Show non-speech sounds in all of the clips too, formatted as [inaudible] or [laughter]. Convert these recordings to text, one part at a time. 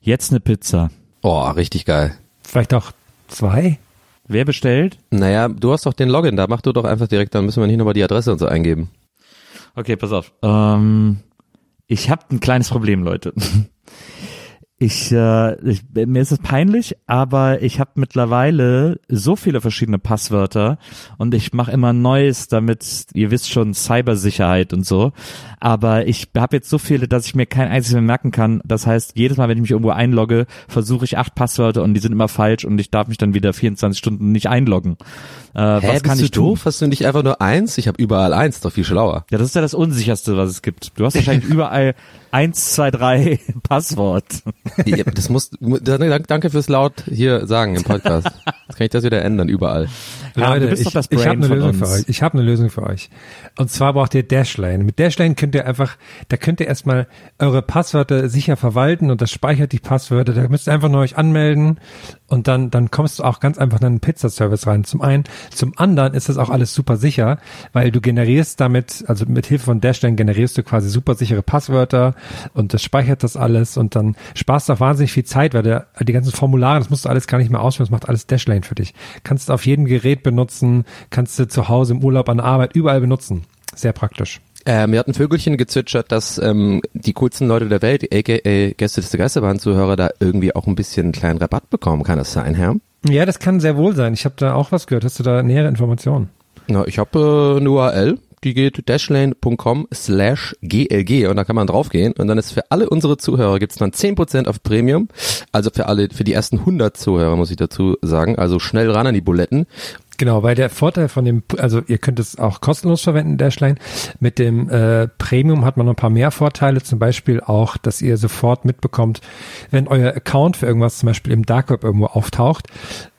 Jetzt eine Pizza. Oh, richtig geil. Vielleicht auch zwei? Wer bestellt? Naja, du hast doch den Login, da mach du doch einfach direkt, dann müssen wir nicht nochmal die Adresse und so eingeben. Okay, pass auf. Ähm, ich habe ein kleines Problem, Leute. Ich, äh, ich, mir ist es peinlich, aber ich habe mittlerweile so viele verschiedene Passwörter und ich mache immer Neues, damit ihr wisst schon Cybersicherheit und so. Aber ich habe jetzt so viele, dass ich mir kein einziges mehr merken kann. Das heißt, jedes Mal, wenn ich mich irgendwo einlogge, versuche ich acht Passwörter und die sind immer falsch und ich darf mich dann wieder 24 Stunden nicht einloggen. Äh, Hä, was kann bist ich du tun? doof? Hast du nicht einfach nur eins? Ich habe überall eins, doch viel schlauer. Ja, das ist ja das Unsicherste, was es gibt. Du hast wahrscheinlich [laughs] überall eins, zwei, drei [laughs] Passwort. Ja, das muss, danke danke fürs laut hier sagen im Podcast. [laughs] Jetzt kann ich das wieder ändern, überall. Ja, Leute, bist ich, ich habe eine Lösung uns. für euch. Ich habe eine Lösung für euch. Und zwar braucht ihr Dashlane. Mit Dashlane könnt ihr einfach, da könnt ihr erstmal eure Passwörter sicher verwalten und das speichert die Passwörter. Da müsst ihr einfach nur euch anmelden und dann, dann kommst du auch ganz einfach in einen Pizza-Service rein. Zum einen. Zum anderen ist das auch alles super sicher, weil du generierst damit, also mit Hilfe von Dashlane generierst du quasi super sichere Passwörter und das speichert das alles und dann sparst du auch wahnsinnig viel Zeit, weil der, die ganzen Formulare, das musst du alles gar nicht mehr ausführen, das macht alles Dashlane für dich. Kannst auf jedem Gerät benutzen, kannst du zu Hause im Urlaub an der Arbeit überall benutzen. Sehr praktisch. Äh, mir hat ein Vögelchen gezwitschert, dass ähm, die coolsten Leute der Welt, aka Gäste des Geisterbahn-Zuhörer, da irgendwie auch ein bisschen einen kleinen Rabatt bekommen. Kann das sein, Herr? Ja, das kann sehr wohl sein. Ich habe da auch was gehört. Hast du da nähere Informationen? Na, ich habe äh, eine URL, die geht dashlane.com slash glg und da kann man draufgehen und dann ist für alle unsere Zuhörer gibt's dann 10% auf Premium, also für alle, für die ersten 100 Zuhörer muss ich dazu sagen, also schnell ran an die Buletten. Genau, weil der Vorteil von dem, also ihr könnt es auch kostenlos verwenden, Dashline. Mit dem äh, Premium hat man noch ein paar mehr Vorteile, zum Beispiel auch, dass ihr sofort mitbekommt, wenn euer Account für irgendwas zum Beispiel im Dark Web irgendwo auftaucht,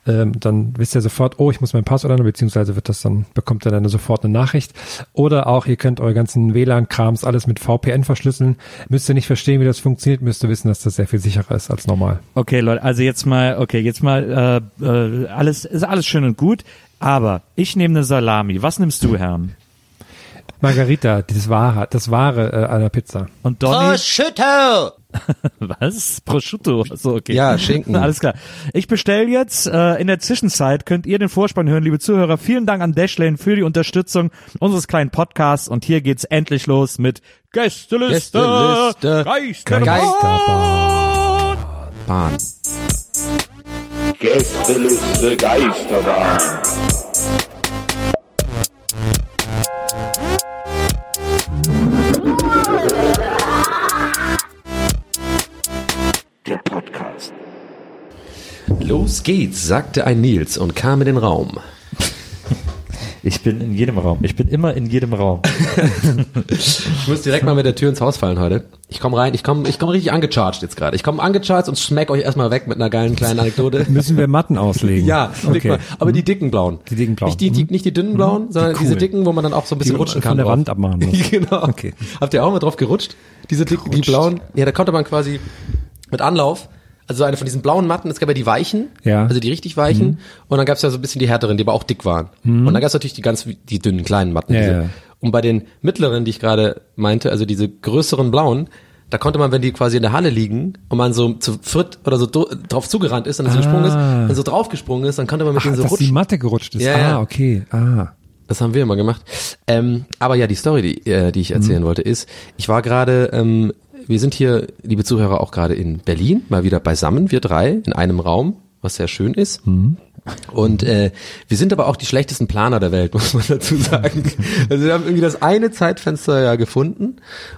ähm, dann wisst ihr sofort, oh, ich muss mein Passwort ändern, beziehungsweise wird das dann, bekommt ihr dann sofort eine Nachricht. Oder auch, ihr könnt eure ganzen WLAN-Krams alles mit VPN verschlüsseln. Müsst ihr nicht verstehen, wie das funktioniert, müsst ihr wissen, dass das sehr viel sicherer ist als normal. Okay, Leute, also jetzt mal, okay, jetzt mal, äh, äh, alles, ist alles schön und gut, aber ich nehme eine Salami. Was nimmst du, Herrn? Margarita, das wahre, das wahre äh, einer Pizza. Und Donny? Prosciutto! [laughs] Was? Prosciutto. So, okay. Ja, Schinken. [laughs] Alles klar. Ich bestelle jetzt. Äh, in der Zwischenzeit könnt ihr den Vorspann hören, liebe Zuhörer. Vielen Dank an Dashlane für die Unterstützung unseres kleinen Podcasts. Und hier geht's endlich los mit Gästeliste, Gästeliste, Geisterbahn. Geisterbahn. Bahn. Gästeliste Geisterbahn. Der Podcast. Los geht's, sagte ein Nils und kam in den Raum. Ich bin in jedem Raum. Ich bin immer in jedem Raum. [laughs] Ich muss direkt mal mit der Tür ins Haus fallen heute. Ich komme rein, ich komme ich komm richtig angecharged jetzt gerade. Ich komme angecharged und schmeck euch erstmal weg mit einer geilen kleinen Anekdote. [laughs] Müssen wir Matten auslegen? Ja, okay. mal. aber die dicken blauen. Die dicken blauen. Nicht die, die, nicht die dünnen blauen, sondern diese coolen. dicken, wo man dann auch so ein bisschen Die rutschen von kann. der drauf. Wand abmachen muss. [laughs] genau. Okay. Habt ihr auch mal drauf gerutscht? Diese dicken, die blauen? Ja, da konnte man quasi mit Anlauf, also so eine von diesen blauen Matten, es gab ja die weichen, Ja. also die richtig weichen, Mhm. und dann gab es ja so ein bisschen die härteren, die aber auch dick waren. Und dann gab es natürlich die ganz, die dünnen, kleinen Matten. Ja, diese. ja. Und bei den mittleren, die ich gerade meinte, also diese größeren blauen, da konnte man, wenn die quasi in der Halle liegen und man so zu viert oder so drauf zugerannt ist und dann so gesprungen ist, Ah. dann so draufgesprungen ist, dann konnte man mit Ach, denen so dass die rutschen. Matte gerutscht ist. Ja, ah, okay. Ah. Das haben wir immer gemacht. Ähm, aber ja, die Story, die, äh, die ich erzählen wollte, ist, ich war gerade, ähm, wir sind hier, liebe Zuhörer, auch gerade in Berlin, mal wieder beisammen, wir drei, in einem Raum, was sehr schön ist. Und äh, wir sind aber auch die schlechtesten Planer der Welt, [laughs] muss man dazu sagen. Also wir haben irgendwie das eine Zeitfenster ja gefunden,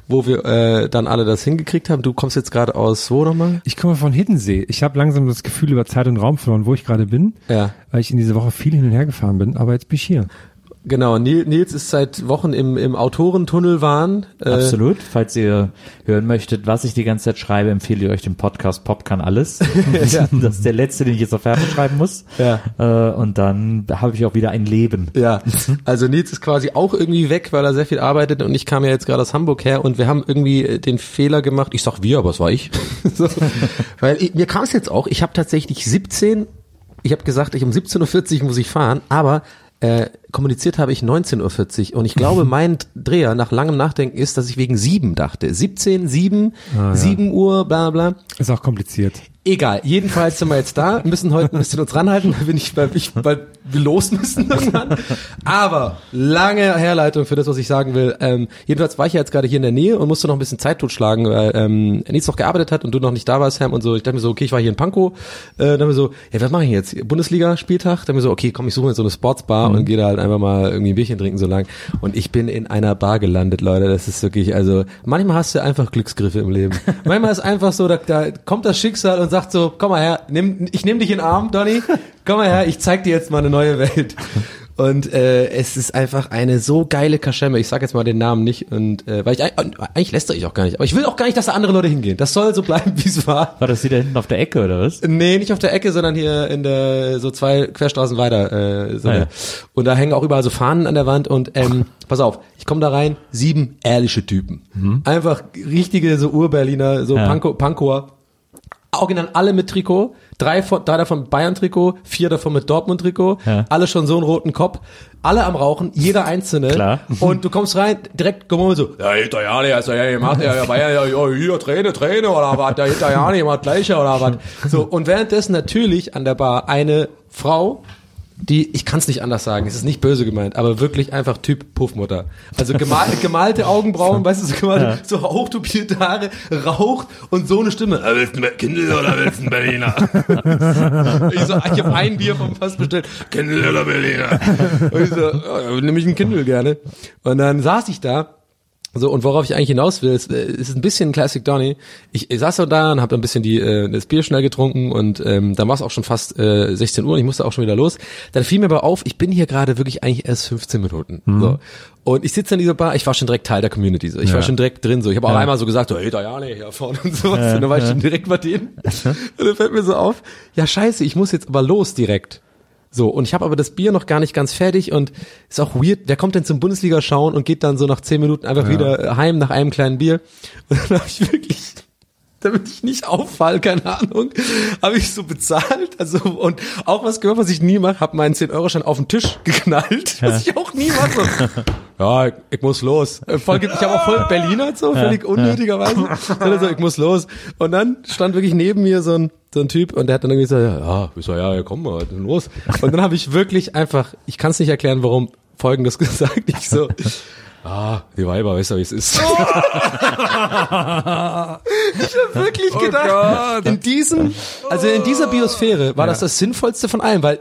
wo wir äh, dann alle das hingekriegt haben. Du kommst jetzt gerade aus wo nochmal? Ich komme von Hiddensee. Ich habe langsam das Gefühl über Zeit und Raum verloren, wo ich gerade bin, Ja. weil ich in dieser Woche viel hin und her gefahren bin. Aber jetzt bin ich hier. Genau, Nil- Nils ist seit Wochen im, im Autorentunnelwahn. Äh, Absolut. Falls ihr hören möchtet, was ich die ganze Zeit schreibe, empfehle ich euch den Podcast Pop kann alles. [laughs] Das ist der letzte, den ich jetzt auf Werbung schreiben muss. Ja. Äh, und dann habe ich auch wieder ein Leben. Ja, [laughs] also Nils ist quasi auch irgendwie weg, weil er sehr viel arbeitet und ich kam ja jetzt gerade aus Hamburg her und wir haben irgendwie äh, den Fehler gemacht, ich sag wir, aber es war ich. [laughs] so, weil ich, mir kam es jetzt auch, ich habe tatsächlich 17, ich habe gesagt, ich um 17.40 Uhr muss ich fahren, aber äh, kommuniziert habe ich 19.40 Uhr und ich glaube, [laughs] mein Dreher nach langem Nachdenken ist, dass ich wegen 7 dachte. 17, 7, 7 Uhr, bla bla. Ist auch kompliziert. Egal, jedenfalls sind wir jetzt da, müssen heute ein bisschen uns ranhalten, weil wir nicht, weil, ich, weil wir los müssen irgendwann. Aber lange Herleitung für das, was ich sagen will. Ähm, jedenfalls war ich ja jetzt gerade hier in der Nähe und musste noch ein bisschen Zeit totschlagen, weil ähm, Nils noch gearbeitet hat und du noch nicht da warst, Sam, und so. Ich dachte mir so, okay, ich war hier in Pankow. Äh, dann mir so, ja, was mache ich jetzt? Bundesliga-Spieltag? Dann mir so, okay, komm, ich suche mir so eine Sportsbar und gehe da halt einfach mal irgendwie ein Bierchen trinken so lang. Und ich bin in einer Bar gelandet, Leute. Das ist wirklich, also manchmal hast du einfach Glücksgriffe im Leben. manchmal ist einfach so, da, da kommt das Schicksal und sagt so, komm mal her, nimm, ich nehme dich in den Arm, Donny, komm mal her, ich zeig dir jetzt mal eine neue Welt. Und äh, es ist einfach eine so geile Kaschemme. Ich sag jetzt mal den Namen nicht und äh, weil ich eigentlich, lästere ich auch gar nicht. Aber ich will auch gar nicht, dass da andere Leute hingehen. Das soll so bleiben, [laughs] wie es war. War das hier da hinten auf der Ecke oder was? Nee, nicht auf der Ecke, sondern hier in der so zwei Querstraßen weiter. Äh, so Ah, ja. Und da hängen auch überall so Fahnen an der Wand und ähm, [laughs] pass auf, ich komme da rein, sieben ehrliche Typen. Einfach richtige so Ur-Berliner, so Mhm. Ja. Pankow, Pankower. Original alle mit Trikot, drei, von, drei davon mit Bayern-Trikot, vier davon mit Dortmund-Trikot, Ja. alle schon so einen roten Kopf, alle am Rauchen, jeder einzelne. Klar. Und du kommst rein, direkt komm mal so, ja, Italiener, also ja, ihr macht ja, ja, Bayern, ja, ja, hier, Träne, Träne oder was, der Italiener macht gleiche oder was. So, und währenddessen natürlich an der Bar eine Frau, die, ich kann es nicht anders sagen, es ist nicht böse gemeint, aber wirklich einfach Typ Puffmutter. Also gemal, [laughs] gemalte Augenbrauen, weißt du, so, gemalte, so hochtupierte Haare, raucht und so eine Stimme. "Ah, Willst du ein Kindle oder willst du ein Berliner? [laughs] ich so, ich habe ein Bier vom Fass bestellt, Kindle oder Berliner? Und ich so, ja, nehme ich ein Kindle gerne. Und dann saß ich da so, und worauf ich eigentlich hinaus will, ist, äh, ist ein bisschen Classic Donny. Ich, ich saß so da und habe ein bisschen die, äh, das Bier schnell getrunken und ähm, dann war es auch schon fast äh, 16 Uhr und ich musste auch schon wieder los. Dann fiel mir aber auf, ich bin hier gerade wirklich eigentlich erst 15 Minuten. So. Und ich sitze in dieser Bar, ich war schon direkt Teil der Community. So. Ich war schon direkt drin. so. Ich habe auch einmal so gesagt, so, hey, Diane hier vorne und sowas. und dann war ich schon direkt bei denen. [laughs] und dann fällt mir so auf, ja scheiße, ich muss jetzt aber los direkt. So, und ich habe aber das Bier noch gar nicht ganz fertig und ist auch weird, wer kommt denn zum Bundesliga schauen und geht dann so nach zehn Minuten einfach wieder heim nach einem kleinen Bier? [laughs] Und dann habe ich wirklich, damit ich nicht auffall, keine Ahnung, habe ich so bezahlt, also und auch was gehört, was ich nie mache, habe meinen 10-Euro-Schein auf den Tisch geknallt, was ich auch nie mache. [laughs] Ja, ich, ich muss los. Äh, Voll, ich habe auch voll Berliner so, völlig unnötigerweise. Also, ich muss los. Und dann stand wirklich neben mir so ein, so ein Typ und der hat dann irgendwie gesagt, ja, ja, ich so, ja, ja, komm mal, los. Und dann habe ich wirklich einfach, ich kann es nicht erklären, warum, folgendes [laughs] gesagt. Ich so, ah, die Weiber, weißt du, wie es ist. [laughs] Ich habe wirklich gedacht, in diesem, also in dieser Biosphäre war das das Sinnvollste von allem, weil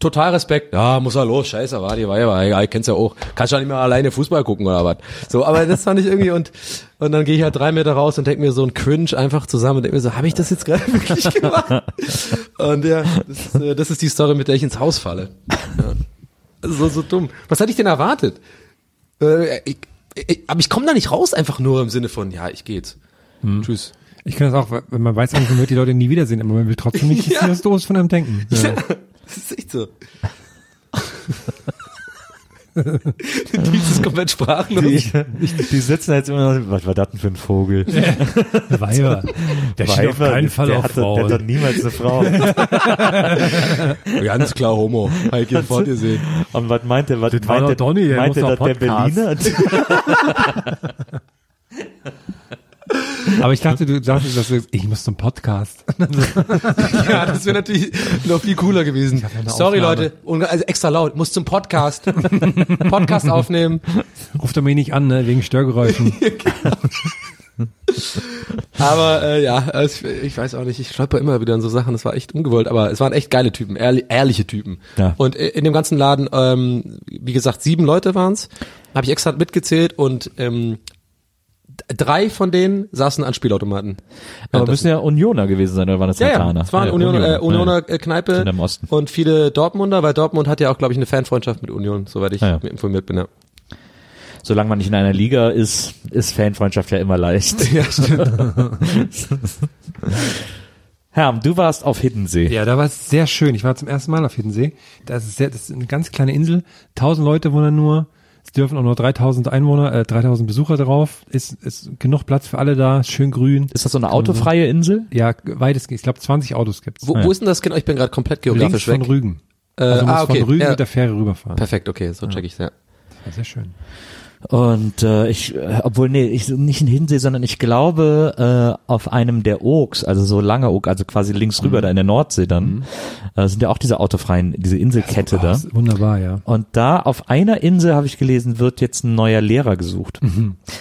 total Respekt, ja, muss er los, scheiße, war die Weiber, ja, ich kenn's ja auch, kannst ja nicht mehr alleine Fußball gucken oder was. So, aber das fand ich irgendwie und und dann gehe ich halt drei Meter raus und denk mir so ein Cringe einfach zusammen und denk mir so, habe ich das jetzt gerade [laughs] wirklich gemacht? Und ja, das ist, äh, das ist die Story, mit der ich ins Haus falle. Ja. So, so dumm. Was hatte ich denn erwartet? Äh, ich, ich, aber ich komme da nicht raus, einfach nur im Sinne von, ja, ich gehe jetzt. Tschüss. Ich kann das auch, wenn man weiß, man wird die Leute nie wiedersehen, aber man will trotzdem nicht, [laughs] dass Ja. was Doofes von einem denken. Ja. Das ist echt so. Dieses komplett sprachlos. Die, die sitzen jetzt immer noch, was war das denn für ein Vogel? Weiber. Der steht auf keinen Fall der auf der Frauen. hat doch niemals eine Frau. Ganz klar Homo. Ich vor dir sehen. Und was meint der, was Das war meint der, Donny, der meint muss der, der. Berliner? [laughs] Aber ich dachte, du dachtest, dass du, ich muss zum Podcast. [laughs] ja, das wäre natürlich noch viel cooler gewesen. Sorry Aufnahme. Leute, und also extra laut, muss zum Podcast. [laughs] Podcast aufnehmen. Ruft er mich nicht an, ne, wegen Störgeräuschen. [laughs] Aber äh, ja, es, ich weiß auch nicht, ich stolper immer wieder in so Sachen, das war echt ungewollt, aber es waren echt geile Typen, ehrli ehrliche Typen. Ja. Und in dem ganzen Laden, ähm, wie gesagt, sieben Leute waren's, habe ich extra mitgezählt und ähm, drei von denen saßen an Spielautomaten. Aber das- müssen ja Unioner gewesen sein, oder waren das ja, ja, es waren Ja, Union, äh, Unioner Ja. äh, Kneipe und viele Dortmunder, weil Dortmund hat ja auch, glaube ich, eine Fanfreundschaft mit Union, soweit ich ja. informiert bin. Ja. Solange man nicht in einer Liga ist, ist Fanfreundschaft ja immer leicht. [laughs] Ja, stimmt. [laughs] Herm, du warst auf Hiddensee. Ja, da war es sehr schön. Ich war zum ersten Mal auf Hiddensee. Das ist, sehr, das ist eine ganz kleine Insel. Tausend Leute wohnen nur. Dürfen auch nur 3000 Einwohner, äh, 3000 Besucher drauf. Ist, ist genug Platz für alle da. Schön grün. Ist das so eine autofreie Insel? Ja, weitestgehend. Ich glaube, 20 Autos gibt's. Wo, wo ist denn das genau? Ich bin gerade komplett Links geografisch von weg. Rügen. Äh, Also du musst ah, okay. von Rügen Ja. mit der Fähre rüberfahren. Perfekt, okay, so check ich's, ja. Ja, sehr schön. Und äh, ich, äh, obwohl nee, ich nicht in Hinsee, sondern ich glaube äh, auf einem der Ooks, also so lange Oak, also quasi links rüber da in der Nordsee dann, äh, sind ja auch diese autofreien, diese Inselkette da. wunderbar, ja. Und da auf einer Insel habe ich gelesen, wird jetzt ein neuer Lehrer gesucht.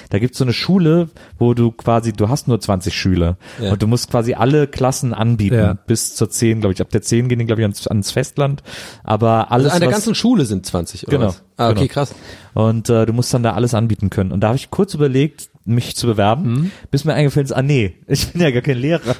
Da gibt's so eine Schule, wo du quasi, du hast nur 20 Schüler Ja. und du musst quasi alle Klassen anbieten Ja. bis zur 10, glaube ich. Ab der 10 gehen die, glaube ich, ans, ans Festland. Aber alles, Also an der ganzen Schule sind 20, oder Genau, was? Ah, okay, genau. krass. und äh, du musst dann da alles anbieten können. Und da habe ich kurz überlegt, mich zu bewerben, Mhm. bis mir eingefallen ist, ah nee, ich bin ja gar kein Lehrer. [laughs]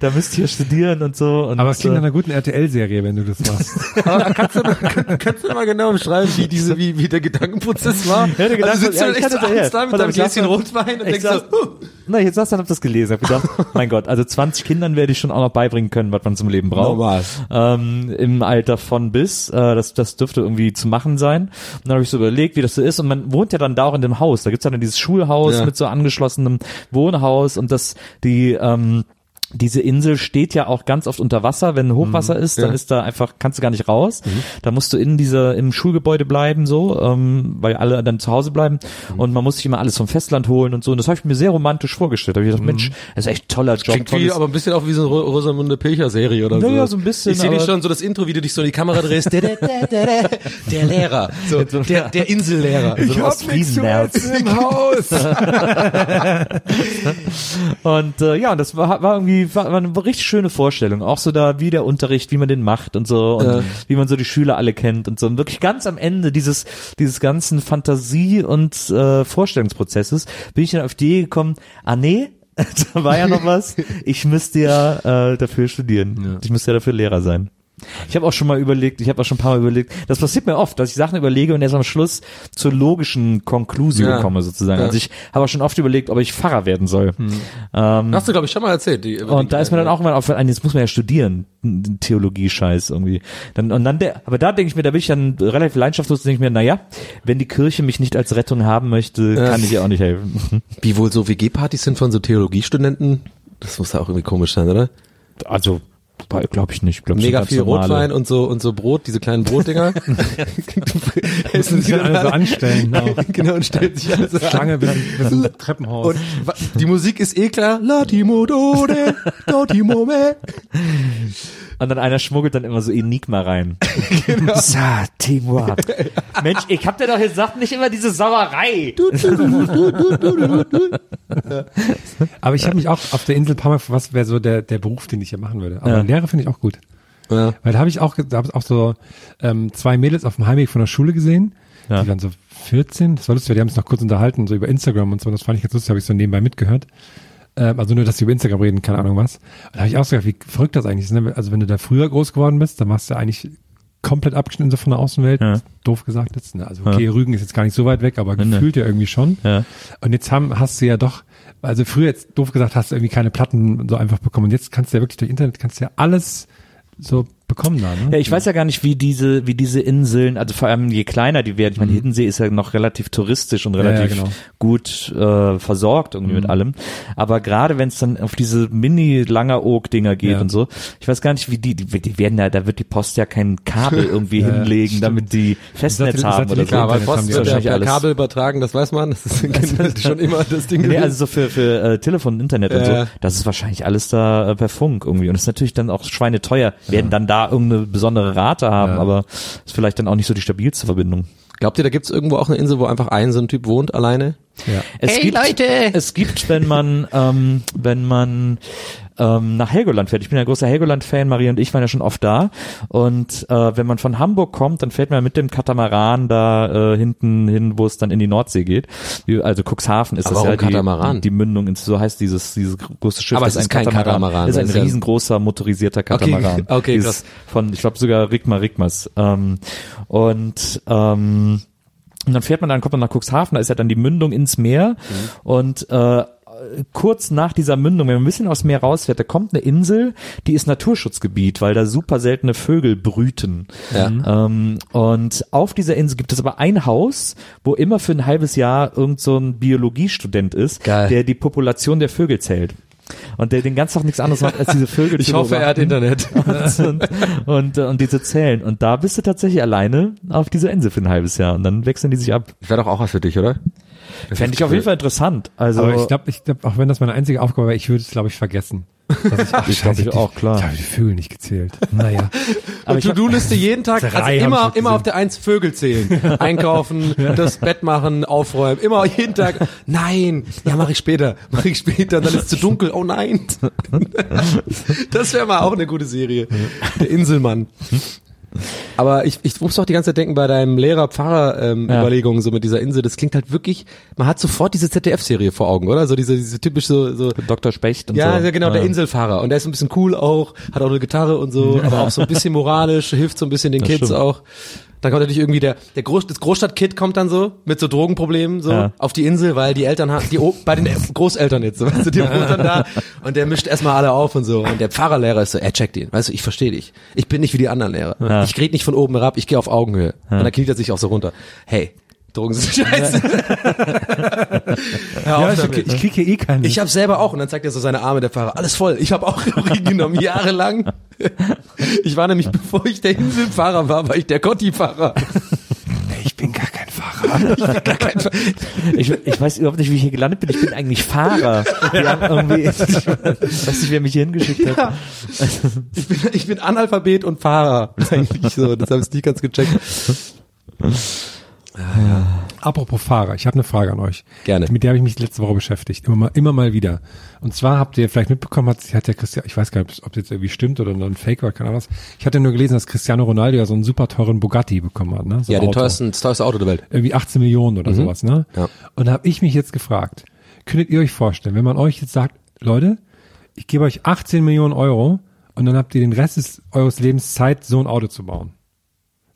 da müsst ihr studieren und so. Und, Aber es klingt nach äh, einer guten RTL-Serie, wenn du das machst. [laughs] Aber kannst du, kann, kannst du mal genau beschreiben, wie diese, wie, wie der Gedankenprozess war? Ja, der also Gedanke- sitzt du ja, dann ich echt so abends da mit deinem Gläschen dann- Rotwein und denkst saß- so, huh. Na, jetzt hast du hab das gelesen. Hab gedacht, [laughs] mein Gott, also 20 Kindern werde ich schon auch noch beibringen können, was man zum Leben braucht. Normal. Ähm, Im Alter von bis. Äh, das, das dürfte irgendwie zu machen sein. Und dann habe ich so überlegt, wie das so ist. Und man wohnt ja dann da auch in dem Haus. Da gibt's dann dieses Schulhaus Ja. mit so angeschlossenem Wohnhaus und das, die, ähm, diese Insel steht ja auch ganz oft unter Wasser. Wenn Hochwasser ist, dann Mhm. Ja. Mhm. ist da einfach, kannst du gar nicht raus. Da musst du in dieser, im Schulgebäude bleiben, so, ähm, weil alle dann zu Hause bleiben. Mhm. Und man muss sich immer alles vom Festland holen und so. Und das habe ich mir sehr romantisch vorgestellt. Da habe ich gedacht, Mensch, das ist echt toller Job. Mhm. Klingt wie, aber ein bisschen auch wie so eine Ro- Rosamunde Pilcher Serie oder so. Naja, so ein bisschen, Ich sehe dich schon so das Intro, wie du dich so in die Kamera drehst. [laughs] Der, der, der, der, Lehrer. [laughs] So, der, der Insellehrer. so ein Ostfriesen-Nerz. im Haus. [laughs] Und äh, ja, und das war, war irgendwie war, war eine richtig schöne Vorstellung. Auch so da, wie der Unterricht, wie man den macht und so und Ja. wie man so die Schüler alle kennt und so. Und wirklich ganz am Ende dieses dieses ganzen Fantasie- und äh, Vorstellungsprozesses bin ich dann auf die Idee gekommen, ah nee, [laughs] da war ja noch was. Ich müsste ja äh, dafür studieren. Ich müsste ja dafür Lehrer sein. Ich habe auch schon mal überlegt, ich habe auch schon ein paar Mal überlegt, das passiert mir oft, dass ich Sachen überlege und erst am Schluss zur logischen Konklusion Ja. komme sozusagen. Ja. Also ich habe auch schon oft überlegt, ob ich Pfarrer werden soll. Ähm, Hast du, glaube ich, schon mal erzählt. Die, und da ist mir dann auch mal aufgefallen, jetzt muss man ja studieren, Theologie-Scheiß irgendwie. Dann, und dann der, aber da denke ich mir, da bin ich dann relativ leidenschaftlos, denke ich mir, naja, wenn die Kirche mich nicht als Rettung haben möchte, kann ich ihr auch nicht helfen. [laughs] Wie wohl so WG-Partys sind von so Theologiestudenten? Das muss ja auch irgendwie komisch sein, oder? Also, glaube ich nicht. Glaub, Mega viel normale- Rotwein und so und so Brot, diese kleinen Brotdinger. Essen Die dann alle so anstellen. Auch. genau, und stellt sich alles so an. Schlange bis, bis zum Treppenhaus. Und die Musik ist eh klar. Latimo dode, dotimo me. [laughs] Und dann einer schmuggelt dann immer so Enigma rein. [laughs] Genau. [laughs] Sa, Teamwork. [laughs] Mensch, ich hab dir doch gesagt, nicht immer diese Sauerei. Aber ich habe mich auch auf der Insel ein paar Mal, was wäre so der, der Beruf, den ich hier machen würde. Aber Ja. Lehrer finde ich auch gut. Ja. Weil da habe ich auch, da habe ich auch so ähm, zwei Mädels auf dem Heimweg von der Schule gesehen. Ja. Die waren so 14. Das war lustig, die haben uns noch kurz unterhalten, so über Instagram und so. Das fand ich ganz lustig, habe ich so nebenbei mitgehört. Ähm, also nur, dass sie über Instagram reden, keine Ahnung was. Und da habe ich auch so gedacht, wie verrückt das eigentlich ist. Ne? Also wenn du da früher groß geworden bist, dann warst du eigentlich komplett abgeschnitten so von der Außenwelt. Ja. Doof gesagt jetzt. Ne? Also okay, Rügen ist jetzt gar nicht so weit weg, aber gefühlt ja irgendwie schon. Ja. Und jetzt haben, hast du ja doch, also früher jetzt doof gesagt, hast du irgendwie keine Platten so einfach bekommen. Und jetzt kannst du ja wirklich durch Internet, kannst du ja alles so bekommen da, ne? Ja, ich weiß ja gar nicht, wie diese, wie diese Inseln, also vor allem je kleiner die werden. Ich meine, Hiddensee ist ja noch relativ touristisch und Mhm. ja, relativ genau. gut äh, versorgt irgendwie Mhm. mit allem. Aber gerade wenn es dann auf diese Mini-Langeoog-Dinger geht Ja. und so, ich weiß gar nicht, wie die, die, die werden ja, da wird die Post ja kein Kabel [laughs] irgendwie Ja, hinlegen, stimmt. damit die Festnetz Satellit- haben oder so. Klar, weil Post wird ja per alles. Kabel übertragen, das weiß man. [laughs] Das ist schon immer das Ding. Nee, also so für, für äh, Telefon und Internet und Ja. so, das ist wahrscheinlich alles da äh, per Funk irgendwie. Und das ist natürlich dann auch schweineteuer. Werden dann da irgendeine besondere Rate haben, Ja. aber ist vielleicht dann auch nicht so die stabilste Verbindung. Glaubt ihr, da gibt's irgendwo auch eine Insel, wo einfach ein so ein Typ wohnt alleine? Ja. Es Hey, gibt, Leute! Es gibt, wenn man, ähm, wenn man ähm, nach Helgoland fährt. Ich bin ja ein großer Helgoland-Fan, Maria und ich waren ja schon oft da. Und äh, wenn man von Hamburg kommt, dann fährt man mit dem Katamaran da äh, hinten hin, wo es dann in die Nordsee geht. Also Cuxhaven ist Aber das ja die, Katamaran? die Mündung ins, so heißt dieses, dieses große Schiff. Aber es ist kein Katamaran, Das ist das ein ist ja- riesengroßer motorisierter Katamaran. [laughs] okay, Dieses Von, ich glaube sogar Rigma Rigmas. Ähm, und ähm, und dann fährt man dann, kommt man nach Cuxhaven, da ist ja dann die Mündung ins Meer und äh, kurz nach dieser Mündung, wenn man ein bisschen aus dem Meer rausfährt, da kommt eine Insel, die ist Naturschutzgebiet, weil da super seltene Vögel brüten. Ja. Ähm, und auf dieser Insel gibt es aber ein Haus, wo immer für ein halbes Jahr irgend so ein Biologiestudent ist, Geil. der die Population der Vögel zählt. Und der den ganzen Tag nichts anderes macht, als diese Vögel [laughs] Ich zu hoffe, er hat Internet. [laughs] und, und, und diese zählen. Und da bist du tatsächlich alleine auf dieser Insel für ein halbes Jahr und dann wechseln die sich ab. Wäre doch auch was für dich, oder? Fände ich auf jeden Fall interessant. Also Aber ich glaube, ich glaub, auch wenn das meine einzige Aufgabe wäre, ich würde es, glaube ich, vergessen. Ich, [laughs] ach, Ich glaub, scheiße, ich auch, klar. Ich habe die Vögel nicht gezählt. Naja. [laughs] aber To-Do-Liste jeden Tag, also immer, immer auf der Eins Vögel zählen. [laughs] Einkaufen, das Bett machen, aufräumen, immer jeden Tag. Nein, ja, mache ich später, mache ich später, dann ist es zu dunkel. Oh nein. Das wäre mal auch eine gute Serie. Der Inselmann. Aber ich, ich muss doch die ganze Zeit denken bei deinem Lehrer-Pfarrer-Überlegungen ähm, Ja. So mit dieser Insel. Das klingt halt wirklich, man hat sofort diese ZDF-Serie vor Augen, oder? So diese, diese typisch so, so Dr. Specht und ja, so. ja, genau, der Inselfahrer. Und der ist ein bisschen cool auch, hat auch eine Gitarre und so, aber auch so ein bisschen moralisch, hilft so ein bisschen den Das Kids stimmt. auch. Dann kommt natürlich irgendwie der, der Groß, das Großstadtkid kommt dann so, mit so Drogenproblemen so, Ja. auf die Insel, weil die Eltern haben, die, bei den Großeltern jetzt, so, weißt du, die wohnen dann da, und der mischt erstmal alle auf und so. Und der Pfarrerlehrer ist so, er checkt ihn, weißt du, ich verstehe dich. Ich bin nicht wie die anderen Lehrer. Ja. Ich rede nicht von oben herab, ich gehe auf Augenhöhe. Und dann kniet er sich auch so runter. Hey, Drogen sind scheiße. Ja, [laughs] ich, damit. ich kriege hier eh keine. Ich habe selber auch und dann zeigt er so seine Arme der Fahrer. Alles voll. Ich habe auch Heroin [laughs] genommen jahrelang. Ich war nämlich [laughs] bevor ich der Inselfahrer war, war ich der Gotti-Fahrer. ich bin gar kein Fahrer. Ich, ich weiß überhaupt nicht, wie ich hier gelandet bin. Ich bin eigentlich Fahrer. Ich weiß nicht, wer mich hier hingeschickt hat. Ich bin, ich bin Analphabet und Fahrer. Eigentlich so. Das habe ich nie ganz gecheckt. Apropos Fahrer, ich habe eine Frage an euch. Gerne. Mit der habe ich mich letzte Woche beschäftigt, immer mal, immer mal wieder. Und zwar habt ihr vielleicht mitbekommen, hat, hat der Christian, ich weiß gar nicht, ob es jetzt irgendwie stimmt oder ein Fake war, keine Ahnung was. Ich hatte nur gelesen, dass Cristiano Ronaldo ja so einen super teuren Bugatti bekommen hat, ne? So Ja, den Auto. teuersten, das teuerste Auto der Welt. Irgendwie 18 Millionen oder sowas, ne? Ja. Und da habe ich mich jetzt gefragt, könntet ihr euch vorstellen, wenn man euch jetzt sagt, Leute, ich gebe euch 18 Millionen Euro und dann habt ihr den Rest des, eures Lebens Zeit, so ein Auto zu bauen.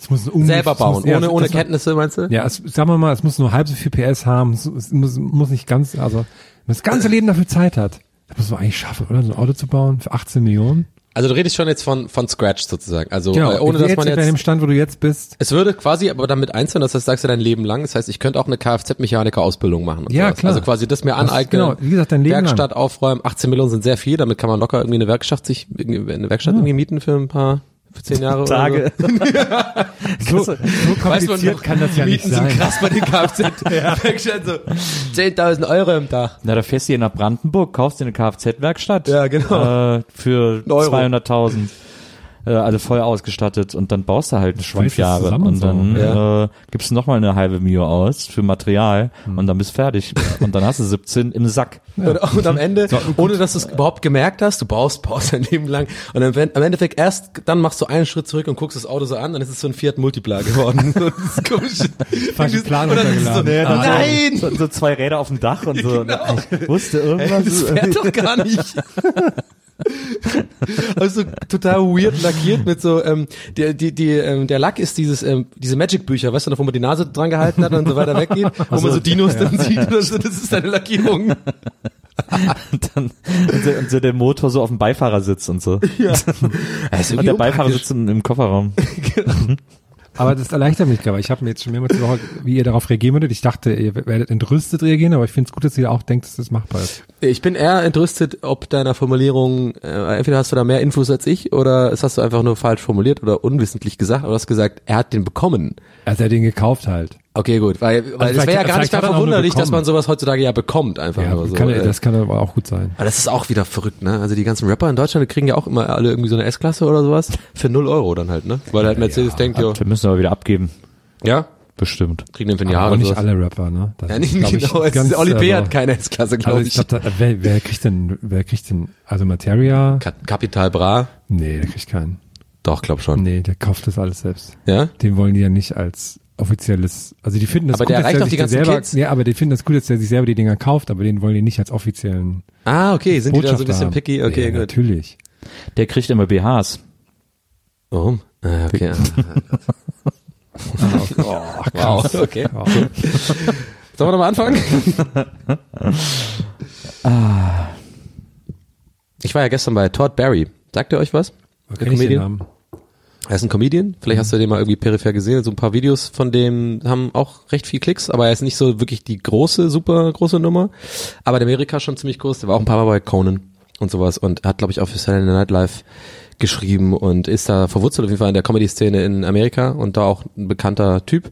Es muss ein Selber bauen, muss- ja, ohne, das- ohne das- Kenntnisse, meinst du? ja, es, sagen wir mal, es muss nur halb so viel PS haben, es, es muss, muss nicht ganz, also, wenn man das ganze Leben dafür Zeit hat, das muss man eigentlich schaffen, oder? So ein Auto zu bauen für 18 Millionen. Also du redest schon jetzt von, von Scratch sozusagen. Also Genau, äh, ohne dass man bei dem jetzt... Stand, wo du jetzt bist. Es würde quasi aber damit einzeln, das heißt, sagst du dein Leben lang. Das heißt, ich könnte auch eine Kfz-Mechaniker-Ausbildung machen. Ja, sowas. klar. Also quasi das mir Das- aneignen. genau, wie gesagt, dein Leben lang. Werkstatt aufräumen. 18 Millionen sind sehr viel. Damit kann man locker irgendwie eine Werkstatt sich, eine Werkstatt irgendwie mieten für ein paar, für zehn Jahre Tage. So, [laughs] so kompliziert kann das ja nicht sein. sind krass bei den Kfz-Werkstätten [laughs] so 10.000 Euro im Tag. Na, da fährst du hier nach Brandenburg, kaufst dir eine Kfz-Werkstatt. Ja, genau. Äh, für Ein Euro. 200.000. Äh, alle voll ausgestattet und dann baust du halt fünf schweißt es Jahre zusammen und so. dann Ja. äh, gibst du nochmal eine halbe Mio aus für Material Hm. und dann bist fertig [laughs] und dann hast du 17 im Sack. Und, und am Ende, ohne dass du es überhaupt gemerkt hast, du baust, [laughs] baust dein Leben lang und dann, wenn, am Endeffekt erst, dann machst du einen Schritt zurück und guckst das Auto so an, dann ist es so ein Fiat Multipla geworden. [laughs] So, das ist komisch. Falschen Plan es so, runtergeladen. nein! So, so zwei Räder auf dem Dach und so. Genau. Ich wusste irgendwas. Das fährt doch gar nicht. Also total weird lackiert mit so ähm, der die die ähm, der Lack ist dieses ähm, diese Magic Bücher, weißt du noch, wo man die Nase dran gehalten hat und so weiter weggeht, wo man so Dinos dann sieht oder so, das ist eine Lackierung. und [laughs] dann und so, und so der Motor so auf dem Beifahrersitz und so. Ja. [laughs] Und der. Beifahrer sitzt im, im Kofferraum. [laughs] Aber das erleichtert mich gerade. Ich habe mir jetzt schon mehrmals Woche, wie ihr darauf reagieren würdet. Ich dachte, ihr werdet entrüstet reagieren, aber ich finde es gut, dass ihr auch denkt, dass das machbar ist. Ich bin eher entrüstet, ob deiner Formulierung, äh, entweder hast du da mehr Infos als ich oder es hast du einfach nur falsch formuliert oder unwissentlich gesagt, aber du hast gesagt, er hat den bekommen. Also er hat den gekauft halt. Okay, gut, weil, weil es vielleicht- wäre ja gar nicht mehr er verwunderlich, dass man sowas heutzutage ja bekommt, einfach Ja, nur so. kann, äh. das kann aber auch gut sein. aber das ist auch wieder verrückt, ne? Also die ganzen Rapper in Deutschland die kriegen ja auch immer alle irgendwie so eine S-Klasse oder sowas für 0 Euro dann halt, ne? Weil halt Mercedes denkt, jo, Wir müssen aber wieder abgeben. ja, Bestimmt. kriegen den für ein Aber Jahr oder nicht sowas. alle Rapper, ne? Das Ja, ist, nicht glaub ich, genau, es ganz, ist, Oli B. also- hat keine S-Klasse, glaube Also ich. ich glaube, wer, wer kriegt denn, wer kriegt denn, also Materia? Ka- Capital Bra? Nee, der kriegt keinen. Doch, glaub schon. Nee, der kauft das alles selbst. Ja? Den wollen die ja nicht als offizielles, also die finden das Aber gut, der dass die sich ganzen selber, Kids. Ja, aber die finden das gut, dass der sich selber die Dinger kauft, aber den wollen die nicht als offiziellen Ah, okay, sind die da so ein bisschen picky? Okay, ja, gut. natürlich. Der kriegt immer BHs. Warum? Ah, okay. [laughs] Oh, wow, [laughs] okay. Sollen wir nochmal anfangen? Ich war ja gestern bei Todd Barry. Sagt ihr euch was? Der Kenn ich den? Namen? Er ist ein Comedian. Vielleicht hast du den mal irgendwie peripher gesehen. So ein paar Videos von dem haben auch recht viel Klicks, aber er ist nicht so wirklich die große, super große Nummer. Aber in Amerika schon ziemlich groß. Der war auch ein paar Mal bei Conan und sowas und hat, glaube ich, auch für Saturday Night Live geschrieben und ist da verwurzelt auf jeden Fall in der Comedy-Szene in Amerika und da auch ein bekannter Typ.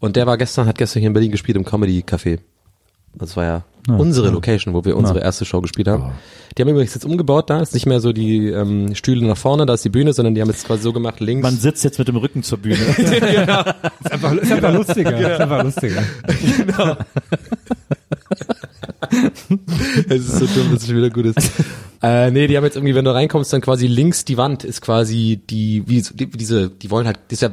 Und der war gestern, hat gestern hier in Berlin gespielt im Comedy-Café. Das war ja unsere Location, wo wir unsere erste Show gespielt haben. Die haben übrigens jetzt umgebaut da, ist nicht mehr so die ähm, Stühle nach vorne, da ist die Bühne, sondern die haben jetzt quasi so gemacht, links. Man sitzt jetzt mit dem Rücken zur Bühne. [laughs] [laughs] Ist einfach, ist einfach lustiger. Ist einfach lustiger. [laughs] Es ist so dumm, dass es schon wieder gut ist. äh, nee, die haben jetzt irgendwie, wenn du reinkommst, dann quasi links die Wand ist quasi die, wie die, diese, die wollen halt, das ist ja,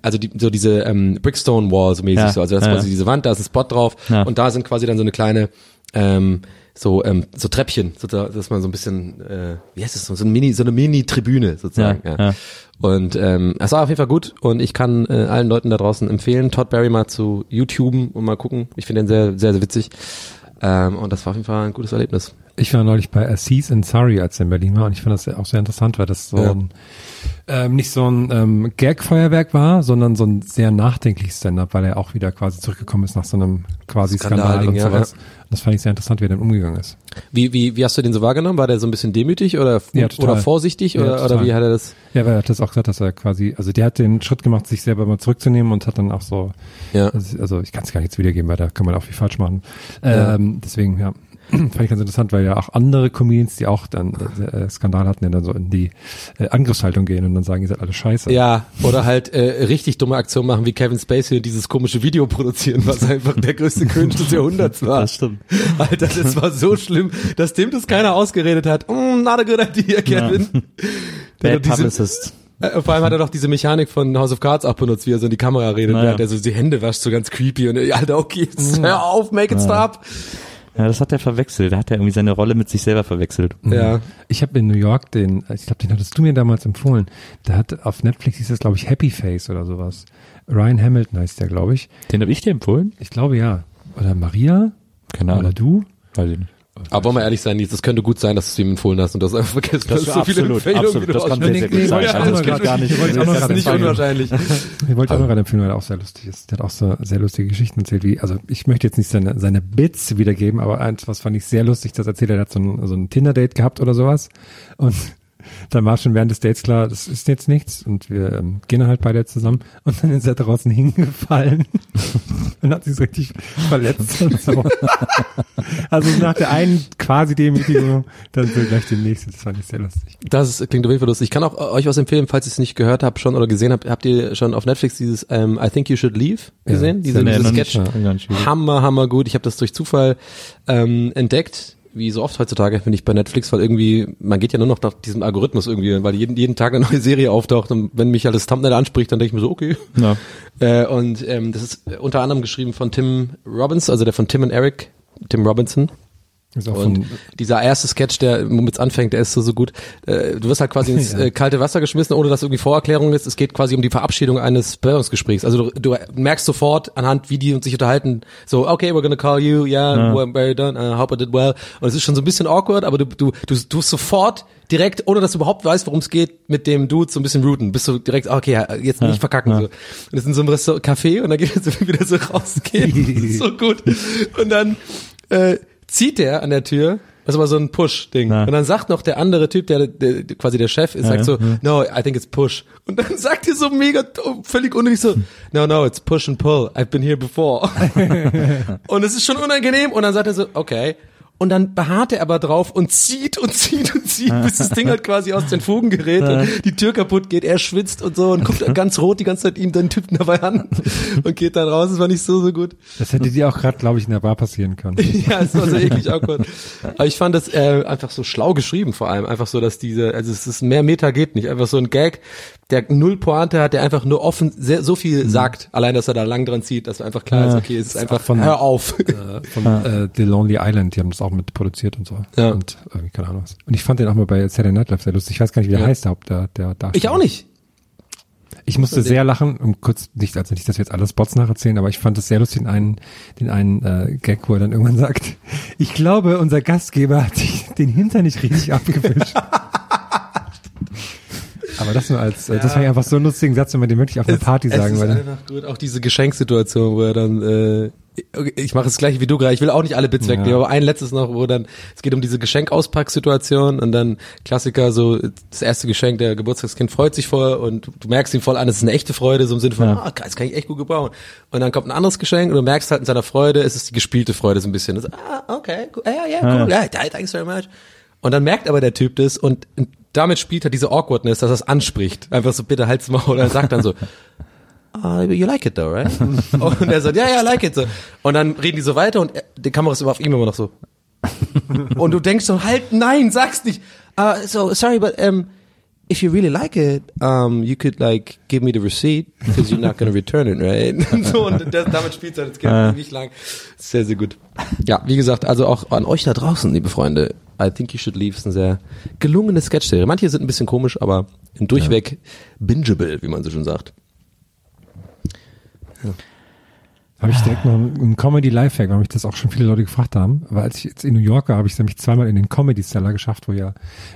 also die, so diese ähm, Brickstone Wall so mäßig Ja, so, also das ist ja, quasi ja. diese Wand, da ist ein Spot drauf Ja. und da sind quasi dann so eine kleine ähm, so ähm, so Treppchen, so, da- dass man so ein bisschen, äh, wie heißt das so, so eine Mini, so eine Mini-Tribüne sozusagen. Ja, Ja, ja. Und ähm, es war auf jeden Fall gut und ich kann äh, allen Leuten da draußen empfehlen, Todd Barry mal zu YouTuben und mal gucken. Ich finde den sehr, sehr, sehr witzig. Ähm, und das war auf jeden Fall ein gutes Erlebnis. Ich war neulich bei Assis in Surrey, als er in Berlin war, und ich fand das auch sehr interessant, weil das so Ja. ein, ähm, nicht so ein ähm, Gag-Feuerwerk war, sondern so ein sehr nachdenkliches Stand-up, weil er auch wieder quasi zurückgekommen ist nach so einem quasi Skandal Skandalding, und ja, sowas. Und das fand ich sehr interessant, wie er dann umgegangen ist. Wie, wie, wie hast du den so wahrgenommen? War der so ein bisschen demütig oder, Ja, oder vorsichtig Ja, oder, oder wie hat er das? Ja, weil er hat das auch gesagt, dass er quasi, also der hat den Schritt gemacht, sich selber mal zurückzunehmen und hat dann auch so, Ja. also, also ich kann es gar nicht wiedergeben, weil da kann man auch viel falsch machen. Ähm, Deswegen, ja, fand ich ganz interessant, weil ja auch andere Comedians, die auch dann äh, äh, Skandal hatten, ja dann so in die äh, Angriffshaltung gehen und dann sagen, ihr seid alle scheiße. Ja, oder halt äh, richtig dumme Aktionen machen wie Kevin Spacey und dieses komische Video produzieren, was einfach der größte König des Jahrhunderts [laughs] war. Das stimmt. Alter, das war so schlimm, dass dem das keiner ausgeredet hat. Mm, not a good idea, Kevin. Der Bad Publicist. Äh, Vor allem hat er doch diese Mechanik von House of Cards auch benutzt, wie er so in die Kamera redet, Naja. während er so die Hände wascht, so ganz creepy und äh, Alter, okay, jetzt hör auf, make it stop. Ja, das hat er verwechselt. Da hat er irgendwie seine Rolle mit sich selber verwechselt. Ja. Ich habe in New York den, ich glaube, den hattest du mir damals empfohlen. Der hat auf Netflix hieß das, glaube ich, Happy Face oder sowas. Ryan Hamilton heißt der, glaube ich. Den habe ich dir empfohlen? Ich glaube ja. Oder Maria? Keine Oder Ahnung. du? Weiß ich nicht. Aber wollen wir ehrlich sein, Nils, das könnte gut sein, dass du ihm empfohlen hast und das einfach vergessen Das hast. war absolut, absolut. Das kann sehr, sehr gut sein. auch Also das geht gar nicht. wollte ich Das ist nicht unwahrscheinlich. Ich wollte auch noch gerade empfehlen, weil er auch sehr lustig ist. Der hat auch so sehr lustige Geschichten erzählt, wie, also ich möchte jetzt nicht seine, seine Bits wiedergeben, aber eins, was fand ich sehr lustig, das erzählt er, er hat so ein, so ein Tinder-Date gehabt oder sowas. Und dann war schon während des Dates klar, das ist jetzt nichts und wir ähm, gehen dann halt beide zusammen und dann ist er draußen hingefallen [laughs] und hat sich so richtig verletzt und so. [laughs] Also nach der einen quasi Demütigung, dann so gleich die nächste, das fand ich sehr lustig. Das klingt auf jeden Fall lustig. Ich kann auch äh, euch was empfehlen, falls ihr es nicht gehört habt schon oder gesehen habt. Habt ihr schon auf Netflix dieses ähm, I Think You Should Leave gesehen? Ja, Diese, diese nicht. Sketch. Ja, nicht gesehen. Hammer, hammer gut. Ich habe das durch Zufall ähm, entdeckt. Wie so oft heutzutage, finde ich, bei Netflix, weil irgendwie, man geht ja nur noch nach diesem Algorithmus irgendwie, weil jeden, jeden Tag eine neue Serie auftaucht und wenn mich halt das Thumbnail anspricht, dann denke ich mir so, okay. Ja. Äh, und ähm, das ist unter anderem geschrieben von Tim Robbins, also der von Tim und Eric, Tim Robinson. Und dieser erste Sketch, der womit es anfängt, der ist so, so gut. Äh, du wirst halt quasi [laughs] ins Ja. äh, kalte Wasser geschmissen, ohne dass irgendwie Vorerklärung ist. Es geht quasi um die Verabschiedung eines Bewerbungsgesprächs. Also du, du merkst sofort anhand, wie die sich unterhalten, so, okay, we're gonna call you, yeah, we're very done, uh, hope I did well. Und es ist schon so ein bisschen awkward, aber du, du, du, du sofort direkt, ohne dass du überhaupt weißt, worum es geht, mit dem Dude so ein bisschen routen. Bist du direkt, okay, jetzt nicht verkacken. So. Und ist in so einem Restaurant, Café und dann geht so [laughs] wieder so rausgehen. [laughs] so gut. Und dann äh, zieht er an der Tür, das war so ein Push-Ding. Ja. Und dann sagt noch der andere Typ, der, der quasi der Chef ist, sagt so, no, I think it's push. Und dann [laughs] sagt er so mega, völlig unnötig so, no, no, it's push and pull. I've been here before. [laughs] und es ist schon unangenehm. Und dann sagt er so, okay. Und dann beharrt er aber drauf und zieht und zieht und zieht, bis das Ding halt quasi aus den Fugen gerät und die Tür kaputt geht. Er schwitzt und so und guckt [laughs] ganz rot die ganze Zeit ihm den Typen dabei an und geht dann raus. Das war nicht so, so gut. Das hätte dir auch gerade, glaube ich, in der Bar passieren können. [laughs] Ja, es war so eklig awkward. Aber ich fand das äh, einfach so schlau geschrieben vor allem. Einfach so, dass diese, also es ist mehr Meta geht nicht. Einfach so ein Gag, der null Pointe hat, der einfach nur offen sehr, so viel sagt. Allein, dass er da lang dran zieht, dass einfach klar ist, okay, es ist einfach, von- hör auf. [laughs] Äh, von äh, The Lonely Island, die haben das auch mit produziert und so. Ja. Und irgendwie, keine Ahnung was. Und ich fand den auch mal bei Saturday Night Live sehr lustig. Ich weiß gar nicht, wie der Ja. heißt, der, der, der Darsteller. ich auch nicht. Ich musste sehr lachen, um kurz, nicht, also nicht, dass wir jetzt alle Spots nacherzählen, aber ich fand es sehr lustig, den einen, den einen äh, Gag, wo er dann irgendwann [laughs] sagt, ich glaube, unser Gastgeber hat sich den Hintern nicht richtig [laughs] abgewischt. Aber das nur als, äh, das war ja einfach so ein lustigen Satz, wenn man den wirklich auf einer Party es sagen ist würde. einfach gut. Auch diese Geschenksituation, wo er dann, äh, ich mache das gleiche wie du gerade. Ich will auch nicht alle Bits wegnehmen, aber ein letztes noch, wo dann, es geht um diese Geschenkauspacksituation und dann Klassiker, so das erste Geschenk, der Geburtstagskind freut sich voll und du merkst ihm voll an, es ist eine echte Freude, so im Sinne von, Ja. ah, geil, das kann ich echt gut gebrauchen. Und dann kommt ein anderes Geschenk und du merkst halt in seiner Freude, es ist die gespielte Freude so ein bisschen. Das, ah, okay, cool, ja, ja, cool, ja, thanks very much. Und dann merkt aber der Typ das und damit spielt er diese Awkwardness, dass er es anspricht. Einfach so, bitte halt's mal. Oder er sagt dann so, uh, you like it though, right? [laughs] und er sagt, ja, ja, I like it so. Und dann reden die so weiter und die Kamera ist immer auf ihm immer noch so. und du denkst so, halt, nein, sag's nicht. Uh, so, sorry, but um, if you really like it, um, you could like give me the receipt because you're not gonna return it, right? Und [laughs] so, und das, damit spielt er, das geht ewig lang. Sehr, sehr gut. Ja, wie gesagt, also auch an euch da draußen, liebe Freunde, I think you should leave ist eine sehr gelungene Sketch-Serie. Manche sind ein bisschen komisch, aber Durchweg bingeable, wie man so schon sagt. Habe ich direkt noch ein Comedy Lifehack, weil mich das auch schon viele Leute gefragt haben. Aber als ich jetzt in New York war, habe ich es nämlich zweimal in den Comedy Cellar geschafft, wo ja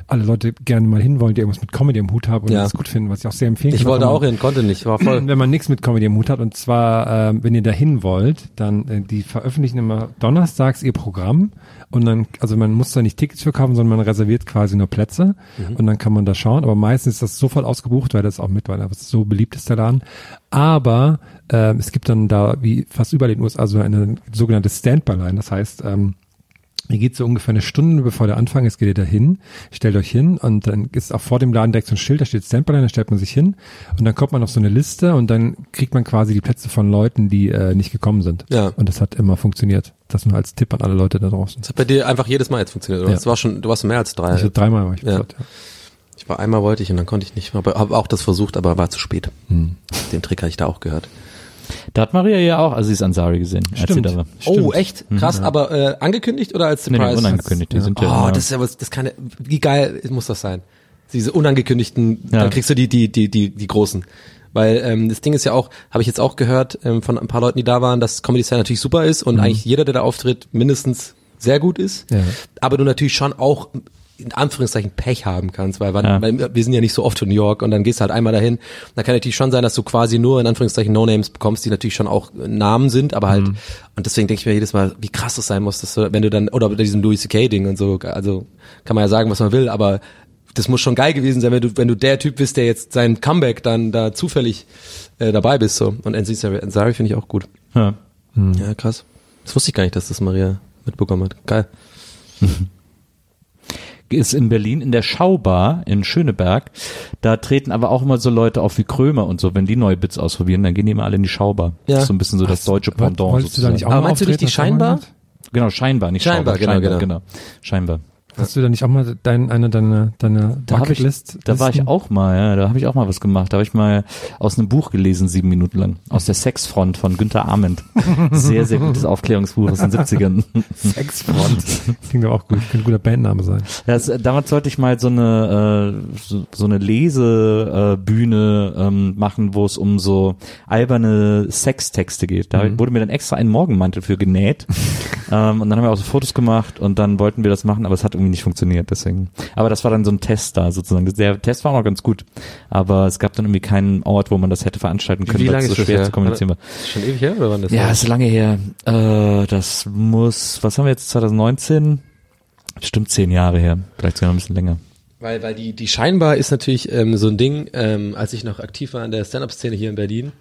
alle Leute gerne mal hinwollen, die irgendwas mit Comedy im Hut haben und Ja. das gut finden, was ich auch sehr empfehlen Ich kann. wollte Wenn man- auch hin, konnte nicht, war voll. [clears throat] wenn man nichts mit Comedy im Hut hat. Und zwar, ähm, wenn ihr dahin wollt, dann äh, die veröffentlichen immer donnerstags ihr Programm und dann, also man muss da nicht Tickets für kaufen, sondern man reserviert quasi nur Plätze und dann kann man da schauen. Aber meistens ist das sofort ausgebucht, weil das auch mit, weil das so beliebt ist der Laden. Aber ähm, es gibt dann da wie fast überall in den USA so eine sogenannte Standby-Line. Das heißt, ähm, Ihr geht so ungefähr eine Stunde bevor der Anfang ist, geht ihr da hin, stellt euch hin und dann ist auch vor dem Laden direkt so ein Schild, da steht Standby, da stellt man sich hin und dann kommt man auf so eine Liste und dann kriegt man quasi die Plätze von Leuten, die äh, nicht gekommen sind. Ja. Und das hat immer funktioniert. Das nur als Tipp an alle Leute da draußen. Das hat bei dir einfach jedes Mal jetzt funktioniert, oder? Ja. Das war schon, du warst mehr als drei. Also dreimal war ich Ja. dort, ja. Ich war einmal wollte ich und dann konnte ich nicht. Aber habe auch das versucht, aber war zu spät. Hm. Den Trick hatte ich da auch gehört. Da hat Maria ja auch Aziz Ansari gesehen, als sie Stimmt. war. Oh, echt? Krass, aber äh, angekündigt oder als Nee, Surprise? nee, unangekündigt. Die sind ja, Oh, das ist ja was, das kann, wie geil muss das sein? Diese unangekündigten, Ja. dann kriegst du die, die, die, die, die großen. Weil ähm, das Ding ist ja auch, habe ich jetzt auch gehört ähm, von ein paar Leuten, die da waren, dass Comedy Star natürlich super ist und eigentlich jeder, der da auftritt, mindestens sehr gut ist. Ja. Aber du natürlich schon auch in Anführungszeichen Pech haben kannst, weil, wann, Ja. weil wir sind ja nicht so oft in New York und dann gehst du halt einmal dahin. Da kann natürlich schon sein, dass du quasi nur in Anführungszeichen No-Names bekommst, die natürlich schon auch äh, Namen sind, aber halt, und deswegen denke ich mir jedes Mal, wie krass das sein muss, dass du, wenn du dann, oder bei diesem Louis C.K. Ding und so, also kann man ja sagen, was man will, aber das muss schon geil gewesen sein, wenn du, wenn du der Typ bist, der jetzt sein Comeback dann da zufällig äh, dabei bist. so Und Aziz Ansari finde ich auch gut. Ja. Ja, krass. Das wusste ich gar nicht, dass das Maria mitbekommen hat. Geil. [laughs] ist in Berlin in der Schaubar in Schöneberg. Da treten aber auch immer so Leute auf wie Krömer und so. Wenn die neue Bits ausprobieren, dann gehen die immer alle in die Schaubar. Ja. Das ist so ein bisschen so das deutsche Pendant sozusagen. nicht auch Aber mal meinst du nicht die Scheinbar? Genau, scheinbar, nicht Scheinbar, Schaubar. genau, scheinbar, genau. genau. Scheinbar. Hast du da nicht auch mal dein, eine deine, deine Da, Bucketlist? da war ich auch mal, ja, da habe ich auch mal was gemacht. Da habe ich mal aus einem Buch gelesen, sieben Minuten lang. Aus der Sexfront von Günter Arment. Sehr, sehr gutes Aufklärungsbuch aus den 70ern. Sexfront. Klingt doch auch gut. Könnte ein guter Bandname sein. Das, äh, damals sollte ich mal so eine äh, so, so eine Lesebühne äh, ähm, machen, wo es um so alberne Sextexte geht. Da wurde mir dann extra ein Morgenmantel für genäht. [laughs] ähm, und dann haben wir auch so Fotos gemacht und dann wollten wir das machen, aber es hat irgendwie nicht funktioniert. Deswegen. Aber das war dann so ein Test da sozusagen. Der Test war auch noch ganz gut, aber es gab dann irgendwie keinen Ort, wo man das hätte veranstalten können, Wie weil lange es so schwer zu kommunizieren war. Schon ewig her oder wann das Ja, war? ist lange her. Äh, das muss, was haben wir jetzt, 2019? Stimmt zehn Jahre her, vielleicht sogar noch ein bisschen länger. Weil, weil die, die scheinbar ist natürlich ähm, so ein Ding, ähm, als ich noch aktiv war in der Stand-Up-Szene hier in Berlin,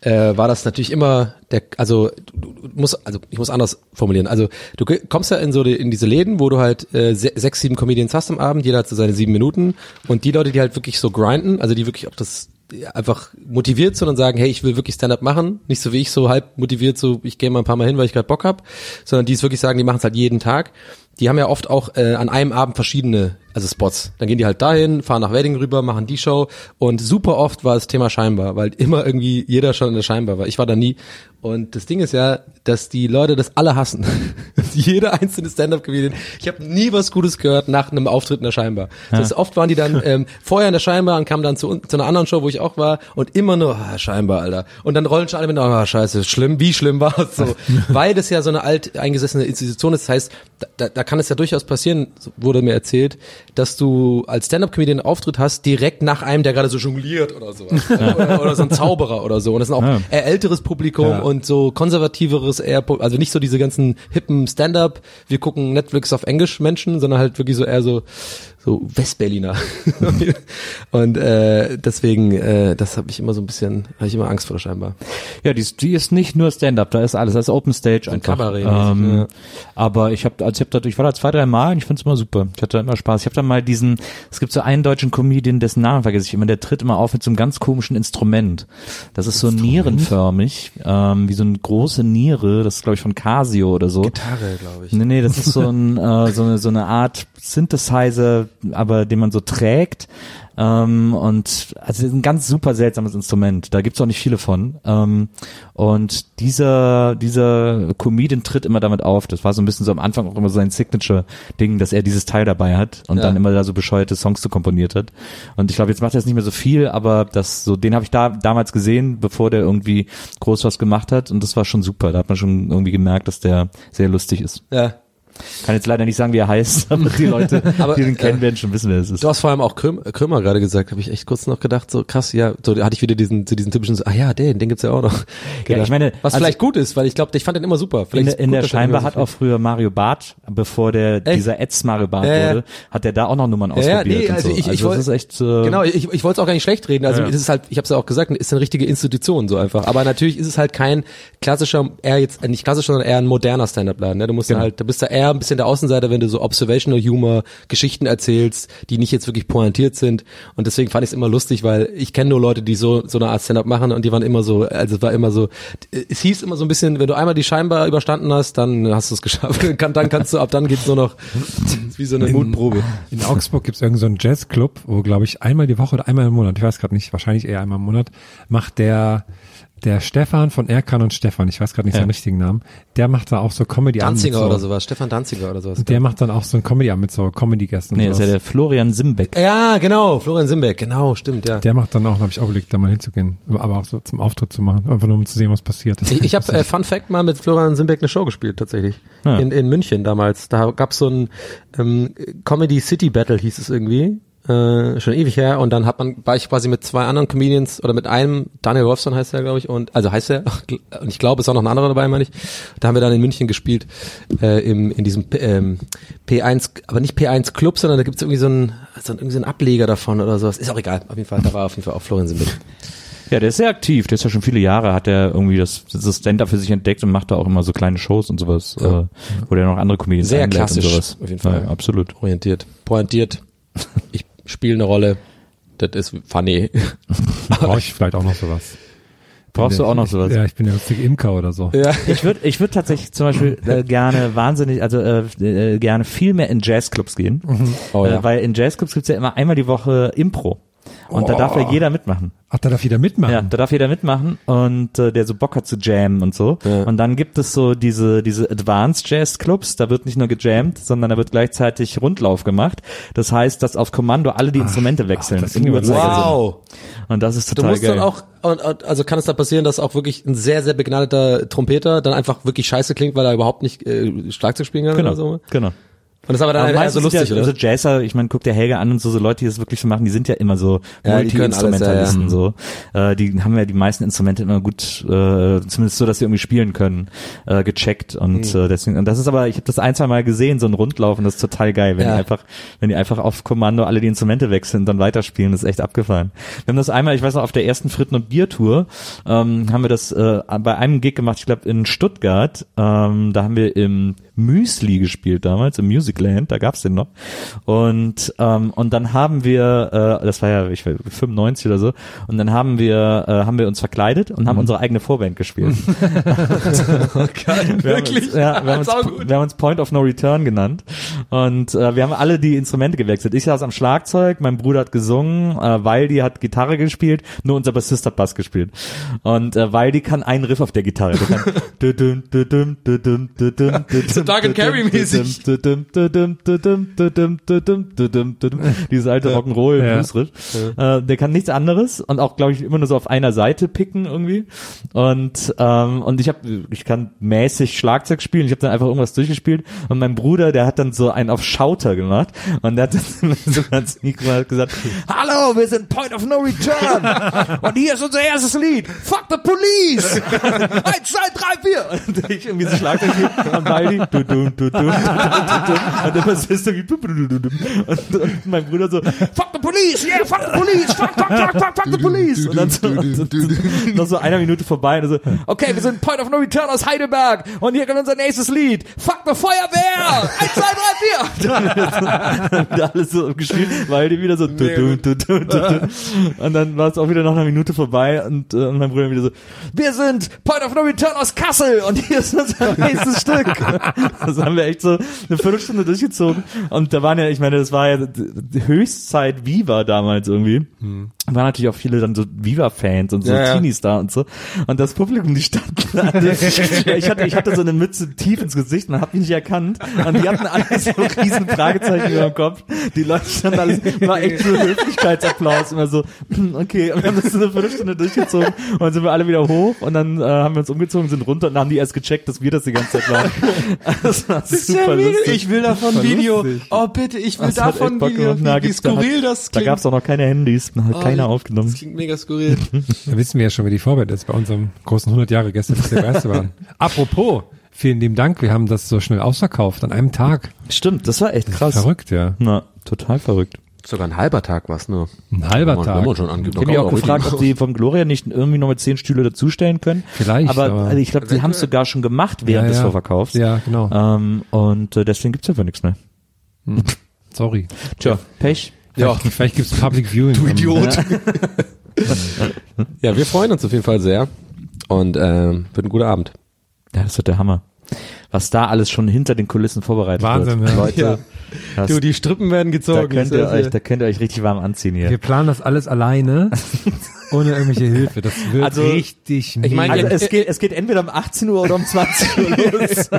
äh, war das natürlich immer der, also du, du musst, also ich muss anders formulieren. Also du kommst ja in so die, in diese Läden, wo du halt äh, se sechs, sieben Comedians hast am Abend, jeder hat so seine sieben Minuten und die Leute, die halt wirklich so grinden, also die wirklich auch das einfach motiviert sind und sagen, hey, ich will wirklich Stand-up machen, nicht so wie ich so halb motiviert, so ich gehe mal ein paar Mal hin, weil ich gerade Bock hab, sondern die es wirklich sagen, die machen es halt jeden Tag. Die haben ja oft auch äh, an einem Abend verschiedene, also Spots. Dann gehen die halt dahin, fahren nach Wedding rüber, machen die Show und super oft war das Thema Scheinbar, weil immer irgendwie jeder schon in der Scheinbar war. Ich war da nie. Und das Ding ist ja, dass die Leute das alle hassen. [laughs] Jeder einzelne Stand-Up-Comedian. Ich habe nie was Gutes gehört nach einem Auftritt in der Scheinbar. Das heißt, oft waren die dann [laughs] ähm, vorher in der Scheinbar und kamen dann zu, zu einer anderen Show, wo ich auch war und immer nur, ah, Scheinbar, Alter. Und dann rollen schon alle mit, ah, scheiße, schlimm, wie schlimm war es so. [laughs] Weil das ja so eine alt eingesessene Institution ist. Das heißt, da, da, kann es ja durchaus passieren, so wurde mir erzählt, dass du als Stand-Up-Comedian einen Auftritt hast, direkt nach einem, der gerade so jongliert oder sowas. [laughs] oder, oder so ein Zauberer oder so. Und das sind auch Ja. eher älteres Publikum Ja. und so konservativeres, eher, also nicht so diese ganzen hippen Stand-up, wir gucken Netflix auf Englisch Menschen, sondern halt wirklich so eher so, so Westberliner. [laughs] und äh, deswegen, äh, das habe ich immer so ein bisschen, habe ich immer Angst vor scheinbar. Ja, die, ist- die ist nicht nur Stand-up, da ist alles, das ist Open Stage einfach. Kabarettmäßig, ähm, ja. Aber ich habe, also ich habe da, ich war da zwei, drei Mal und ich find's immer super. Ich hatte da immer Spaß. Ich habe da mal diesen, es gibt so einen deutschen Comedian, dessen Namen vergesse ich immer, der tritt immer auf mit so einem ganz komischen Instrument. Das ist so nierenförmig, ähm, wie so eine große Niere. Das ist glaube ich von Casio oder so. Gitarre, glaube ich. Nee, nee, das ist so, ein, äh, so, eine, so eine Art Synthesizer, aber den man so trägt. Ähm, und also ein ganz super seltsames Instrument. Da gibt's auch nicht viele von. Ähm, und dieser, dieser Comedian tritt immer damit auf. Das war so ein bisschen so am Anfang auch immer so sein Signature-Ding, dass er dieses Teil dabei hat und Ja. dann immer da so bescheuerte Songs zu komponiert hat. Und ich glaube, jetzt macht er es nicht mehr so viel, aber das so, den habe ich da damals gesehen, bevor der irgendwie groß was gemacht hat. Und das war schon super. Da hat man schon irgendwie gemerkt, dass der sehr lustig ist. Ja. Kann jetzt leider nicht sagen, wie er heißt, [laughs] aber die Leute, [laughs] Aber, die den kennen, äh, werden schon wissen, wer es ist. Du hast vor allem auch Krömer, Krömer gerade gesagt, habe ich echt kurz noch gedacht, so krass, ja, so da hatte ich wieder diesen, so diesen typischen, so, ah ja, den, den gibt's ja auch noch. gedacht. ich meine, was also- vielleicht gut ist, weil ich glaube, ich fand den immer super. In, Vielleicht der- ist in gut, der er Scheinbar hat auch früher Mario Barth, bevor der Echt? dieser Etz Mario Barth Ja, ja. wurde, hat er da auch noch Nummern Ja, ja, ausprobiert nee, also so. ich- ich also wollt- das ist echt äh, Genau, ich, ich wollte es auch gar nicht schlecht reden. Also Ja. es ist halt, ich habe es ja auch gesagt, ist eine richtige Institution so einfach. Aber natürlich ist es halt kein klassischer, eher jetzt äh, nicht klassischer, sondern eher ein moderner Stand-up-Laden. Ne? Du musst Genau. halt, du bist da eher ein bisschen der Außenseiter, wenn du so Observational Humor Geschichten erzählst, die nicht jetzt wirklich pointiert sind. Und deswegen fand ich es immer lustig, weil ich kenne nur Leute, die so so eine Art Stand-up machen und die waren immer so, also es war immer so, es hieß immer so ein bisschen, wenn du einmal die scheinbar überstanden hast, dann hast du es [laughs] geschafft. Kann, dann kannst du, ab dann geht's nur noch [laughs] wie so eine Mutprobe. In Augsburg gibt es irgendeinen so einen Jazzclub, wo, glaube ich, einmal die Woche oder einmal im Monat, ich weiß gerade nicht, wahrscheinlich eher einmal im Monat, macht der der Stefan von Erkan und Stefan, ich weiß gerade nicht Ja. seinen richtigen Namen, der macht da auch so Comedy Danziger mit so, oder sowas, Stefan Danziger oder sowas. Der macht dann auch so ein Comedy mit so Comedy-Gästen. nee, ist ja der Florian Simbeck. Ja, genau, Florian Simbeck, genau, stimmt, ja. der macht dann auch, habe ich auch überlegt, da mal hinzugehen, aber auch so zum Auftritt zu machen, einfach nur um zu sehen, was passiert. Ich, ich habe [laughs] äh, Fun Fact mal mit Florian Simbeck eine Show gespielt tatsächlich Ja. in, in München damals. Da gab's so ein ähm, Comedy City Battle hieß es irgendwie. Äh, schon ewig her und dann hat man war ich quasi mit zwei anderen Comedians oder mit einem Daniel Wolfson heißt er glaube ich und also heißt er und ich glaube ist auch noch ein anderer dabei meine ich da haben wir dann in München gespielt äh, im in diesem ähm, P1 aber nicht P1 Club sondern da gibt's irgendwie so einen so einen, irgendwie so einen Ableger davon oder sowas ist auch egal auf jeden Fall da war auf jeden Fall auch Florian Simbeck Ja, der ist sehr aktiv. Der ist ja schon viele Jahre, hat er irgendwie das, das Stand-up für sich entdeckt und macht da auch immer so kleine Shows und sowas, Ja. äh, wo der noch andere Comedians Sehr klassisch, und sowas. auf jeden Fall. Ja, absolut. orientiert pointiert ich [laughs] spiele eine Rolle das ist funny [laughs] Brauche ich vielleicht auch noch sowas. Brauchst du auch noch sowas? Ja, ich bin ja lustig Imker oder so. Ja. Ich würde ich würd tatsächlich zum Beispiel äh, [laughs] gerne wahnsinnig, also äh, äh, gerne viel mehr in Jazzclubs gehen, Oh, ja. äh, weil in Jazzclubs gibt's ja immer einmal die Woche Impro. Und da darf ja jeder mitmachen. Ach, da darf jeder mitmachen. Ja, da darf jeder mitmachen und äh, der so Bock hat zu jammen und so. Ja. Und dann gibt es so diese diese Advanced Jazz Clubs, da wird nicht nur gejammt, sondern da wird gleichzeitig Rundlauf gemacht. Das heißt, dass auf Kommando alle die Instrumente wechseln das im klingt aber Uhrzeigersinn. Wow. Und das ist Du total musst geil. dann auch, und, und, also kann es da passieren, dass auch wirklich ein sehr, sehr begnadeter Trompeter dann einfach wirklich scheiße klingt, weil er überhaupt nicht äh, Schlagzeug spielen kann genau, oder so? genau. Und das ist aber dann Aber meistens so lustig, ja, oder? Also Jazzer, ich meine, guck der Helge an und so, so Leute, die das wirklich so machen, die sind ja immer so Ja, Multi-Instrumentalisten ja, so. Äh, die haben ja die meisten Instrumente immer gut, äh, zumindest so, dass sie irgendwie spielen können, äh, gecheckt und Mhm. äh, deswegen. Und das ist aber, ich habe das ein, zwei Mal gesehen, so ein Rundlauf und das ist total geil, wenn Ja. die einfach, wenn die einfach auf Kommando alle die Instrumente wechseln und dann weiterspielen, das ist echt abgefahren. Wir haben das einmal, ich weiß noch, auf der ersten Fritten und Biertour ähm, haben wir das äh, bei einem Gig gemacht, ich glaube in Stuttgart. Ähm, da haben wir im Müsli gespielt damals, im Musicland, da gab's den noch. Und ähm, und dann haben wir, äh, das war ja ich weiß, 95 oder so, und dann haben wir äh, haben wir uns verkleidet und haben unsere eigene Vorband gespielt. [laughs] Wir haben uns, ja, wir haben, uns, wir haben uns Point of No Return genannt und äh, wir haben alle die Instrumente gewechselt. Ich saß am Schlagzeug, mein Bruder hat gesungen, äh, Waldi hat Gitarre gespielt, nur unser Bassist hat Bass gespielt. Und äh, Waldi kann einen Riff auf der Gitarre. Der kann [laughs] Dark and Carry mäßig. Dieses alte Rock'n'Roll Ja. Bluesriff. Äh, der kann nichts anderes und auch glaube ich immer nur so auf einer Seite picken irgendwie. Und ähm, und ich habe ich kann mäßig Schlagzeug spielen. Ich habe dann einfach irgendwas durchgespielt und mein Bruder, der hat dann so einen auf Schauter gemacht und der hat dann so ganz Mikro gesagt, Hallo, wir sind Point of No Return und hier ist unser erstes Lied. Fuck the police. Eins, zwei, drei, vier. Und ich irgendwie so Schlagzeug und Baldi du, du, du, du, und irgendwie du, du, du, du. und, und mein Bruder so Fuck the police, yeah, fuck the police, fuck, fuck, fuck, fuck, fuck the police. Und dann so, und dann noch so einer Minute vorbei und so, okay, wir sind Point of No Return aus Heidelberg und hier kommt unser nächstes Lied. Fuck the Feuerwehr! Eins, zwei, drei, vier! Dann wieder alles so gespielt, weil die wieder so und dann war es auch wieder noch eine Minute vorbei und, äh, und mein Bruder wieder so, wir sind Point of No Return aus Kassel und hier ist unser nächstes Stück. Das [laughs] haben wir echt so eine Viertelstunde durchgezogen und da waren ja, ich meine, das war ja Höchstzeit Viva damals irgendwie. Waren natürlich auch viele dann so Viva-Fans und so Ja, ja. Teenies da und so. Und das Publikum, die standen alle, [laughs] ich hatte, ich hatte so eine Mütze tief ins Gesicht, man hat mich nicht erkannt. Und die hatten alle so riesen Fragezeichen über dem Kopf. Die Leute standen alles, war echt so Höflichkeitsapplaus. Immer so, [clears throat] okay, und wir haben das so eine Viertelstunde durchgezogen und dann sind wir alle wieder hoch und dann äh, haben wir uns umgezogen, sind runter und dann haben die erst gecheckt, dass wir das die ganze Zeit waren. [laughs] Das war super lustig. Ich will davon Video. Oh bitte, ich will Das davon Video. Wie, wie da- skurril das Da klingt. gab's auch noch keine Handys, hat Oh, keiner Das aufgenommen. klingt mega skurril. Da wissen wir ja schon, wie die Vorbild ist bei unserem großen 100 Jahre gestern, bis der erste waren. [laughs] Apropos, vielen lieben Dank, wir haben das so schnell ausverkauft an einem Tag. Stimmt, das war echt krass. Verrückt, ja. Na, total verrückt. Sogar ein halber Tag was nur. Ein halber Tag. man schon angibt, Ich habe mich auch gefragt, ob die vom Gloria nicht irgendwie noch mit zehn Stühle dazustellen können. Vielleicht, Aber, aber- also ich glaube, die haben es sogar schon gemacht während Ja, des ja. Vorverkaufs. Ja, genau. Ähm, und äh, deswegen gibt's einfach nichts mehr. Sorry. Tja, Pech. Ja. Vielleicht, vielleicht gibt's Public Viewing. Du Idiot. [laughs] ja, wir freuen uns auf jeden Fall sehr. Und ähm, wird ein guter Abend. Ja, das wird der Hammer. Was da alles schon hinter den Kulissen vorbereitet Wahnsinn, wird. ja. Leute, Ja. das, Du, die Strippen werden da gezogen. könnt ihr euch, da könnt ihr euch richtig warm anziehen hier. Wir planen das alles alleine, [laughs] ohne irgendwelche Hilfe. Das wird Also, richtig ich meine, Also es geht, es geht entweder um 18 Uhr oder um 20 Uhr [laughs] los.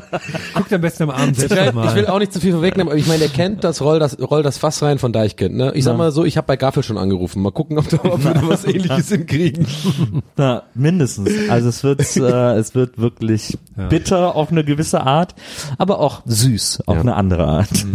Guckt am besten am Abend Ich selbst will, nochmal. ich will auch nicht zu viel vorwegnehmen, aber ich meine, er kennt das Roll das Roll das Fass rein von Deichkind. Ne? Ich sag mal so, ich habe bei Gaffel schon angerufen. Mal gucken, ob, da, ob wir da was [laughs] ähnliches hinkriegen. [laughs] Na, mindestens. Also es wird, äh, es wird wirklich bitter auf eine gewisse Art, aber auch süß auf Ja. eine andere Art.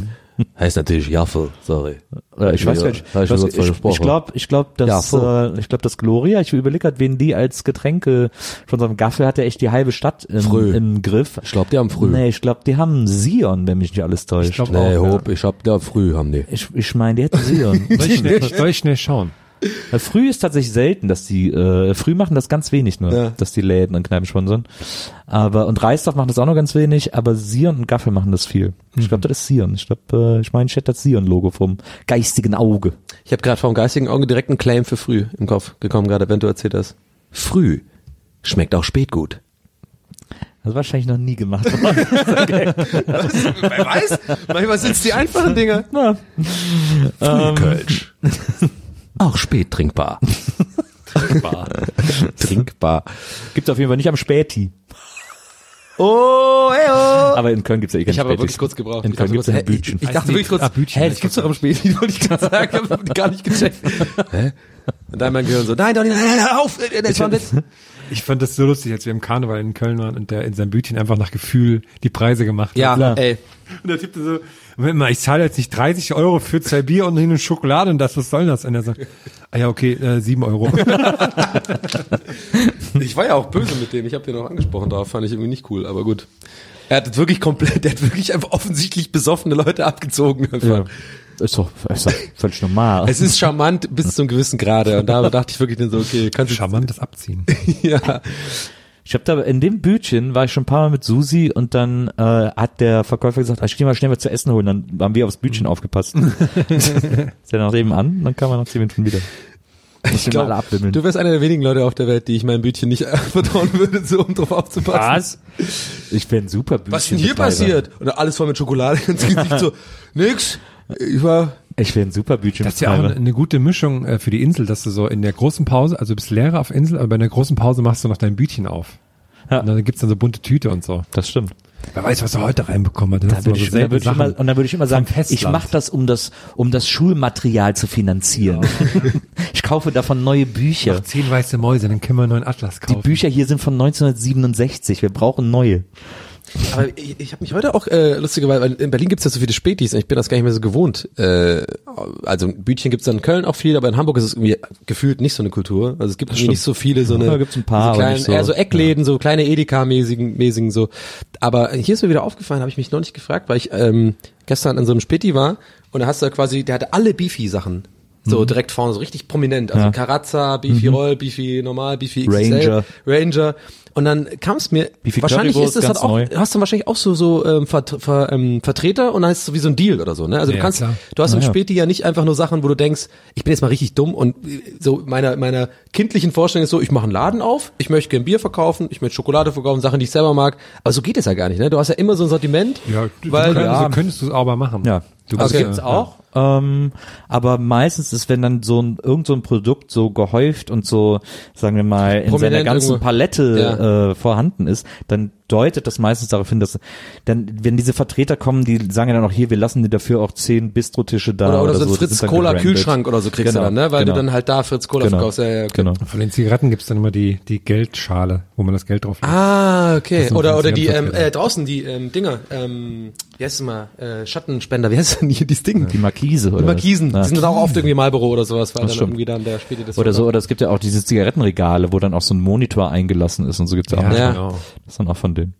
Heißt natürlich Jaffel, sorry. Äh, ich weiß gar nicht. Ich Ich, kurz ich, ich glaube, ich glaube, Ja, dass äh, ich glaube, dass Gloria. Ich überlege gerade, wen die als Getränke von so einem Gaffel hat, der echt die halbe Stadt im, Früh. im Griff. Ich glaube, die haben früh. Nee, ich glaube, die haben Sion, wenn mich nicht alles täuscht. Ich glaub Nee, auch, ja. hopp, ich hab da früh haben die. ich, ich meine, die hätten Sion. [laughs] Soll ich [laughs] soll ich schnell schauen? Früh ist tatsächlich selten, dass die äh, früh machen das ganz wenig nur, Ja. dass die Läden und Kneipen sponsern. Aber und Reisdorf macht das auch noch ganz wenig, aber Sion und Gaffel machen das viel. Ich glaube, das ist Sion. Ich glaube, äh, ich meine, ich hätte das Sion-Logo vom geistigen Auge. Ich habe gerade vom geistigen Auge direkt einen Claim für früh im Kopf gekommen, gerade wenn du erzählt hast. Früh. Schmeckt auch spät gut. Das wahrscheinlich noch nie gemacht worden. [laughs] Wer weiß? Manchmal sind's die einfachen Dinger. Ja. Frühkölsch. Auch spät trinkbar. [laughs] Trinkbar. [laughs] Trinkbar. Gibt's auf jeden Fall nicht am Späti. Oh, ey, oh. Aber in Köln gibt's ja eh keine Ich habe aber wirklich kurz gebraucht. In Köln gibt's ein Bütchen. Ich, ich dachte wirklich kurz, Ah, Bütchen. hä, das gibt's doch am Späti, wollte ich gerade [laughs] sagen. Ich habe gar nicht gecheckt. Hä? Und dann mein Gehirn so, nein, doch nicht, nein, nein, hör auf, das war ein Witz. Ich fand das so lustig, als wir im Karneval in Köln waren und der in seinem Bütchen einfach nach Gefühl die Preise gemacht Ja, hat. Klar. ey. Und der Typ so, Moment mal, ich zahle jetzt nicht 30 Euro für zwei Bier und eine Schokolade und das, was soll das? Und er sagt, ah ja, okay, äh, 7 Euro. [laughs] Ich war ja auch böse mit dem. Ich habe den auch angesprochen drauf. Fand ich irgendwie nicht cool, aber gut. Er hat wirklich komplett, [laughs] der hat wirklich einfach offensichtlich besoffene Leute abgezogen. Einfach. Ja. Ist doch, ist doch völlig normal. Es ist charmant bis zum gewissen Grade. Und da dachte ich wirklich dann so, okay, kannst du Charmantes Abziehen. [laughs] ja. Ich habe da in dem Bütchen war ich schon ein paar Mal mit Susi und dann äh, hat der Verkäufer gesagt, ah, ich geh mal schnell was zu essen holen. Dann haben wir aufs Bütchen aufgepasst. [laughs] ist ja nach eben an, dann kam er nach zehn Minuten wieder. Ich glaub, abwimmeln. du wärst einer der wenigen Leute auf der Welt, die ich mein Bütchen nicht [laughs] vertrauen würde, so um drauf aufzupassen. Was? Ich bin ein super Bütchen. Was ist denn hier passiert? Und alles voll mit Schokolade ins Gesicht so, nix. Ich war, Ich bin ein super Bütchen. Das ist ja auch eine, gute Mischung äh, für die Insel, dass du so in der großen Pause, also du bist Lehrer auf Insel, aber bei der großen Pause machst du noch dein Bütchen auf. Ja. Und dann gibt's dann so bunte Tüte und so. Das stimmt. Wer weiß, was er heute reinbekommen hat. Hast Da du würde ich, so da seltene ich immer, und dann würde ich immer sagen, ich mache das, um das, um das Schulmaterial zu finanzieren. [laughs] ich kaufe davon neue Bücher. Noch zehn weiße Mäuse, dann können wir einen neuen Atlas Die kaufen. Bücher hier sind von 1967. Wir brauchen neue. Aber ich, ich habe mich heute auch, äh, lustigerweise, weil in Berlin gibt's ja so viele Spätis und ich bin das gar nicht mehr so gewohnt. Äh, also ein Bütchen gibt's dann in Köln auch viel, aber in Hamburg ist es irgendwie gefühlt nicht so eine Kultur. Also es gibt nicht so viele, so eine, Ja, gibt's ein paar, so kleinen, so. eher so Eckläden, so kleine Edeka-mäßigen, mäßigen so. Aber hier ist mir wieder aufgefallen, habe ich mich noch nicht gefragt, weil ich ähm, gestern in so einem Späti war und da hast du quasi, der hatte alle Beefy-Sachen. So direkt vorne, so richtig prominent. Also Ja. Karazza, Beefy Roll, Beefy Normal, Beefy XXL, Ranger. Ranger. Und dann kam es mir, wahrscheinlich Currywurst, ist es halt ganz auch, neu. hast du wahrscheinlich auch so, so ähm, Ver, Ver, ähm, Vertreter und dann ist es so wie so ein Deal oder so. Ne? Also du Ja, kannst, klar. du hast im Ja, ja. Späti ja nicht einfach nur Sachen, wo du denkst, ich bin jetzt mal richtig dumm und äh, so meiner meiner kindlichen Vorstellung ist so, ich mache einen Laden auf, ich möchte gerne Bier verkaufen, ich möchte Schokolade verkaufen, Sachen, die ich selber mag. Aber so geht es ja gar nicht. Ne? Du hast ja immer so ein Sortiment, ja, du, weil du könntest, ja. so könntest du es aber machen. Ja, Du also Okay. gibt's auch. Ähm, aber meistens ist, wenn dann so ein irgend so ein Produkt so gehäuft und so, sagen wir mal, in seiner Prominent ganzen irgendwo. Palette äh, vorhanden ist, dann deutet das meistens darauf hin, dass dann, wenn diese Vertreter kommen, die sagen ja dann auch hier, wir lassen dir dafür auch zehn Bistrotische da oder, oder, so ein Fritz Cola. Kühlschrank oder so kriegst Genau, du dann, ne? Weil genau. du dann halt da Fritz Cola Genau. verkaufst. Ja, ja, okay. Genau. Von den Zigaretten gibt's dann immer die, die Geldschale, wo man das Geld drauf legt. Ah, okay. Oder oder die ähm, äh, draußen die ähm, Dinger, ähm, wie heißt es mal, äh, Schattenspender, wie heißt denn hier dieses Ding? Die Markise oder Die Markisen, die sind dann auch oft irgendwie Marlboro oder sowas, weil Das dann stimmt. irgendwie dann der später das Oder so, oder es gibt ja auch diese Zigarettenregale, wo dann auch so ein Monitor eingelassen ist und so gibt's ja auch. Ja. genau. Das ist dann auch von denen.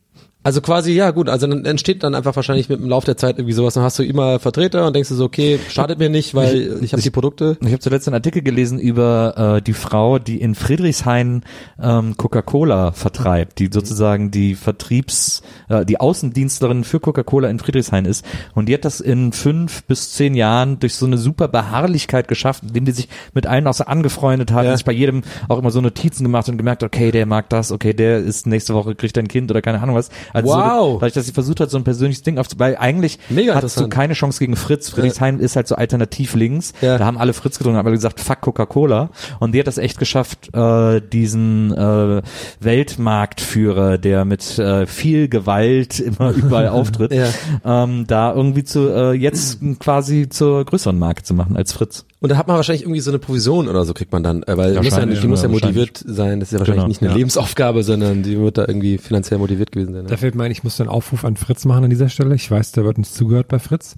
Also quasi, ja gut, also dann entsteht dann einfach wahrscheinlich mit dem Lauf der Zeit irgendwie sowas, dann hast du immer Vertreter und denkst du so, okay, schadet mir nicht, weil ich, habe die Produkte. Ich habe zuletzt einen Artikel gelesen über äh, die Frau, die in Friedrichshain ähm, Coca-Cola vertreibt, die sozusagen die Vertriebs, äh, die Außendienstlerin für Coca-Cola in Friedrichshain ist. Und die hat das in fünf bis zehn Jahren durch so eine super Beharrlichkeit geschafft, indem die sich mit allen auch so angefreundet hat, Ja. und sich bei jedem auch immer so Notizen gemacht und gemerkt, okay, der mag das, okay, der ist nächste Woche kriegt ein Kind oder keine Ahnung was. Also Wow. so, dadurch, dass sie versucht hat, so ein persönliches Ding aufzubauen, weil eigentlich Mega hattest du keine Chance gegen Fritz. Friedrichshain ist halt so alternativ links. Ja. Da haben alle Fritz getrunken, haben alle gesagt, fuck Coca-Cola. Und die hat das echt geschafft, äh, diesen äh, Weltmarktführer, der mit äh, viel Gewalt immer [laughs] überall auftritt, Ja. ähm, da irgendwie zu äh, jetzt quasi zur größeren Marke zu machen als Fritz. Und da hat man wahrscheinlich irgendwie so eine Provision oder so kriegt man dann, äh, weil die muss ja, die muss ja motiviert sein, das ist ja wahrscheinlich Genau, nicht eine ja. Lebensaufgabe, sondern die wird da irgendwie finanziell motiviert gewesen sein. Da Ne? fällt mir ein, ich muss einen Aufruf an Fritz machen an dieser Stelle. Ich weiß, da wird uns zugehört bei Fritz.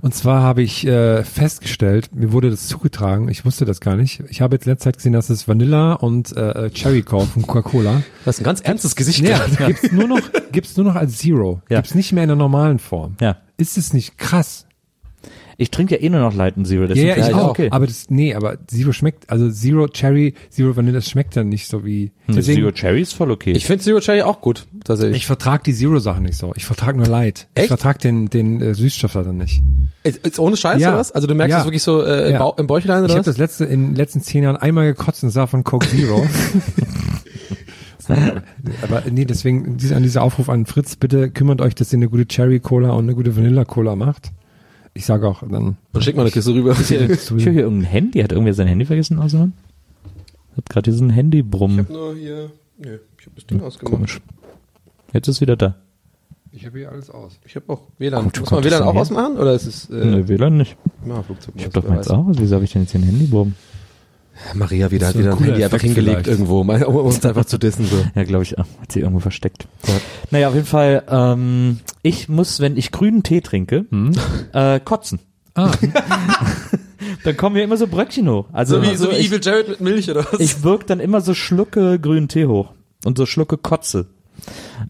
Und zwar habe ich äh, festgestellt, mir wurde das zugetragen, ich wusste das gar nicht. Ich habe jetzt letzte Zeit gesehen, dass es Vanilla und äh, Cherry Core von Coca-Cola. Das ist ein ganz ernstes Gesicht. Ja, gerade. [laughs] gibt's nur noch, gibt's nur noch als Zero. Ja. Gibt's nicht mehr in der normalen Form. Ja. Ist es nicht krass? Ich trinke ja eh nur noch Light and Zero. Ja, deswegen ja, ich auch. okay. Aber das, nee, aber Zero schmeckt, also Zero Cherry, Zero Vanilla, das schmeckt dann nicht so wie, deswegen, Zero Cherry ist voll okay. Ich finde Zero Cherry auch gut, tatsächlich. ich vertrag die Zero-Sachen nicht so. Ich vertrag nur Light. Ich Echt? vertrag den, den äh, Süßstoff da dann nicht. Ist, ist ohne Scheiß Ja. oder was? Also du merkst Ja. das wirklich so äh, im, Ja. Im Bäuchlein Ich oder habe was? das letzte in den letzten zehn Jahren einmal gekotzt und sah von Coke Zero. [laughs] Aber nee, deswegen dieser, an dieser Aufruf an Fritz, bitte kümmert euch, dass ihr eine gute Cherry Cola und eine gute Vanilla Cola macht. Ich sage auch dann. Und schick mal eine Kiste rüber. Ich höre hier [laughs] irgendein Handy. Hat irgendwer sein Handy vergessen auszumachen? Hat gerade diesen Handy-Brumm. nur hier, nö, ich habe das Ding ausgemacht. Komisch. Jetzt ist wieder da. Ich habe hier alles aus. Ich habe auch WLAN. Gut, Muss man WLAN dann auch her? ausmachen oder ist es äh, Ne, WLAN nicht. ja, Flugzeug Ich hab doch meins aus. Wieso habe ich denn jetzt hier ein Handy-Brumm? Maria wieder hat wieder ein Handy einfach hingelegt vielleicht. irgendwo, mal, um [laughs] uns einfach zu dissen so. Ja, glaube ich, ah, hat sie irgendwo versteckt. Naja, auf jeden Fall, ähm, ich muss, wenn ich grünen Tee trinke, äh, kotzen. Ah, [laughs] Dann kommen mir immer so Bröckchen hoch. Also, So wie, also so wie ich, Evil Jared mit Milch oder was? ich wirk dann immer so Schlucke grünen Tee hoch und so Schlucke Kotze.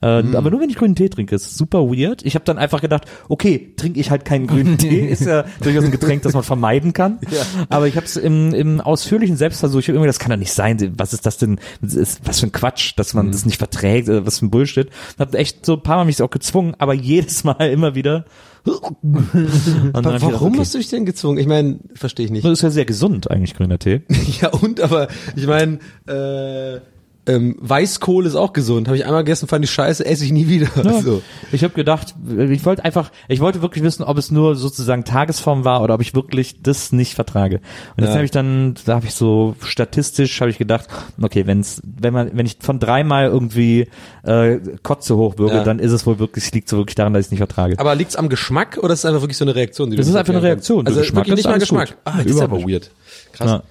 Äh, Aber nur wenn ich grünen Tee trinke, ist super weird. Ich habe dann einfach gedacht, okay, trinke ich halt keinen grünen [laughs] Tee, ist ja durchaus ein Getränk, das man vermeiden kann. [laughs] Aber ich habe es im, im ausführlichen Selbstversuch, ich habe immer, das kann doch nicht sein. Was ist das denn? Was für ein Quatsch, dass man das nicht verträgt, äh, was für ein Bullshit. Habe echt so ein paar Mal mich auch gezwungen, aber [laughs] jedes Mal immer wieder. Und ich gedacht, Warum okay. hast du dich denn gezwungen? Ich meine, verstehe ich nicht. Das ist ja sehr gesund eigentlich grüner Tee. Ja und, aber ich meine, äh, ähm, Weißkohl ist auch gesund. Habe ich einmal gegessen, fand ich scheiße, esse ich nie wieder. Ja. [laughs] So. Ich habe gedacht, ich wollte einfach, ich wollte wirklich wissen, ob es nur sozusagen Tagesform war oder ob ich wirklich das nicht vertrage. Und jetzt Ja. habe ich dann, da habe ich so statistisch habe ich gedacht, okay, wenn's, wenn man, wenn ich von dreimal irgendwie äh, Kotze hochwürge, Ja. dann ist es wohl wirklich, liegt so wirklich daran, dass ich es nicht vertrage. Aber liegt's am Geschmack oder ist es einfach wirklich so eine Reaktion? Die du Das ist einfach eine? Reaktion. Also Geschmack wirklich nicht mal Geschmack. gut. Ah, das ist aber weird. Krass.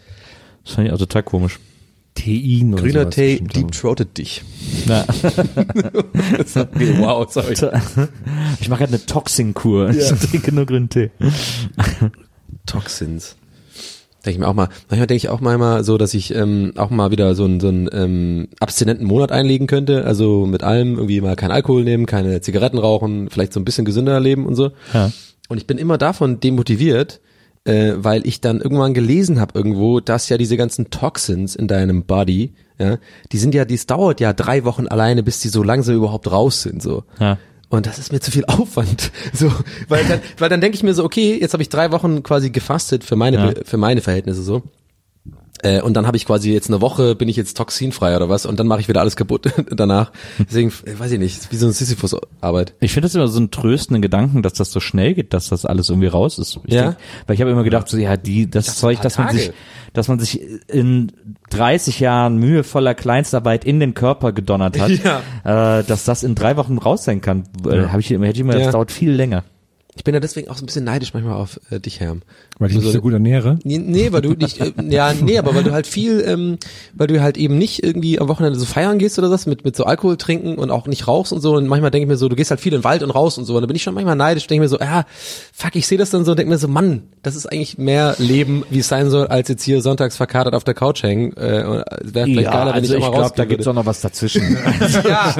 Das fand ich auch total komisch. Tein oder Grüner Tee deep throated dich. Okay, [laughs] wow, sorry. [laughs] Ich mache halt eine Toxin-Kur. [laughs] Ich trinke nur grünen Tee. Toxins. Denke ich mir auch mal. Manchmal denke ich auch manchmal so, dass ich ähm, auch mal wieder so einen, so einen ähm, abstinenten Monat einlegen könnte. Also mit allem irgendwie mal kein Alkohol nehmen, keine Zigaretten rauchen, vielleicht so ein bisschen gesünder leben und so. Ja. Und ich bin immer davon demotiviert, äh, weil ich dann irgendwann gelesen habe irgendwo, dass ja diese ganzen Toxins in deinem Body, ja, die sind ja, dies dauert ja drei Wochen alleine, bis die so langsam überhaupt raus sind, so. Ja. Und das ist mir zu viel Aufwand. [laughs] So, weil dann, weil dann denke ich mir so, okay, jetzt habe ich drei Wochen quasi gefastet für meine, Ja. für meine Verhältnisse so. Äh, und dann habe ich quasi jetzt eine Woche, bin ich jetzt toxinfrei oder was und dann mache ich wieder alles kaputt [laughs] danach. Deswegen, äh, weiß ich nicht, wie so eine Sisyphus-Arbeit. Ich finde das immer so einen tröstenden Gedanken, dass das so schnell geht, dass das alles irgendwie raus ist. Ich Ja. denk, weil ich habe immer gedacht, so ja, die das dachte, Zeug, dass man Tage. sich, dass man sich in 30 Jahren mühevoller Kleinstarbeit in den Körper gedonnert hat, [laughs] äh, dass das in drei Wochen raus sein kann. Äh, Hab ich immer, hätte ich immer, Ja. das dauert viel länger. Ich bin ja deswegen auch so ein bisschen neidisch manchmal auf äh, dich, Herm. Weil ich mich so gut ernähre. Nee, nee, weil du nicht, äh, ja, nee, aber weil du halt viel, ähm, weil du halt eben nicht irgendwie am Wochenende so feiern gehst oder was, mit, mit so Alkohol trinken und auch nicht rauchst und so. Und manchmal denke ich mir so, du gehst halt viel in den Wald und raus und so. Und da bin ich schon manchmal neidisch, denke mir so, ja, fuck, ich sehe das dann so und denke mir so, Mann, das ist eigentlich mehr Leben, wie es sein soll, als jetzt hier sonntags verkatert auf der Couch hängen. Äh, und es wäre vielleicht geiler, wenn ich, auch mal glaube, also da gibt's auch noch was dazwischen. [laughs] Ja,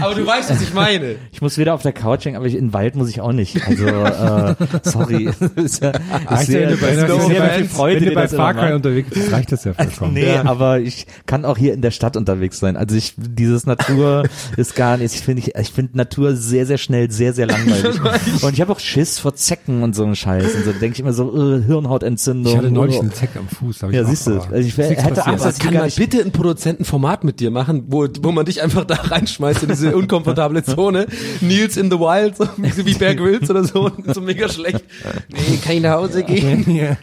aber du weißt, was ich meine. ich muss wieder auf der Couch hängen, aber ich, in den Wald muss ich auch nicht. Also, äh, sorry. ich sehe, wenn du bei, ich wenn sehe, du bei, viel Freude wenn du dir bei das immer Far Cry macht. unterwegs bist, reicht das ja vollkommen. [laughs] Nee, aber ich kann auch hier in der Stadt unterwegs sein. Also ich, dieses Natur [laughs] ist gar nicht, ich finde, ich, ich finde Natur sehr, sehr schnell, sehr, sehr langweilig. [laughs] Und ich habe auch Schiss vor Zecken und so einem Scheiß. Und so denke ich immer so, äh, Hirnhautentzündung. Ich hatte neulich oh. einen Zeck am Fuß. hab ich Ja, siehst du. Also ich wär- ist hätte. Angst, Aber dass ich kann man bitte ein Produzentenformat mit dir machen, wo, wo man dich einfach da reinschmeißt in diese unkomfortable Zone? Nils in the Wild, so so wie Bear Grylls oder so, so mega schlecht. Nee, kann ich nach Hause gehen? Ja.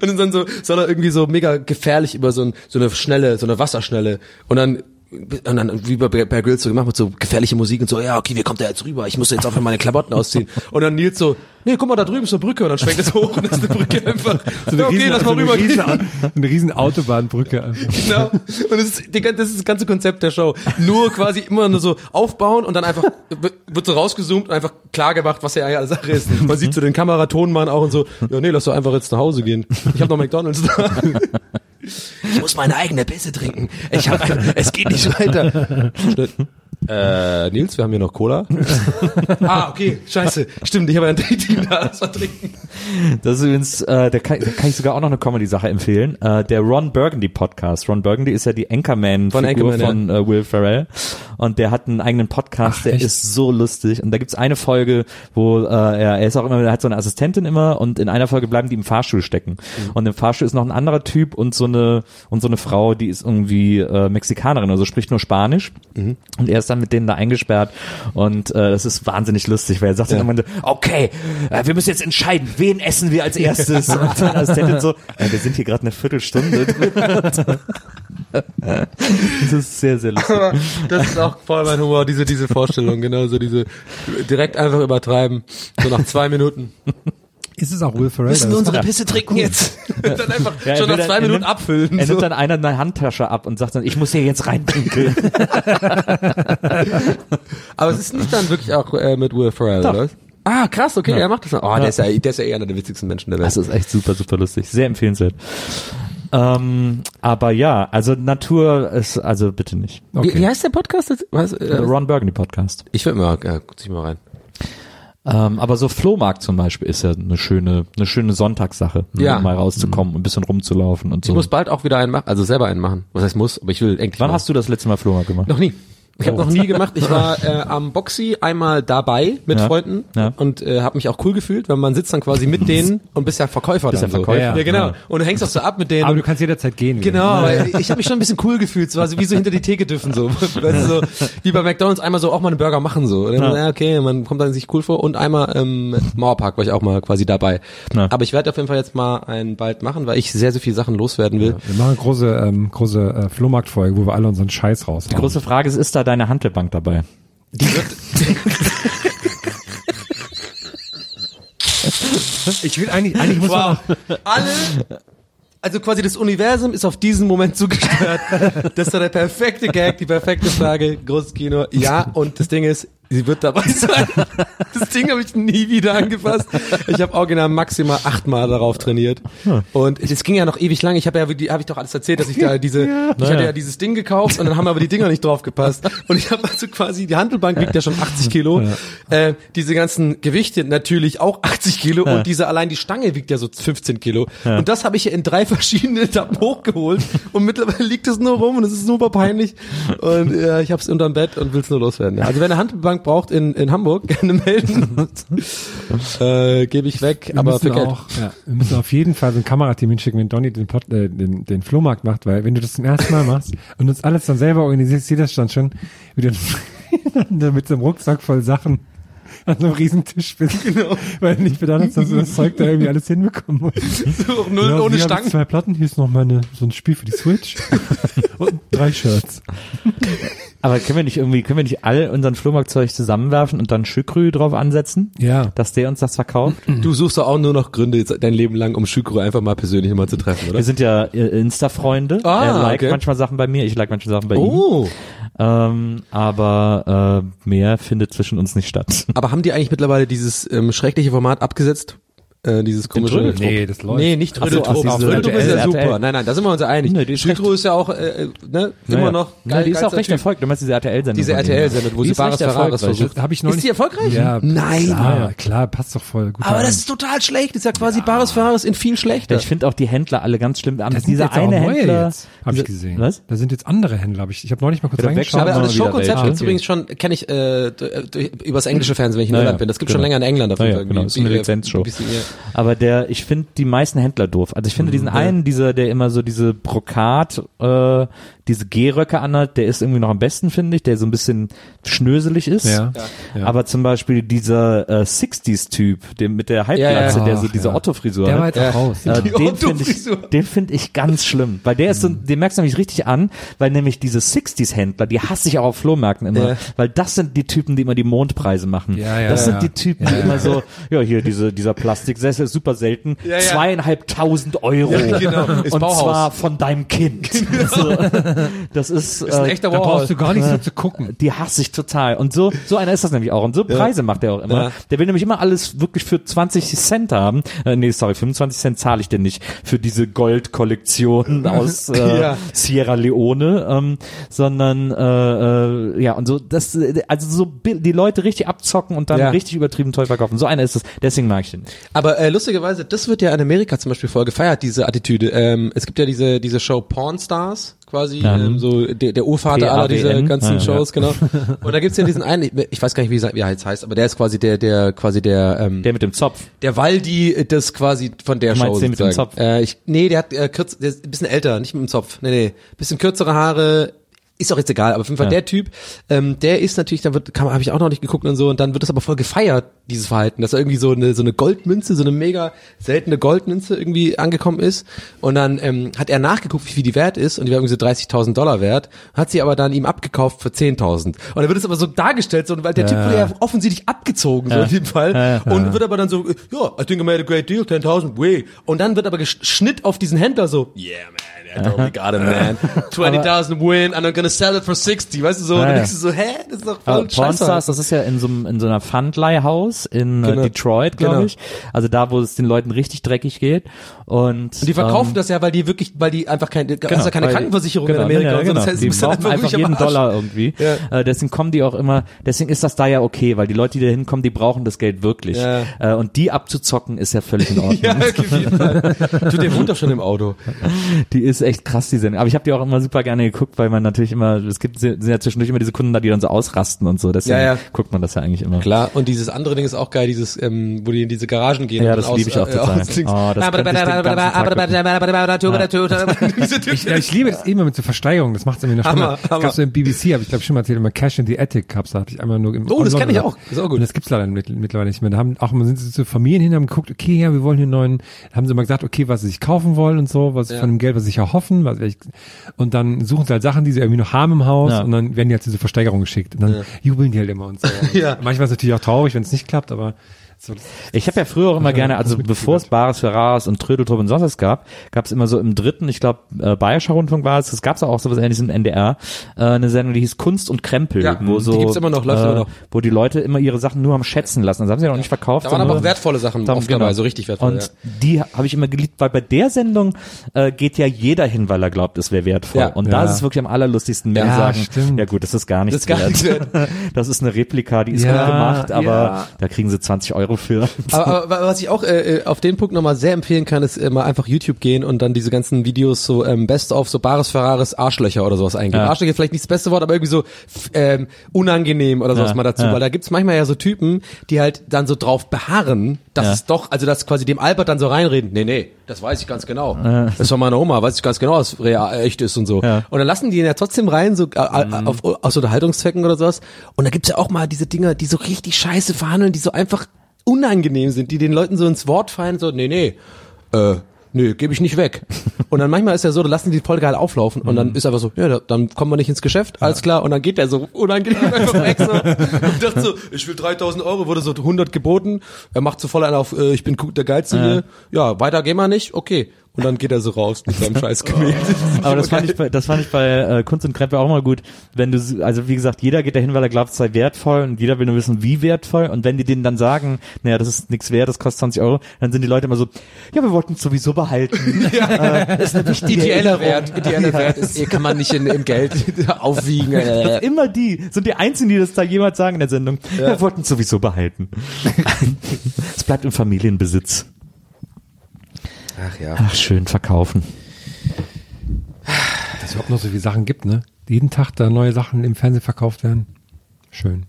Und dann so, soll er irgendwie so mega gefährlich über so, ein, so eine schnelle, so eine Wasserschnelle und dann und dann wie bei Bear Grylls so gemacht mit so gefährliche Musik und so, ja, okay, wie kommt der jetzt rüber? Ich muss jetzt auch meine Klamotten ausziehen. Und dann Nils so, nee, guck mal, da drüben ist eine Brücke. Und dann schwenkt es hoch und ist eine Brücke einfach. So eine ja, okay, riesen, lass so mal eine rüber riesen, gehen. eine riesen Autobahnbrücke. einfach. Genau. Und das ist, das ist das ganze Konzept der Show. Nur quasi immer nur so aufbauen und dann einfach wird- so rausgezoomt und einfach klar gemacht, was ja eigentlich Sache ist. Man sieht so den Kameratonmann auch und so, ja nee, lass doch einfach jetzt nach Hause gehen. Ich habe noch McDonalds da. Ich muss meine eigene Pisse trinken. Ich hab, es geht nicht weiter. [laughs] Äh, Nils, wir haben hier noch Cola. [laughs] ah, okay, scheiße. Stimmt, ich habe ein Team da, lass mal trinken. Das ist übrigens, äh, da kann, da kann ich sogar auch noch eine Comedy-Sache empfehlen. Äh, der Ron Burgundy Podcast. Ron Burgundy ist ja die Anchorman Von Anchorman, von äh, Will Ferrell und der hat einen eigenen Podcast, Ach, der echt? ist so lustig. Und da gibt's eine Folge, wo äh, er, er ist auch immer, er hat so eine Assistentin immer und in einer Folge bleiben die im Fahrstuhl stecken. Mhm. Und im Fahrstuhl ist noch ein anderer Typ und so eine und so eine Frau, die ist irgendwie äh, Mexikanerin, also spricht nur Spanisch. Mhm. Und er ist dann mit denen da eingesperrt und äh, das ist wahnsinnig lustig, weil er sagt dann immer, okay, äh, wir müssen jetzt entscheiden, wen essen wir als erstes? Und seine Assistentin so, äh, wir sind hier gerade eine Viertelstunde drin. [laughs] das ist sehr, sehr lustig. Das ist auch voll mein Humor, diese, diese Vorstellung, genau, so diese, direkt einfach übertreiben, so nach zwei Minuten. Ist es auch Will Ferrell? Müssen wir unsere Pisse trinken jetzt? [laughs] dann einfach Ja, schon nach dann- zwei er Minuten nimmt- abfüllen. Er so. nimmt dann einer eine Handtasche ab und sagt dann, ich muss hier jetzt reinpinkeln. [laughs] Aber es ist nicht dann wirklich auch äh, mit Will Ferrell, Doch. oder? was? Ah, krass, okay, er macht das. Oh, der ist ja, der ist ja eh einer der witzigsten Menschen der Welt. Das ist echt super, super lustig. Sehr empfehlenswert. Ähm, aber ja, also Natur ist, also bitte nicht. wie, wie heißt der Podcast? Was, Der äh, Ron Burgundy Podcast. ich will mal, ja, guck ich mal rein. Ähm, aber so Flohmarkt zum Beispiel ist ja eine schöne, eine schöne Sonntagssache, ne, Ja. um mal rauszukommen, ein bisschen rumzulaufen und Ich so. muss bald auch wieder einen machen, also selber einen machen. Was heißt muss, aber ich will endlich Wann mal. hast du das letzte Mal Flohmarkt gemacht? Noch nie. Ich habe noch nie gemacht. Ich war äh, am Boxy einmal dabei mit Ja. Freunden Ja. und äh, habe mich auch cool gefühlt, weil man sitzt dann quasi mit denen [laughs] und bist ja Verkäufer Bist dann ja so. Verkäufer. Ja, Ja. genau. Ja. Und du hängst auch so ab mit denen. Aber du kannst jederzeit gehen. Genau, aber ich habe mich schon ein bisschen cool gefühlt, so also wie so hinter die Theke dürfen so, [laughs] weißt du, so wie bei McDonald's einmal so auch mal einen Burger machen so. Und dann, Ja. ja. okay, man kommt dann sich cool vor und einmal im Mauerpark war ich auch mal quasi dabei. Ja. Aber ich werde auf jeden Fall jetzt mal einen bald machen, weil ich sehr sehr viele Sachen loswerden will. Wir machen eine große, ähm, große äh, Flohmarktfolge, wo wir alle unseren Scheiß raus. Die große Frage ist, ist da deine Handelbank dabei? Die wird Ich will eigentlich, eigentlich muss man wow. alle also quasi das Universum ist auf diesen Moment zugesteuert. Das ist doch der perfekte Gag, die perfekte Frage, großes Kino. Ja, und das Ding ist, sie wird dabei [laughs] sein. Das Ding habe ich nie wieder angefasst. Ich habe original maximal achtmal darauf trainiert. Und es ging ja noch ewig lang. Ich habe ja, habe ich doch alles erzählt, dass ich da diese, ich hatte ja dieses Ding gekauft und dann haben aber die Dinger nicht drauf gepasst. Und ich habe also quasi, die Handelbank wiegt ja schon 80 Kilo. Äh, diese ganzen Gewichte natürlich auch 80 Kilo und diese allein die Stange wiegt ja so 15 Kilo. Und das habe ich ja in drei verschiedene Etappen hochgeholt und mittlerweile liegt es nur rum und es ist super peinlich. Und ja, ich habe es unterm Bett und will es nur loswerden. Ja. Also wer eine Handelbank braucht in, in Hamburg, [laughs] gerne melden. [laughs] äh, Gebe ich weg, Wir aber müssen für Geld. auch, ja, wir müssen auf jeden Fall so ein Kamerateam hinschicken, wenn Donny den, Pod, äh, den, den Flohmarkt macht, weil wenn du das zum ersten Mal machst und uns alles dann selber organisierst, sieht das dann schon, wie du [laughs] mit so einem Rucksack voll Sachen an so einem Riesentisch bist. Genau. Weil du nicht bedacht hast, dass du das Zeug da irgendwie alles hinbekommen musst. So, null Ja, ohne Stangen. zwei Platten, hier ist noch meine, so ein Spiel für die Switch und drei Shirts. Aber können wir nicht irgendwie, können wir nicht all unseren Flohmarktzeug zusammenwerfen und dann Schükrü drauf ansetzen? Ja. Dass der uns das verkauft? Du suchst doch auch nur noch Gründe jetzt dein Leben lang, um Schükro einfach mal persönlich mal zu treffen, oder? Wir sind ja äh, Insta-Freunde. Ah, er liked okay. manchmal Sachen bei mir, ich like manchmal Sachen bei ihm. Oh. Ähm, aber äh, mehr findet zwischen uns nicht statt. Aber haben die eigentlich mittlerweile dieses ähm, schreckliche Format abgesetzt? Äh, dieses komische. Trödeltrupp? Nee, das läuft. Nee, nicht Trödeltrupp. diese Trödeltrupp ist ja RTL. super. Nein, nein, da sind wir uns ja einig. Nee, die ist ja auch äh, ne, immer noch Ja, die ist auch recht Typ. erfolgreicht. Du meinst diese RTL-Sendung? Diese RTL-Sendung, wo Die sie Bares Ferraris erfolgreich. versucht. Hab ich noch Ist die erfolgreich? Ja, Nein. Klar, klar, passt doch voll gut. Aber das ist total schlecht. Das ist ja quasi Bares Ferraris in viel schlechter. Ich finde auch die Händler alle ganz schlimm. Da sind dieser eine Händler, hab ich gesehen. Was? Da sind jetzt andere Händler, hab ich. Ich habe neulich mal kurz reingeschaut. aber, das Showkonzept welche. gibt's übrigens schon, kenne ich äh, übers englische [laughs] Fernsehen, wenn ich in Irland bin. Das gibt schon genau. länger in England auf jeden Fall. genau, ist eine wie- Lizenzshow. Aber der, ich finde die meisten Händler doof. Also ich finde diesen einen, dieser, der immer so diese Brokat, äh, diese Gehröcke anhat, der ist irgendwie noch am besten, finde ich, der so ein bisschen schnöselig ist. Ja. Ja. Aber zum Beispiel dieser äh, 60s-Typ, der mit der Halbglatze, Ja, ja. der so diese ja. Otto-Frisur Der war hat. jetzt auch raus. Äh, Die den finde ich, den finde ich ganz schlimm, weil der ist so, den merkst du nämlich richtig an, weil nämlich diese 60s Händler, die hasse ich auch auf Flohmärkten immer, Ja. weil das sind die Typen, die immer die Mondpreise machen. Ja, ja, das sind ja. die Typen, die immer so, ja hier diese dieser Plastiksessel ist super selten, Ja, ja. zweieinhalbtausend Euro Ja, genau. Und Bauhaus. zwar von deinem Kind. So, [laughs] das ist, Ist ein äh, echter Da Warhol. brauchst du gar nicht so zu gucken. [laughs] die hasse ich total. Und so, so einer ist das nämlich auch. Und so Preise macht er auch immer. Ja. Der will nämlich immer alles wirklich für 20 Cent haben. Äh, nee, sorry, 25 Cent zahle ich denn nicht für diese Goldkollektion [laughs] aus äh, Ja. Sierra Leone, ähm, sondern äh, äh, ja und so das äh, also so die Leute richtig abzocken und dann Ja. richtig übertrieben teuer verkaufen. So einer ist es. Deswegen mag ich den. Aber äh, lustigerweise, das wird ja in Amerika zum Beispiel voll gefeiert, diese Attitüde. Ähm, es gibt ja diese diese Show Porn Stars quasi, Ja. ähm, so der, der Urvater aller dieser ganzen Ja, ja. Shows, genau. Und da gibt's ja diesen einen, ich- ich weiß gar nicht, wie er wie er jetzt heißt, aber der ist quasi der, der quasi der, ähm, Der mit dem Zopf. der Waldi das quasi von der Du meinst Show den mit dem. Zopf? Äh, ich, nee, der hat äh, kürz, der ist ein bisschen älter, nicht mit dem Zopf. Nee, nee, bisschen kürzere Haare. Ist auch jetzt egal, aber auf jeden Fall Ja. der Typ, ähm, der ist natürlich, da wird, habe ich auch noch nicht geguckt und so, und dann wird das aber voll gefeiert, dieses Verhalten, dass er irgendwie so eine so eine Goldmünze, so eine mega seltene Goldmünze irgendwie angekommen ist, und dann ähm, hat er nachgeguckt, wie viel die wert ist, und die war irgendwie so 30.000 Dollar wert, hat sie aber dann ihm abgekauft für 10.000. Und dann wird es aber so dargestellt, so, weil der Typ wurde ja offensientlich abgezogen, so in dem Fall, Ja, ja. und wird aber dann so, ja, I think I made a great deal, 10.000, way. Und dann wird aber Schnitt auf diesen Händler so, yeah, man, I totally got it, man. [laughs] 20.000 win, and I'm gonna sell it for 60, weißt du so, und Ja, dann ja. denkst du so, hä, das ist doch Aber voll scheiße. Pornstars, das ist ja in so, einem- in so einer Pfandleihhaus in Genau. äh, Detroit, glaube Genau. ich. Also da, wo es den Leuten richtig dreckig geht. Und, Und die verkaufen ähm, das ja, weil die wirklich, weil die einfach keine, genau, hast ja keine weil- Krankenversicherung genau, in Amerika ja, und so, genau. das heißt, die dann brauchen einfach einfach jeden. Dollar irgendwie. Ja. Äh, deswegen kommen die auch immer, deswegen ist das da ja okay, weil die Leute, die da hinkommen, die brauchen das Geld wirklich. Ja. Äh, und die abzuzocken ist ja völlig in [laughs] Ordnung. Ja, Fall. Du, der wohnt doch schon im Auto. [laughs] Die ist echt krass, die Sendung. Aber ich habe die auch immer super gerne geguckt, weil man natürlich immer, es gibt sind ja zwischendurch immer diese Kunden da, die dann so ausrasten und so. Deswegen Ja, ja. guckt man das ja eigentlich immer. Klar, und dieses andere Ding ist auch geil, dieses, ähm, wo die in diese Garagen gehen. Ja, das liebe ich auch äh, total. Oh, ich liebe das immer mit so Versteigerungen, das macht es irgendwie noch Hammer, schlimmer. Hammer. Es gab so im BBC, habe ich glaube schon mal erzählt, immer Cash in the Attic Cups, da hatte ich einmal nur im Oh, das Online kenn ich auch. Das ist auch gut. Und das gibt's leider mit, mittlerweile nicht mehr. Da haben auch sind sie zu Familien hin, haben geguckt, okay, ja, wir wollen hier einen neuen, da haben sie mal gesagt, okay, was sie sich kaufen wollen und so, was Ja. von dem Geld, was sie sich erhoffen, was ich, und dann suchen sie halt Sachen, die sie irgendwie noch haben im Haus Ja. und dann werden die halt diese Versteigerung geschickt und dann jubeln die halt immer und so. [laughs] Ja. Manchmal ist es natürlich auch traurig, wenn es nicht klappt, aber so, Ich habe ja früher auch immer [laughs] gerne, also bevor es Bares für Rares und Trödeltrupp und sonst was gab, gab es immer so im dritten, ich glaube, äh, Bayerischer Rundfunk war es, es gab auch sowas ähnliches im NDR, äh, eine Sendung, die hieß Kunst und Krempel, Ja, wo die so, gibt's immer noch, läuft äh, immer noch. wo die Leute immer ihre Sachen nur haben schätzen lassen, das haben sie ja noch nicht verkauft. Da waren aber auch wertvolle Sachen oft dabei, so richtig wertvoll, Und ja. die habe ich immer geliebt, weil bei der Sendung äh, geht ja jeder hin, weil er glaubt, es wäre wertvoll. Ja. und da Ja. ist es wirklich am allerlustigsten, wenn Ja, sagen, stimmt. ja gut, das ist gar nichts Das ist gar nichts wert. [laughs] das ist eine Replika, die ist gut gemacht, aber da kriegen sie 20 Euro für. Aber, aber was ich auch äh, äh, auf den Punkt nochmal sehr empfehlen kann, ist äh, mal einfach YouTube gehen und dann diese ganzen Videos so ähm, Best of so Bares Ferraris Arschlöcher oder sowas eingeben. Ja. Arschlöcher ist vielleicht nicht das beste Wort, aber irgendwie so ähm, unangenehm oder sowas Ja, mal dazu, ja. weil da gibt's manchmal ja so Typen, die halt dann so drauf beharren, dass Ja. es doch, also dass quasi dem Albert dann so reinreden, nee, nee, das weiß ich ganz genau. Das war meine Oma, weiß ich ganz genau, was real echt ist und so. Ja. Und dann lassen die ihn ja trotzdem rein, so äh, äh, auf, aus Unterhaltungszwecken oder sowas. Und da gibt's ja auch mal diese Dinger, die so richtig scheiße verhandeln, die so einfach unangenehm sind, die den Leuten so ins Wort fallen, so, nee, nee, äh, nee, gebe ich nicht weg. [laughs] Und dann manchmal ist ja so, da lassen die voll geil auflaufen und dann ist einfach so, ja, da, dann kommen wir nicht ins Geschäft, alles klar, und dann geht der so unangenehm [laughs] einfach weg so. Und dachte so, ich will 3000 Euro, wurde so 100 geboten, er macht so voll einen auf, äh, ich bin der Geilste hier, ja, weiter gehen wir nicht, okay. Und dann geht er so raus mit seinem [laughs] scheiß Gemälde. Aber das fand ich bei, das fand ich bei äh, Kunst und Krempe auch mal gut, wenn du, also wie gesagt, jeder geht dahin, weil er glaubt, es sei wertvoll und jeder will nur wissen, wie wertvoll und wenn die denen dann sagen, naja, das ist nichts wert, das kostet 20 Euro, dann sind die Leute immer so, ja, wir wollten es sowieso behalten. [laughs] äh, das ist eine [laughs] wichtige Ideeller. Wert, ideeller Wert ist, kann man nicht in, im Geld aufwiegen. Äh. Immer die sind die einzigen, die das da jemals sagen in der Sendung. Wir wollten es sowieso behalten. es bleibt im Familienbesitz. Ach ja. Ach, schön verkaufen. dass es überhaupt noch so viele Sachen gibt, ne? Jeden Tag da neue Sachen im Fernsehen verkauft werden. Schön.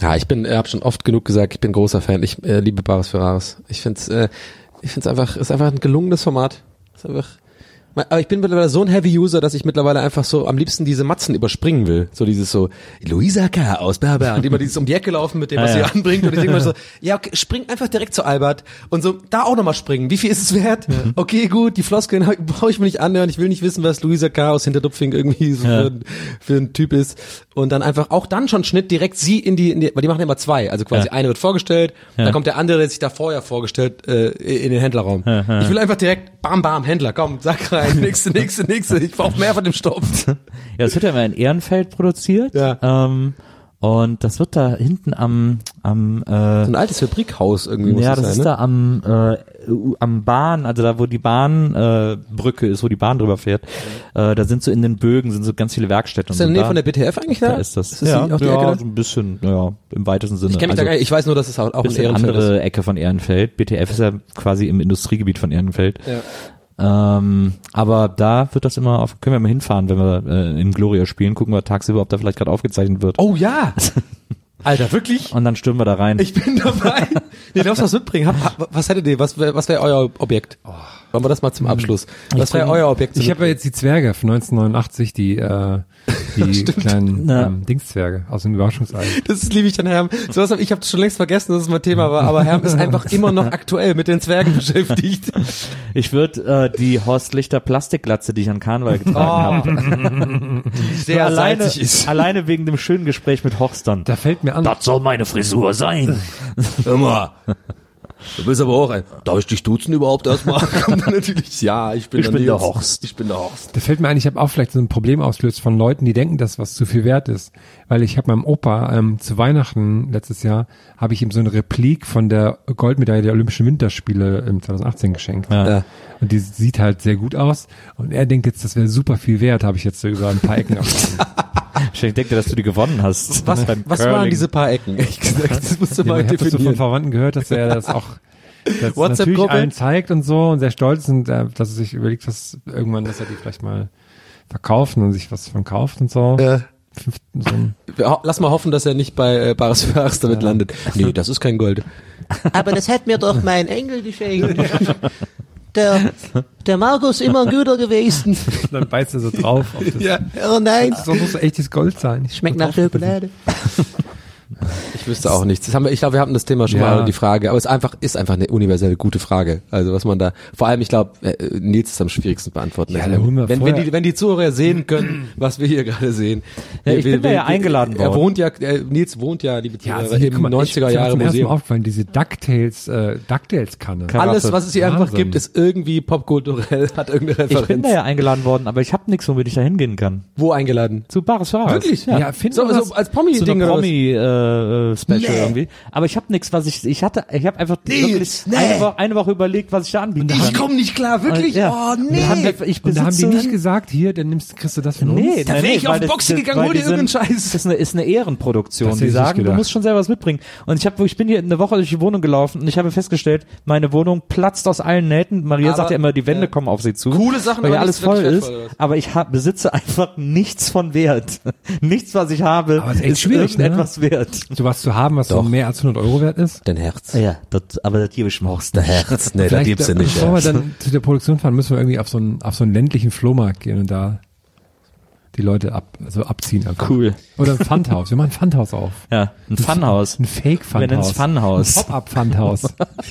Ja, ich bin, äh, habe schon oft genug gesagt, ich bin großer Fan. Ich äh, liebe Bares Ferraris. Ich find's, äh, ich find's einfach, ist einfach ein gelungenes Format. Ist einfach. Aber ich bin mittlerweile so ein Heavy User, dass ich mittlerweile einfach so am liebsten diese Matzen überspringen will. So dieses so, Luisa K. aus Berber, und immer dieses um die Ecke laufen mit dem, was Ah, sie ja. anbringt. Und ich denke mal so, [laughs] ja, okay, spring einfach direkt zu Albert und so, da auch nochmal springen. Wie viel ist es wert? Okay, gut, die Floskeln brauche ich mir nicht anhören. Ich will nicht wissen, was Luisa K. aus Hinterdupfing irgendwie so Ja. für, für ein Typ ist. Und dann einfach auch dann schon Schnitt direkt sie in die, in die weil die machen ja immer zwei. Also quasi Ja. eine wird vorgestellt, Ja. dann kommt der andere, der sich da vorher vorgestellt, äh, in den Händlerraum. Ich will einfach direkt, bam, bam, Händler, komm, sag rein, nächste, nächste, nächste. Ich brauche mehr von dem Stoff. [laughs] Ja, das wird ja immer in Ehrenfeld produziert. Ja. Ähm, und das wird da hinten am, am äh, So ein altes Fabrikhaus irgendwie muss ja, das sein, ist ne? da am äh, am Bahn, also da wo die Bahnbrücke äh, Brücke ist, wo die Bahn drüber fährt, äh, da sind so in den Bögen sind so ganz viele Werkstätten. Ist das in der. Nähe Da- von der BTF eigentlich da? da ist das. Ist das ja, die- auch die ja, Ecke da? so ein bisschen, ja, im weitesten Sinne. Ich kenne mich da Also, gar nicht, ich weiß nur, dass es auch, auch in Ehrenfeld andere ist. Ecke von Ehrenfeld. BTF ist ja quasi im Industriegebiet von Ehrenfeld. Ja. Ähm, aber da wird das immer auf, können wir mal hinfahren, wenn wir äh, in Gloria spielen, gucken wir tagsüber, ob da vielleicht gerade aufgezeichnet wird. Oh ja! [laughs] Alter, wirklich? Und dann stürmen wir da rein. Ich bin dabei. Nee, darfst du was mitbringen? Hab, was hättet ihr? Was wäre was wär euer Objekt? Wollen wir das mal zum Abschluss? Was wäre euer Objekt? Ich habe ja jetzt die Zwerge von 1989, die, äh, die [laughs] kleinen Ja. ähm, Dingszwerge aus dem Überraschungsei. [laughs] Das liebe ich an Herm. So was hab, ich habe schon längst vergessen, dass es mein Thema war, aber Herm ist einfach immer noch aktuell mit den Zwergen beschäftigt. [laughs] Ich würde äh, die Horst Lichter Plastikglatze, die ich an Karneval getragen habe, Sehr alleine, ist. alleine wegen dem schönen Gespräch mit Horstern. Da fällt mir an, Das soll meine Frisur sein. Mal. Du bist aber auch ein. Darf ich dich duzen überhaupt erstmal? [laughs] Natürlich. Ja, ich bin, Ich der bin der. Horst. Ich bin der Horst. Da fällt mir ein, ich habe auch vielleicht so ein Problem ausgelöst von Leuten, die denken, dass was zu viel wert ist. Weil ich habe meinem Opa ähm, zu Weihnachten letztes Jahr, habe ich ihm so eine Replik von der Goldmedaille der Olympischen Winterspiele im 2018 geschenkt. Ja. Ja. Und die sieht halt sehr gut aus. Und er denkt jetzt, das wäre super viel wert, habe ich jetzt so über ein paar Ecken [laughs] erfahren. Ich denke, dass du die gewonnen hast. Was, Beim was waren diese paar Ecken? [laughs] Ehrlich gesagt, das musst du Ja, mal ich habe das so von definieren. Verwandten gehört, dass er das auch [laughs] das natürlich allen zeigt und so und sehr stolz ist und äh, dass er sich überlegt, was irgendwann, dass er die vielleicht mal verkaufen und sich was von kauft und so. Ja. Fünf- so Lass mal hoffen, dass er nicht bei äh, Bares Ferraris damit landet. Nee, das ist kein Gold. Aber das hat mir doch mein Engel geschenkt. [laughs] Der, der Markus immer ein Güter gewesen. [laughs] dann beißt er so drauf. Auf das, Ja. Oh nein, So muss echtes Gold sein. Ich schmeckt nach Schokolade. Ich wüsste auch nichts. Das haben wir, ich glaube, wir hatten das Thema schon Ja. mal, die Frage. Aber es ist einfach, ist einfach eine universelle gute Frage. Also was man da, vor allem, ich glaube, äh, Nils ist am schwierigsten beantworten. Ja, Also, wir wenn, wenn, die, wenn die Zuhörer sehen können, was wir hier gerade sehen. Ja, ich bin da ja eingeladen Er worden. wohnt ja, äh, Nils wohnt ja, liebe Ja, Zuhörer, hier, im guck mal, ich- 90er ist mir Jahre Museum. aufgefallen, diese DuckTales, äh, DuckTales-Kanne. Karaffe. Alles, was es hier einfach Wahnsinn. gibt, ist irgendwie popkulturell, hat irgendeine Ich bin Referenz. da ja eingeladen worden, aber ich habe nichts, womit ich da hingehen kann. Wo eingeladen? Zu Bares. Wirklich? Ja. Ja, So, wir so als Promi-Ding eine oder was? Äh, Special irgendwie. Aber ich habe nichts, was ich, ich hatte, ich habe einfach wirklich nee. eine, Woche, eine Woche überlegt, was ich da anbieten kann. komme nicht klar, wirklich? Ja. Oh, Und nee. da haben wir- ich Und da haben die nicht gesagt, hier, dann nimmst, kriegst du das von Nee, uns. Da nee, wär nee, ich auf Boxen das- gegangen, hol die dir irgendeinen Scheiß. Das ist eine, ist eine Ehrenproduktion. Das Die ich sagen, du musst schon selber was mitbringen. Und ich habe, ich bin hier eine Woche durch die Wohnung gelaufen und ich habe festgestellt, meine Wohnung platzt aus allen Nähten. Maria Aber- sagt ja immer, die Wände ja. komm auf sie zu. Coole Sachen, weil alles voll ist. Aber ich hab, besitze [laughs] einfach nichts von Wert. nichts, was ich habe, Aber ist echt schwierig, ne? irgendetwas wert. So was zu haben, was so Doch. mehr als 100 Euro wert ist. Dein Herz. Ja, das, aber das gebe ich auch. Dein Herz. [laughs] Nee, da Vielleicht, gibt's ja nicht. Bevor wir dann zu der Produktion fahren, müssen wir irgendwie auf so einen, auf so einen ländlichen Flohmarkt gehen und da die Leute ab, also abziehen einfach. Cool. Oder ein Pfandhaus. Wir machen ein Pfandhaus auf. Ja, ein Funhaus. Ein Fake-Pfandhaus. Wir nennen es Funhaus. Ein Pop-Up-Pfandhaus.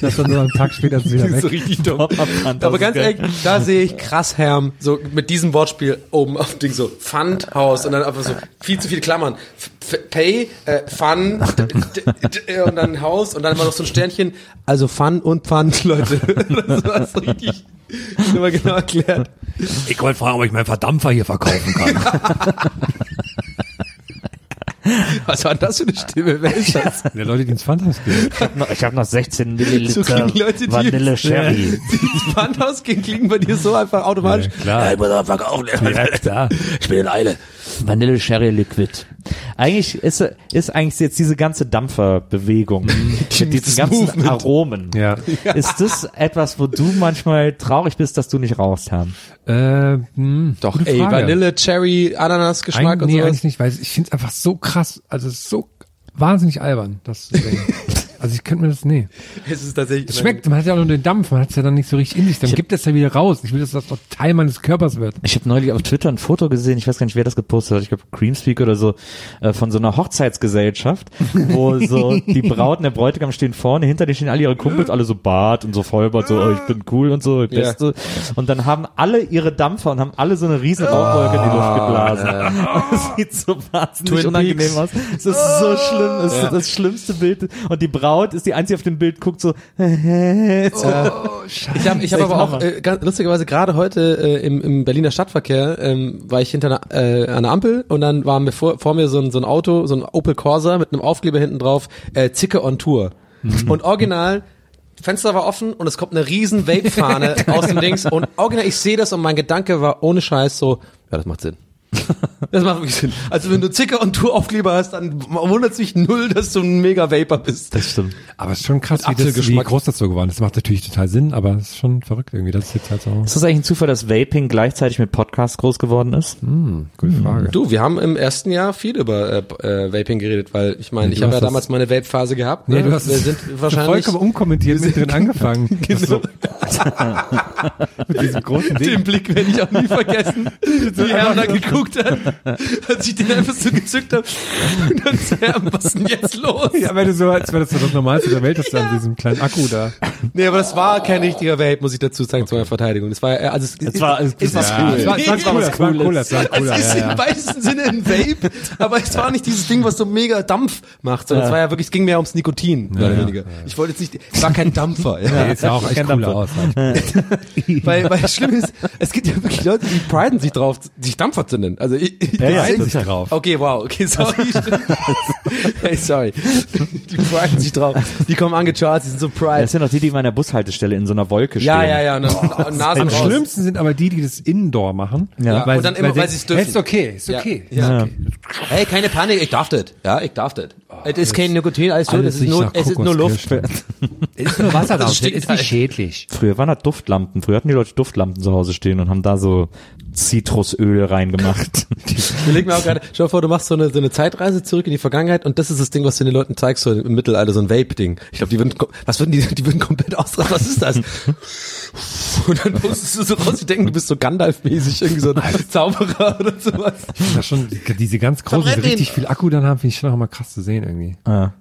das dann nur einen Tag später [laughs] ist wieder weg. richtig dumm. Pop-Up-Pfand, Aber das ganz ehrlich, da sehe ich krass Herm, so mit diesem Wortspiel oben auf dem Ding so Pfandhaus und dann einfach so viel zu viele Klammern. Pay, äh, Fun d- d- d- und dann Haus und dann immer noch so ein Sternchen. Also Fun und Pfand, [laughs] Leute. Das war so richtig immer genau erklärt. Ich wollte fragen, ob ich meinen Verdampfer hier verkaufen kann. [laughs] Was war denn das für eine Stimme? Wer ist das? Der Leute, die ins Pfandhaus gehen. Ich habe noch 16 So Milliliter klingen Leute, die Vanille Sherry. ins Pfandhaus gehen, klingen bei dir so einfach automatisch. klar. ich muss auch verkaufen. Ja, klar. Ich bin in Eile. Vanille Sherry Liquid. Eigentlich ist, ist eigentlich jetzt diese ganze Dampferbewegung [laughs] mit diesen ganzen Movement. Aromen. Ja. [laughs] Ist das etwas, wo du manchmal traurig bist, dass du nicht rauchst, Herrn? Äh, hm, Doch, ey, Frage. Vanille, Cherry, Ananas, Geschmack Eig und nee, sowas. eigentlich nicht, weil ich finde es einfach so krass, also so wahnsinnig albern. Das Ding. [laughs] also ich könnte mir das, nee. [laughs] Es ist tatsächlich. Es schmeckt, man hat ja auch nur den Dampf, man hat es ja dann nicht so richtig in sich, dann gibt es ja wieder raus. Ich will, dass das doch Teil meines Körpers wird. Ich habe neulich auf Twitter ein Foto gesehen, ich weiß gar nicht, wer das gepostet hat, ich glaube Creamspeak oder so, äh, von so einer Hochzeitsgesellschaft, wo [laughs] so die Braut und der Bräutigam stehen vorne, hinter denen stehen alle ihre Kumpels, alle so Bart und so Vollbart, so, oh, ich bin cool und so, Beste. Und dann haben alle ihre Dampfer und haben alle so eine riesen Rauchwolke in die Luft geblasen. Und [laughs] das sieht so wahnsinnig Twin unangenehm Peaks. aus. Es ist so schlimm, es ist das schlimmste Bild. Und die Braut ist die einzige auf dem Bild, guckt so, [laughs] Ich habe ich hab aber auch äh, ganz, lustigerweise gerade heute äh, im, im Berliner Stadtverkehr ähm, war ich hinter einer, äh, einer Ampel und dann war mir vor, vor mir so ein, so ein Auto, so ein Opel Corsa mit einem Aufkleber hinten drauf, äh, Zicke on Tour. Und original Fenster war offen und es kommt eine riesen Vape-Fahne [laughs] aus dem Dings und original, ich sehe das und mein Gedanke war ohne Scheiß so, ja, das macht Sinn. Das macht wirklich Sinn. Also wenn du Zicker und Touraufkleber hast, dann wundert sich null, dass du ein mega Vapor bist. Das stimmt. Aber es ist schon krass, wie, das, wie groß das so geworden ist. Das macht natürlich total Sinn, aber es ist schon verrückt irgendwie. Das ist jetzt halt so. Ist das eigentlich ein Zufall, dass Vaping gleichzeitig mit Podcast groß geworden ist? Gute Frage. Du, wir haben im ersten Jahr viel über äh, äh, Vaping geredet, weil ich meine, Ja, ich habe ja damals meine Vape-Phase gehabt. Nee, ne? du hast wir sind [laughs] wahrscheinlich vollkommen unkommentiert [laughs] mit drin angefangen. [laughs] Genau. Mit diesem großen Den Ding. Blick werde ich auch nie vergessen, wie er da geguckt hat, [laughs] als ich den einfach so gezückt habe. Und dann so, ja, was ist denn jetzt los? Ja, weil du so, als wäre das das Normalste der Welt, dass du an diesem kleinen Akku da. Nee, aber das war kein richtiger Vape, muss ich dazu sagen, zu meiner Verteidigung. Das war, ja, also es, Es war- es- es es war war cool. cool. Es war, es war, Nee, cooler, es war cooler, es war cooler, es ist ja, ja. im weitesten Sinne ein Vape, aber es war nicht dieses Ding, was so mega Dampf macht, sondern es war ja wirklich, es ging mehr ums Nikotin, mehr oder ja. weniger. Ich wollte jetzt nicht, es war kein Dampfer. Ja. Es sah auch echt Dampfer. aus. Halt. [laughs] Weil, weil das Schlimme ist, es gibt ja wirklich Leute, die priden sich drauf, sich Dampfer zu nennen. Also ich, ich Ja, ja, ich- ist drauf. Okay, wow, okay, sorry. [laughs] hey, sorry. Die priden sich drauf. Die kommen angecharged, die sind so pride. Das sind doch die, die immer an der Bushaltestelle in so einer Wolke stehen. Ja, ja, ja, und dann [laughs] Nase Am raus. schlimmsten sind aber die, die das Indoor machen. Ja. weil, Und dann immer, weil sie es dürfen. Hey, ist okay, ist Ja. okay. Ja. Hey, keine Panik, ich darf das. Ja, ich darf das. es ist kein Nikotin, alles gut, Alles es ist nur, es ist nur Luft. [laughs] Ist nur Wasser [laughs] stinkt ist halt. nicht schädlich. Früher waren das Duftlampen. Früher hatten die Leute Duftlampen zu Hause stehen und haben da so Zitrusöl reingemacht. [laughs] Ich überleg mir auch gerade, dir vor, du machst so eine, so eine Zeitreise zurück in die Vergangenheit und das ist das Ding, was du den Leuten zeigst, so im Mittelalter, so ein Vape-Ding. Ich glaube, die würden, was würden die, die würden komplett ausrasten, was ist das? [laughs] Und dann postest du so raus, die denken, du bist so Gandalf-mäßig, irgendwie so ein Zauberer oder sowas. Das schon, die- diese ganz großen, die richtig viel Akku dann haben, finde ich schon auch mal krass zu sehen irgendwie. ah.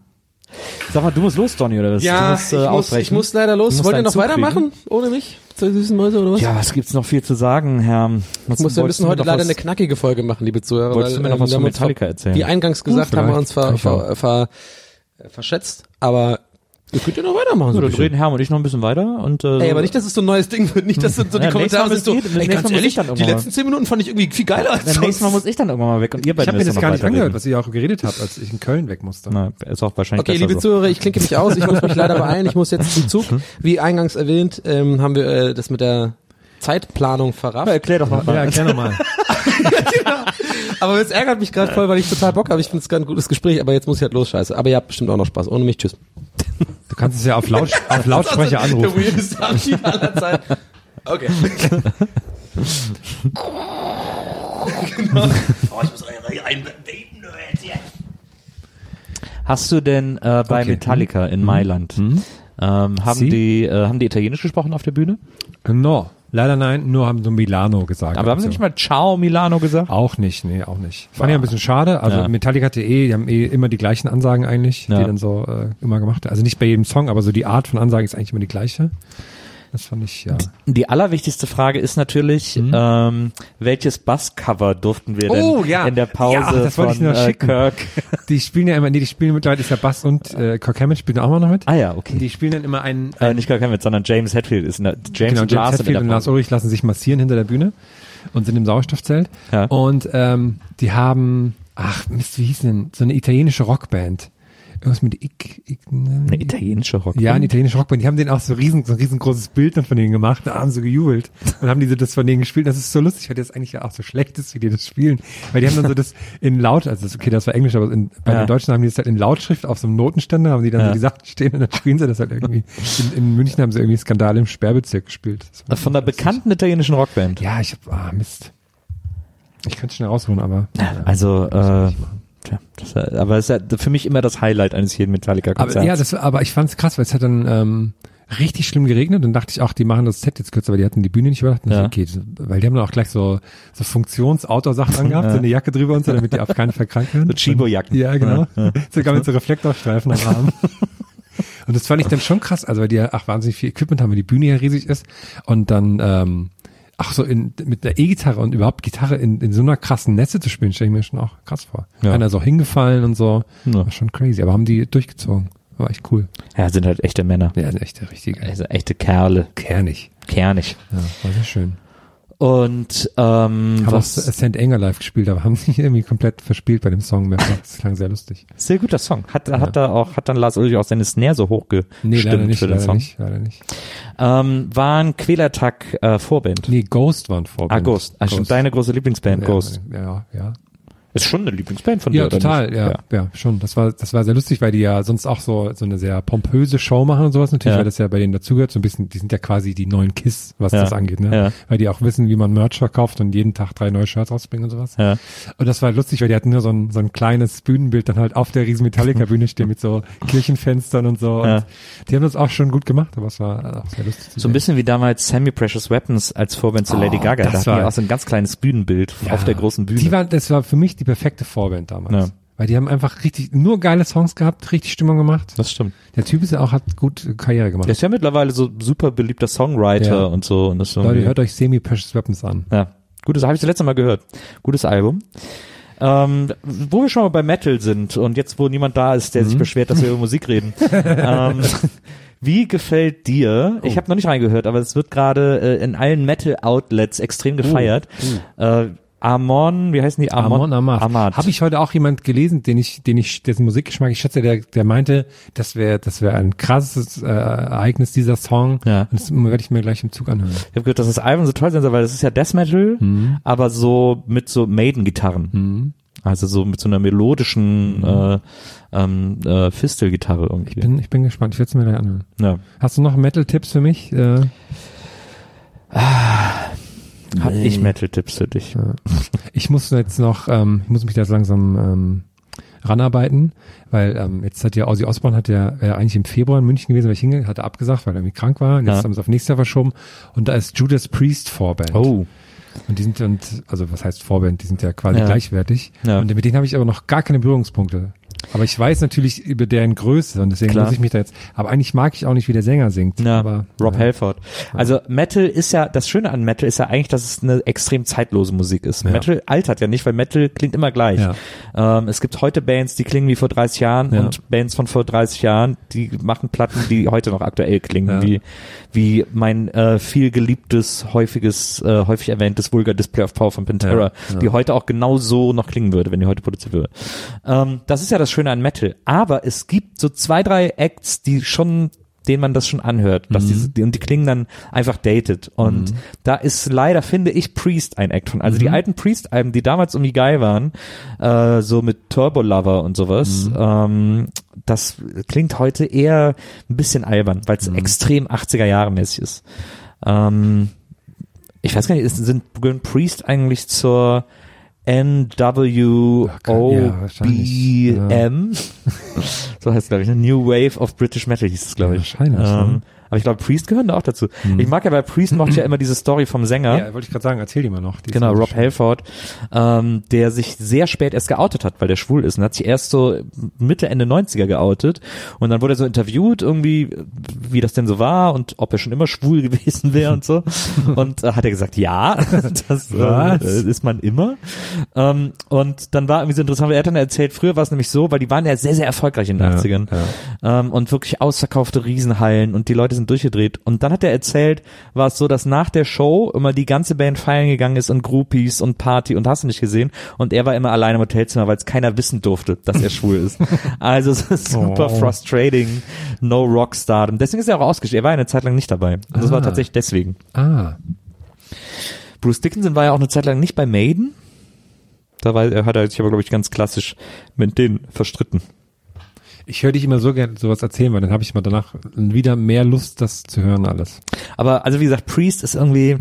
Sag mal, du musst los, Donny, oder was? Ja, du musst, äh, ich, muss, ich muss leider los. Wollt ihr noch Zug weitermachen? Ohne mich? Zwei süßen Mäuse oder was? Ja, was gibt's noch viel zu sagen, Herr? Was, Ich muss, wir wolltest müssen du mir heute leider was- eine knackige Folge machen, liebe Zuhörer. Wolltest du mir noch was wir von Metallica erzählen? Wie eingangs gesagt, haben wir uns ver, ver, ver, äh, verschätzt, aber ihr könnt ja noch weitermachen. So, dann reden Herr und ich noch ein bisschen weiter und äh, Ey, aber nicht, dass es so ein neues Ding wird. Nicht, dass so die Ja, Kommentare nächstes sind Mal so, ich- ey, nächstes ganz Mal ehrlich, ich die letzten zehn Minuten fand ich irgendwie viel geiler als sonst. nächsten Mal muss ich dann irgendwann mal weg und ihr Ich beide habe mir das gar nicht angehört, was ihr auch geredet habt, als ich in Köln weg musste. Na, ist auch wahrscheinlich Okay, liebe so. Zuhörer, ich klinke mich aus. Ich muss mich leider beeilen. Ich muss jetzt zum Zug. [laughs] Wie eingangs erwähnt, ähm, haben wir äh, das mit der Zeitplanung verrafft. Ja, erklär doch mal. Ja, erklär nochmal. [laughs] Aber es ärgert mich gerade voll, weil ich total Bock habe. Ich finde es gerade ein gutes Gespräch, aber jetzt muss ich halt los, scheiße. Aber ihr habt bestimmt auch noch Spaß. Ohne mich, tschüss. Du kannst es ja auf, Laut, [laughs] auf Lautsprecher Der anrufen. weirdeste Abschied aller Zeiten. Okay. genau. Oh, ich muss ein Hast du denn äh, bei Okay. Metallica in Mailand ähm, haben Sie? die äh, haben die Italienisch gesprochen auf der Bühne? No, leider nein, nur haben so Milano gesagt. Aber haben sie Also. nicht mal Ciao Milano gesagt? Auch nicht, nee, auch nicht. Fand ich ein bisschen schade. Also Ja. Metallica.de, die haben eh immer die gleichen Ansagen eigentlich, Ja. die dann so äh, immer gemacht Also nicht bei jedem Song, aber so die Art von Ansagen ist eigentlich immer die gleiche. Das fand ich, ja. Die allerwichtigste Frage ist natürlich, ähm, welches Basscover durften wir denn Oh, ja. in der Pause Ja, das wollte ich von noch äh, schicken. Kirk? [laughs] Die spielen ja immer, nee, die spielen mittlerweile ist ja Bass und äh, Kirk Hammett spielen auch mal noch mit. Ah ja, okay. die spielen dann immer einen, Äh, nicht Kirk Hammett, sondern James Hetfield ist in der, James, genau, und James Lars Hetfield und Lars. Ulrich lassen sich massieren hinter der Bühne und sind im Sauerstoffzelt. Ja. Und ähm, die haben, ach Mist, wie hieß denn, so eine italienische Rockband. Irgendwas mit Ik, Ik, Eine italienische Rock. Ja, eine italienische Rockband. Die haben denen auch so riesen, so ein riesengroßes Bild dann von denen gemacht. Da haben sie gejubelt und haben diese das von denen gespielt. Das ist so lustig, weil das eigentlich ja auch so schlecht ist, wie die das spielen. Weil die haben dann so das in laut, also das, okay, das war Englisch, aber in, bei Ja. den Deutschen haben die das halt in Lautschrift auf so einem Notenständer, haben die dann Ja. so die Sachen stehen und dann spielen sie das halt irgendwie. In, in München haben sie irgendwie Skandal im Sperrbezirk gespielt. War Von der bekannten italienischen Rockband. Ja, ich hab, ah, Mist. Ich könnte schnell rausholen, aber. Also, äh, tja, das, aber es ist ja für mich immer das Highlight eines jeden Metallica-Konzerts. Aber, ja, das, aber ich fand's krass, weil es hat dann ähm, richtig schlimm geregnet und dachte ich auch, die machen das Set jetzt kürzer, weil die hatten die Bühne nicht überdacht. Ja. ja. okay, das- weil die haben dann auch gleich so, so Funktions-Outdoor-Sachen [laughs] angehabt, so eine Jacke drüber und so, damit die auf keinen Fall krank werden. So Chibo-Jacken. Ja, genau. Sogar mit so Reflektorstreifen am Arm. [laughs] Und das fand ich dann schon krass, also weil die ja ach, wahnsinnig viel Equipment haben, weil die Bühne ja riesig ist und dann ähm, ach so in, mit einer E-Gitarre und überhaupt Gitarre in, in so einer krassen Netze zu spielen, stelle ich mir schon auch krass vor. Ja. Einer ist auch hingefallen und so. Ja. War schon crazy, aber haben die durchgezogen. War echt cool. Ja, sind halt echte Männer. Ja, eine echte, richtige. Also echte Kerle. Kernig. Kernig. Ja, war sehr schön. Und ähm, Haben auch was St. Anger live gespielt, aber haben [laughs] sich irgendwie komplett verspielt bei dem Song. Das klang sehr lustig. sehr guter Song. Hat hat da auch hat dann Lars Ulrich auch seine Snare so hochgestimmt Nee, leider nicht, für den leider Song. nicht, leider nicht. Ähm, war ein Quälertag äh, Vorband. Nee, Ghost waren Vorband. Ah, Ghost. Ah, stimmt, deine große Lieblingsband, ja, Ghost. Ja, ja. Ist schon eine Lieblingsband von Ja, dir, oder total, nicht? ja, ja, schon. Das war, das war sehr lustig, weil die ja sonst auch so, so eine sehr pompöse Show machen und sowas natürlich, Ja. weil das ja bei denen dazugehört, so ein bisschen, die sind ja quasi die neuen Kiss, was Ja. das angeht, ne? Ja. Weil die auch wissen, wie man Merch verkauft und jeden Tag drei neue Shirts rausbringen und sowas. Ja. Und das war lustig, weil die hatten nur so ein, so ein kleines Bühnenbild dann halt auf der riesen Metallica-Bühne stehen mit so [laughs] Kirchenfenstern und so. Ja. Und die haben das auch schon gut gemacht, aber es war auch sehr lustig. So ein bisschen wie damals Semi Precious Weapons als Vorband zu Lady Oh, Gaga. Da das hatten die war- auch so ein ganz kleines Bühnenbild Ja. auf der großen Bühne. Die war, das war für mich die perfekte Vorband damals. Ja. Weil die haben einfach richtig, nur geile Songs gehabt, richtig Stimmung gemacht. das stimmt. Der Typ ist ja auch, hat gut Karriere gemacht. Der ist ja mittlerweile so super beliebter Songwriter Ja. und so. Und das Leute, hört euch Semi-Precious Weapons an. Ja, gutes, habe ich das letzte Mal gehört. Gutes Album. Ähm, wo wir schon mal bei Metal sind und jetzt, wo niemand da ist, der sich beschwert, dass wir über Musik reden. [laughs] ähm, wie gefällt dir? Ich habe noch nicht reingehört, aber es wird gerade äh, in allen Metal-Outlets extrem gefeiert. Äh, Amon, wie heißen die? Amon Amarth. Amarth. Habe ich heute auch jemand gelesen, den ich, den ich, dessen Musikgeschmack ich schätze, der, der meinte, das wäre, das wäre ein krasses äh, Ereignis dieser Song. Ja. Und das werde ich mir gleich im Zug anhören. Ich habe gehört, dass das Album so toll sein soll, weil das ist ja Death Metal, aber so mit so Maiden-Gitarren. Also so mit so einer melodischen äh, ähm, äh, Fistel-Gitarre Ich irgendwie. bin, ich bin gespannt. Ich werde es mir gleich anhören. ja. Hast du noch Metal-Tipps für mich? Äh, Hab ich Metal-Tipps für dich? [laughs] ich muss jetzt noch, ähm, ich muss mich da langsam ähm, ranarbeiten, weil ähm, jetzt hat ja Ozzy Osbourne hat ja wäre eigentlich im Februar in München gewesen, weil ich hingegangen, hat er abgesagt, weil er irgendwie krank war. Und jetzt Ja. haben sie es auf nächstes Jahr verschoben. Und da ist Judas Priest Vorband. Oh. Und die sind und also was heißt Vorband? Die sind ja quasi Ja. gleichwertig. Ja. Und mit denen habe ich aber noch gar keine Berührungspunkte. Aber ich weiß natürlich über deren Größe und deswegen Klar. muss ich mich da jetzt. Aber eigentlich mag ich auch nicht, wie der Sänger singt. Ja, aber, Rob ja. Halford. Also Metal ist ja, das Schöne an Metal ist ja eigentlich, dass es eine extrem zeitlose Musik ist. Ja. Metal altert ja nicht, weil Metal klingt immer gleich. Ja. Ähm, es gibt heute Bands, die klingen wie vor 30 Jahren Ja. und Bands von vor 30 Jahren, die machen Platten, die heute noch aktuell klingen, Ja. Wie, mein äh, viel geliebtes, häufiges, äh, häufig erwähntes Vulgar Display of Power von Pantera, Ja, ja. die heute auch genau so noch klingen würde, wenn die heute produziert würde. Ähm, das ist ja das Schöne an Metal. Aber es gibt so zwei, drei Acts, die schon denen man das schon anhört, dass diese, die, und die klingen dann einfach dated. Und da ist leider, finde ich, Priest ein Act von. Also die alten Priest-Alben, die damals irgendwie geil waren, äh, so mit Turbo Lover und sowas, ähm, das klingt heute eher ein bisschen albern, weil es extrem 80er Jahre mäßig ist. Ähm, ich weiß gar nicht, ist, sind gehören Priest eigentlich zur Ja, wahrscheinlich. NWOBM? so heißt es, glaube ich, ne? New Wave of British Metal hieß es, glaube Ja, ich. wahrscheinlich, Ähm, ne? Aber ich glaube, Priest gehören da auch dazu. Ich mag ja bei Priest mochte ich ja [clears throat] immer diese Story vom Sänger. Ja, wollte ich gerade sagen, erzähl die mal noch. Die Genau, Rob. Halford, ähm, der sich sehr spät erst geoutet hat, weil der schwul ist und hat sich erst so Mitte, Ende 90er geoutet und dann wurde er so interviewt irgendwie, wie das denn so war und ob er schon immer schwul [laughs] gewesen wäre und so und äh, hat er gesagt, ja, [laughs] das Was? äh, ist man immer ähm, und dann war irgendwie so interessant, weil er hat dann erzählt, früher war es nämlich so, weil die waren ja sehr, sehr erfolgreich in den Ja, 80ern ähm, und wirklich ausverkaufte Riesenhallen und die Leute sind durchgedreht. Und dann hat er erzählt, war es so, dass nach der Show immer die ganze Band feiern gegangen ist und Groupies und Party und hast du nicht gesehen. Und er war immer alleine im Hotelzimmer, weil es keiner wissen durfte, dass er [laughs] schwul ist. Also es ist super Oh. frustrating, no Rockstardom. Deswegen ist er auch ausgestiegen. Er war eine Zeit lang nicht dabei. Und das war Ah. tatsächlich deswegen. Ah, Bruce Dickinson war ja auch eine Zeit lang nicht bei Maiden. Da war, er hat er sich aber, glaube ich, ganz klassisch mit denen verstritten. Ich höre dich immer so gerne sowas erzählen, weil dann habe ich mal danach wieder mehr Lust, das zu hören alles. Aber also wie gesagt, Priest ist irgendwie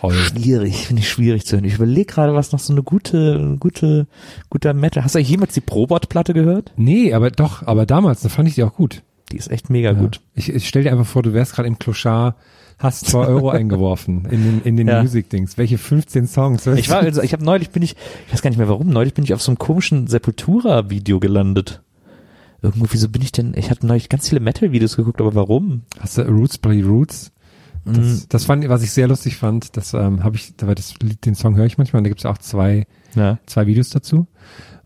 Voll. schwierig, finde ich schwierig zu hören. Ich überlege gerade, was noch so eine gute, gute, guter Metal. Hast du eigentlich jemals die Probot-Platte gehört? Nee, aber doch, aber damals, da fand ich die auch gut. Die ist echt mega gut. Ich, ich stell dir einfach vor, du wärst gerade im Clochard, hast zwei Euro [laughs] eingeworfen in den, in den Ja. Music-Dings. Welche 15 Songs? Ich war, also, ich habe neulich bin ich, ich weiß gar nicht mehr warum, neulich bin ich auf so einem komischen Sepultura-Video gelandet. Irgendwo, wieso bin ich denn, ich hatte neulich ganz viele Metal-Videos geguckt, aber warum? Hast du Roots Bloody Roots? Das, Mhm. das fand, was ich sehr lustig fand, das ähm, habe ich, weil das Lied, den Song höre ich manchmal, und da gibt es auch zwei, Ja. zwei Videos dazu.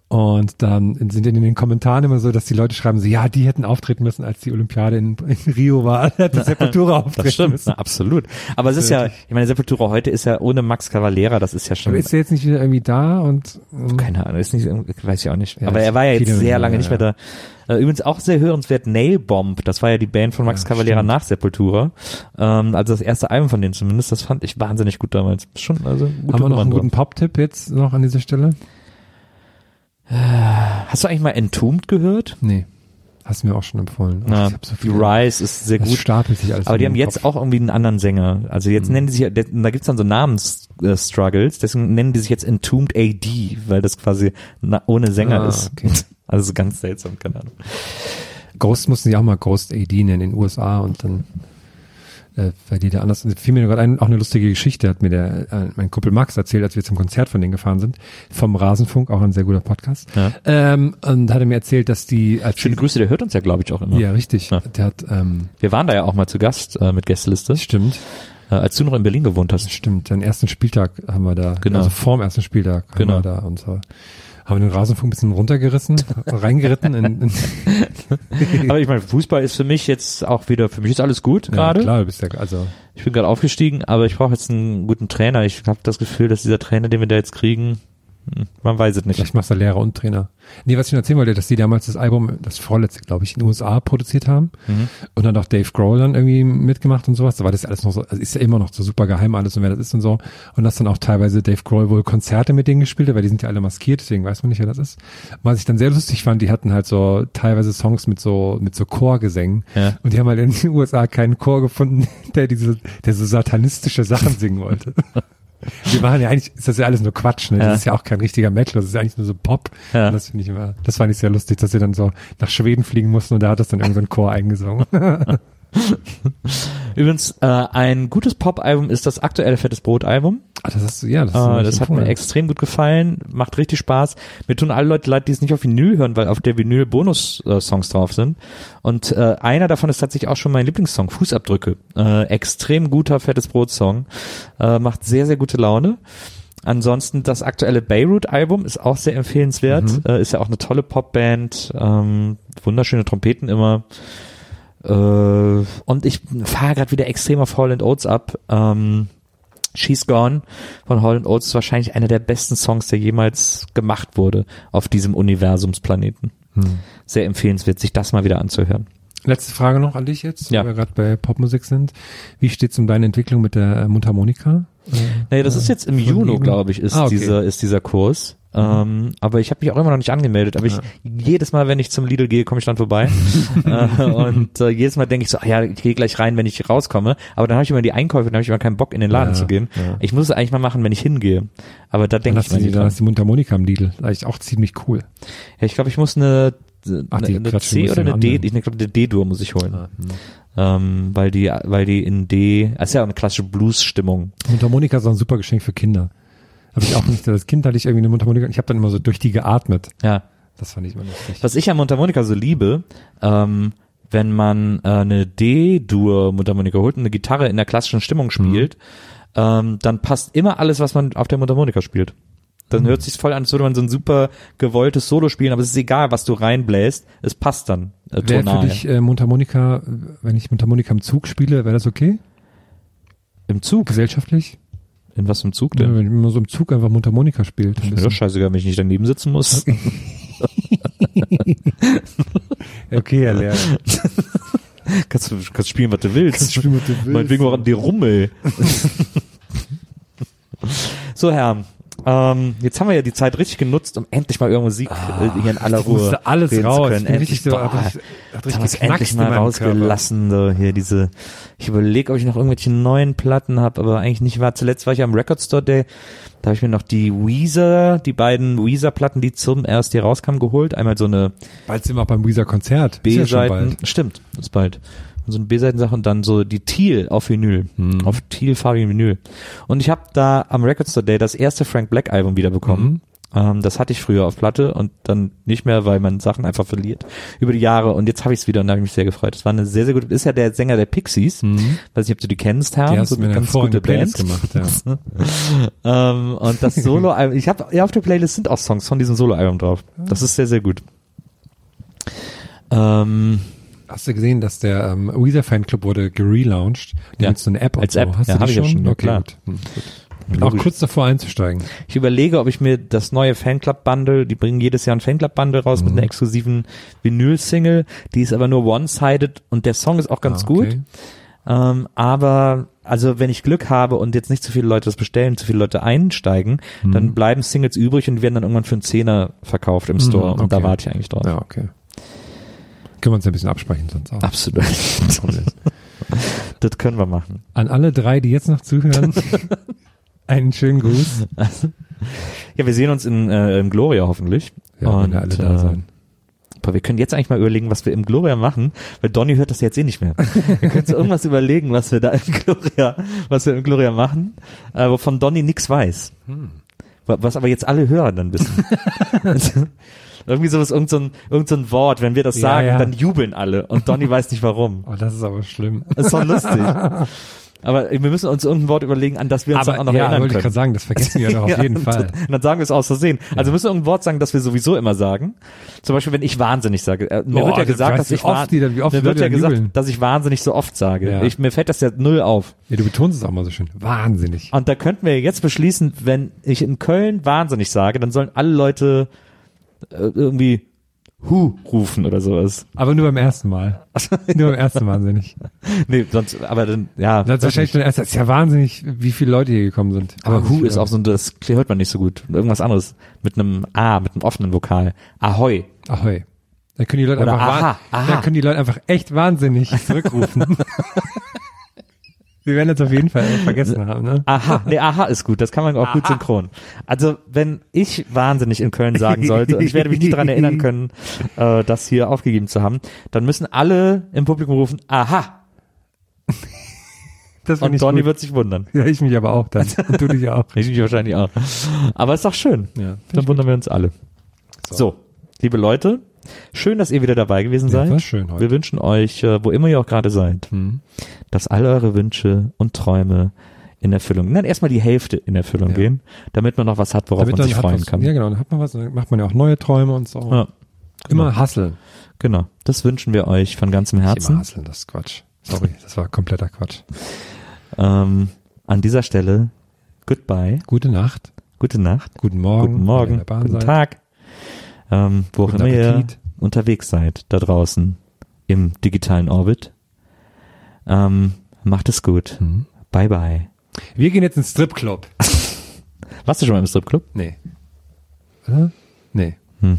Und dann sind in den Kommentaren immer so, dass die Leute schreiben so, ja, die hätten auftreten müssen, als die Olympiade in, in Rio war. [laughs] Hätte Sepultura auftreten Das stimmt, müssen. na, absolut. Aber es ist ja, ich meine, Sepultura heute ist ja ohne Max Cavalera, das ist ja schon, Aber ist er jetzt nicht wieder irgendwie da und ähm, keine Ahnung, ist nicht, weiß ich auch nicht. Ja, Aber er war ja jetzt sehr lange nicht mehr da. Äh, Übrigens auch sehr hörenswert, Nail Bomb, das war ja die Band von Max Ja, Cavalera nach Sepultura. Ähm, also das erste Album von denen zumindest, das fand ich wahnsinnig gut damals. Schon, also gute haben wir noch einen guten Pop-Tipp jetzt noch an dieser Stelle? Hast du eigentlich mal Entombed gehört? Nee, hast du mir auch schon empfohlen. Ach, Na, hab so die Rise ist sehr gut. stapelt sich alles. Aber die haben jetzt Kopf. auch irgendwie einen anderen Sänger. Also jetzt nennen die sich, da gibt's dann so Namensstruggles, deswegen nennen die sich jetzt Entombed AD, weil das quasi ohne Sänger Ah, ist. okay. [laughs] Also ganz seltsam, keine Ahnung. Ghost mussten sie auch mal Ghost AD nennen in den USA und dann äh, weil die da anders fiel mir gerade ein, auch eine lustige Geschichte hat mir der äh, mein Kumpel Max erzählt, als wir zum Konzert von denen gefahren sind, vom Rasenfunk, auch ein sehr guter Podcast. Ja. Ähm, und hat er mir erzählt, dass die als Schöne die, Grüße, der hört uns ja, glaube ich, auch immer. Ja, richtig. Ja. Der hat ähm, Wir waren da ja auch mal zu Gast äh, mit Gästeliste, stimmt, äh, als du noch in Berlin gewohnt hast. stimmt. Den ersten Spieltag haben wir da, Genau. also vorm ersten Spieltag haben Genau. wir da und so haben wir den Rasenfunk ein bisschen runtergerissen, [laughs] reingeritten in, in [laughs] Aber ich meine, Fußball ist für mich jetzt auch wieder, für mich ist alles gut ja, gerade. klar, du bist ja also Ich bin gerade aufgestiegen, aber ich brauche jetzt einen guten Trainer. Ich habe das Gefühl, dass dieser Trainer, den wir da jetzt kriegen, man weiß es nicht. Vielleicht machst du Lehrer und Trainer. Nee, was ich noch erzählen wollte, dass die damals das Album, das vorletzte, glaube ich, in den USA produziert haben Mhm. und dann auch Dave Grohl dann irgendwie mitgemacht und sowas. Da war das alles noch so, also ist ja immer noch so super geheim alles und wer das ist und so. Und dass dann auch teilweise Dave Grohl wohl Konzerte mit denen gespielt hat, weil die sind ja alle maskiert, deswegen weiß man nicht, wer das ist. Was ich dann sehr lustig fand, die hatten halt so teilweise Songs mit so, mit so Chorgesängen. Ja. Und die haben halt in den [laughs] USA keinen Chor gefunden, [laughs] der diese, der so satanistische Sachen singen wollte. [laughs] Wir machen ja eigentlich, ist das ja alles nur Quatsch, ne? Ja. Das ist ja auch kein richtiger Metal, das ist ja eigentlich nur so Pop. Ja. Und das finde ich immer, das fand ich sehr lustig, dass sie dann so nach Schweden fliegen mussten und da hat das dann irgendein Chor eingesungen. [laughs] [laughs] Übrigens, äh, ein gutes Pop-Album ist das aktuelle Fettes Brot-Album. Ah, das ist, ja, das, ist Äh, das hat mir extrem gut gefallen, macht richtig Spaß. Mir tun alle Leute leid, die es nicht auf Vinyl hören, weil auf der Vinyl Bonus-Songs drauf sind. Und äh, einer davon ist tatsächlich auch schon mein Lieblingssong, Fußabdrücke. Äh, extrem guter Fettes Brot-Song. Äh, macht sehr, sehr gute Laune. Ansonsten das aktuelle Beirut-Album ist auch sehr empfehlenswert. Mhm. Äh, ist ja auch eine tolle Popband. Ähm, wunderschöne Trompeten immer. Äh, und ich fahre gerade wieder extrem auf Holland Oates ab. Ähm, She's Gone von Holland Oates ist wahrscheinlich einer der besten Songs, der jemals gemacht wurde auf diesem Universumsplaneten. Hm. Sehr empfehlenswert, sich das mal wieder anzuhören. Letzte Frage noch an dich jetzt, Ja. wo wir gerade bei Popmusik sind. Wie steht's um deine Entwicklung mit der äh, Mundharmonika? Äh, Nee, das ist jetzt im Juni, glaube ich, ist Ah, okay. dieser ist dieser Kurs. Ähm, aber ich habe mich auch immer noch nicht angemeldet. Aber ich jedes Mal, wenn ich zum Lidl gehe, komme ich dann vorbei. [laughs] äh, und äh, jedes Mal denke ich so, ah ja, ich gehe gleich rein, wenn ich rauskomme. Aber dann habe ich immer die Einkäufe, dann habe ich immer keinen Bock, in den Laden Ja, zu gehen. ja. Ich muss es eigentlich mal machen, wenn ich hingehe. Aber da denke ich dran. hast du die Mundharmonika im Lidl. Ist eigentlich auch ziemlich cool. Ja, ich glaube, ich muss eine, Ach, eine, C oder eine D, anderen. ich glaube, eine D-Dur muss ich holen. Ah, hm. Ähm, weil die, weil die in D, das ist ja auch eine klassische Blues-Stimmung. Mundharmonika ist auch ein super Geschenk für Kinder. Habe ich auch nicht. Als Kind hatte ich irgendwie eine Mundharmonika und ich habe dann immer so durch die geatmet. Ja. Das fand ich immer lustig. Was ich an Mundharmonika so liebe, ähm, wenn man äh, eine D-Dur Mundharmonika holt und eine Gitarre in der klassischen Stimmung spielt, ähm, dann passt immer alles, was man auf der Mundharmonika spielt. Dann hört sich's voll an, als würde man so ein super gewolltes Solo spielen, aber es ist egal, was du reinbläst, es passt dann äh, Wäre tonal. für dich äh, Mundharmonika, wenn ich Mundharmonika im Zug spiele, wäre das okay? Im Zug? Gesellschaftlich? In was im Zug Ja, denn? wenn man so im Zug einfach Mundharmonika spielt. Ist mir doch scheißegal, wenn ich nicht daneben sitzen muss. [laughs] Okay, Herr Lehrer. [laughs] kannst du kannst spielen, was du willst. Kannst spielen, was du willst. Meinetwegen auch an die Rummel. [laughs] so, Herr, ähm, jetzt haben wir ja die Zeit richtig genutzt, um endlich mal über Musik äh, hier in aller Ich Ruhe musste alles reden raus. zu Ich können. Endlich, so, boah, hat richtig, hat richtig endlich mal rausgelassen. So, hier diese, ich überlege, ob ich noch irgendwelche neuen Platten habe, aber eigentlich nicht war. Zuletzt war ich am Record Store Day, da habe ich mir noch die Weezer, die beiden Weezer-Platten, die zum erst hier rauskamen, geholt. Einmal so eine Bald sind wir auch beim Weezer-Konzert. Ja B-Seiten, bald. stimmt, ist bald. So eine B-Seiten-Sache und dann so die Teal auf Vinyl, Mhm. auf Teal-farbigen Vinyl. Und ich habe da am Record Store Day das erste Frank Black Album wiederbekommen. Ähm, das hatte ich früher auf Platte und dann nicht mehr, weil man Sachen einfach verliert über die Jahre. Und jetzt habe ich es wieder und da habe ich mich sehr gefreut. Das war eine sehr, sehr gute, ist ja der Sänger der Pixies. Weiß nicht, ob du die kennst, Herr. Die hast mir eine hervorragende Playlist gemacht, ja. [laughs] Ähm, und das Solo-Album, [laughs] ich habe, ja, auf der Playlist sind auch Songs von diesem Solo-Album drauf. Das ist sehr, sehr gut. Ähm, Hast du gesehen, dass der ähm, Weezer Fanclub wurde gerelauncht? Die Ja. jetzt so eine App und Als so. App. Hast Ja, du die ich ja schon? schon, okay, klar. gut. Hm, gut. Bin auch kurz davor einzusteigen. Ich überlege, ob ich mir das neue Fanclub-Bundle, die bringen jedes Jahr ein Fanclub-Bundle raus mit einer exklusiven Vinyl-Single, die ist aber nur one-sided und der Song ist auch ganz Ah, gut. okay. Ähm, aber also wenn ich Glück habe und jetzt nicht zu viele Leute das bestellen, zu viele Leute einsteigen, Mhm. dann bleiben Singles übrig und werden dann irgendwann für einen Zehner verkauft im Store und da okay. warte ich eigentlich drauf. Ja, okay. Können wir uns ein bisschen absprechen sonst auch. Absolut. [laughs] das können wir machen. An alle drei, die jetzt noch zuhören, [laughs] einen schönen Gruß. Ja, wir sehen uns in, äh, im Gloria hoffentlich. Ja, und, wenn wir alle da äh, sein. Aber wir können jetzt eigentlich mal überlegen, was wir im Gloria machen, weil Donny hört das jetzt eh nicht mehr. Wir können uns [laughs] irgendwas überlegen, was wir da im Gloria, was wir im Gloria machen, äh, wovon Donny nix weiß. Wa- Was aber jetzt alle Hörer dann wissen. [laughs] Irgendwie sowas, irgend so ein, irgend so ein Wort, wenn wir das Ja, sagen, ja. dann jubeln alle und Donny weiß nicht warum. Oh, das ist aber schlimm. Das ist doch lustig. [laughs] Aber wir müssen uns irgendein Wort überlegen, an das wir uns Aber dann auch noch ja, erinnern wollte ich gerade sagen, das vergessen wir doch [laughs] auf Ja, jeden Fall. Und dann sagen wir es aus Versehen. Also wir müssen irgendein Wort sagen, das wir sowieso immer sagen. Zum Beispiel, wenn ich wahnsinnig sage. Äh, mir Boah, wird ja gesagt, dass ich, oft wahn- die dann- wie oft mir wird ja gesagt, jubeln. dass ich wahnsinnig so oft sage. Ja. Ich, mir fällt das ja null auf. Ja, du betonst es auch mal so schön. Wahnsinnig. Und da könnten wir jetzt beschließen, wenn ich in Köln wahnsinnig sage, dann sollen alle Leute äh, irgendwie Hu rufen oder sowas. Aber nur beim ersten Mal. [laughs] nur beim ersten Mal wahnsinnig. Nee, sonst, aber dann, ja. Ist wahrscheinlich schon erst, ist ja wahnsinnig, wie viele Leute hier gekommen sind. aber Hu ist auch so, ein- das hört man nicht so gut. Irgendwas anderes. Mit einem A, mit einem offenen Vokal. Ahoi. Ahoi. Da können die Leute Oder einfach, aha, aha. da können die Leute einfach echt wahnsinnig zurückrufen. [laughs] Wir werden jetzt auf jeden Fall vergessen haben, ne? Aha, nee, aha ist gut, das kann man auch gut synchron. Also, wenn ich wahnsinnig in Köln sagen sollte, und ich werde mich nicht daran erinnern können, [laughs] äh, das hier aufgegeben zu haben, dann müssen alle im Publikum rufen, aha, Das und Donny gut. wird sich wundern. Ja, ich mich aber auch dann. Und du dich [laughs] auch. Ich mich wahrscheinlich auch. Aber ist doch schön. Ja, Dann wundern wir uns alle. So. liebe Leute, schön, dass ihr wieder dabei gewesen Ja, seid. war schön heute. Wir wünschen euch, äh, wo immer ihr auch gerade seid, Mhm. dass alle eure Wünsche und Träume in Erfüllung, nein, erstmal die Hälfte in Erfüllung Ja. gehen, damit man noch was hat, worauf Damit man dann sich freuen was, kann. Ja, genau, dann hat man was, dann macht man ja auch neue Träume und so. Ja, Immer Hustle. genau. Das wünschen wir euch von ganzem Nicht immer Herzen. Hustle, das ist Quatsch. Sorry, das war kompletter Quatsch. Ähm, an dieser Stelle, goodbye, Gute Nacht, gute Nacht, guten Morgen, guten Morgen, guten. Tag, ähm, wo auch immer ihr unterwegs seid, da draußen im digitalen Orbit. Ähm, macht es gut. Mhm. Bye bye. Wir gehen jetzt ins Stripclub. [laughs] Warst du schon mal im Stripclub? Nee. Oder? Nee. Hm.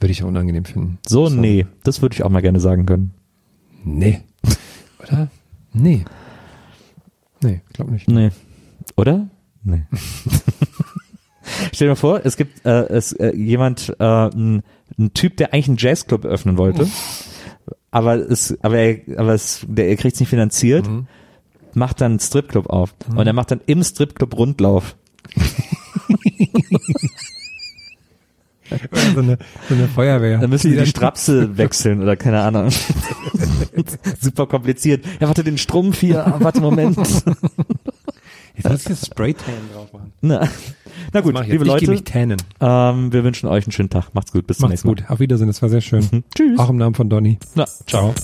Würde ich auch unangenehm finden. So, nee. Das würde ich auch mal gerne sagen können. Nee. Oder? Nee. Nee, glaub nicht. Nee. Oder? Nee. [laughs] Stell dir mal vor, es gibt äh, es, äh, jemand, äh, ein, ein Typ, der eigentlich einen Jazzclub öffnen wollte, aber es, aber er, aber es, der, er kriegt es nicht finanziert, macht dann einen Stripclub auf und er macht dann im Stripclub Rundlauf. [laughs] So eine, so eine Feuerwehr. Dann müssen die, die Strapse wechseln oder keine Ahnung. [laughs] Super kompliziert. Ja, warte, den Strumpf hier. Ah, warte, Moment. [laughs] Jetzt lass ich das Spraytan drauf machen. [laughs] Na, na gut, liebe Leute, ähm, wir wünschen euch einen schönen Tag. Macht's gut. Bis zum Macht's nächsten Mal. gut. Auf Wiedersehen, das war sehr schön. Tschüss. Auch im Namen von Donny. Na, ciao.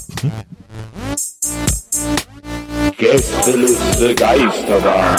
Gästeliste Geisterbahn.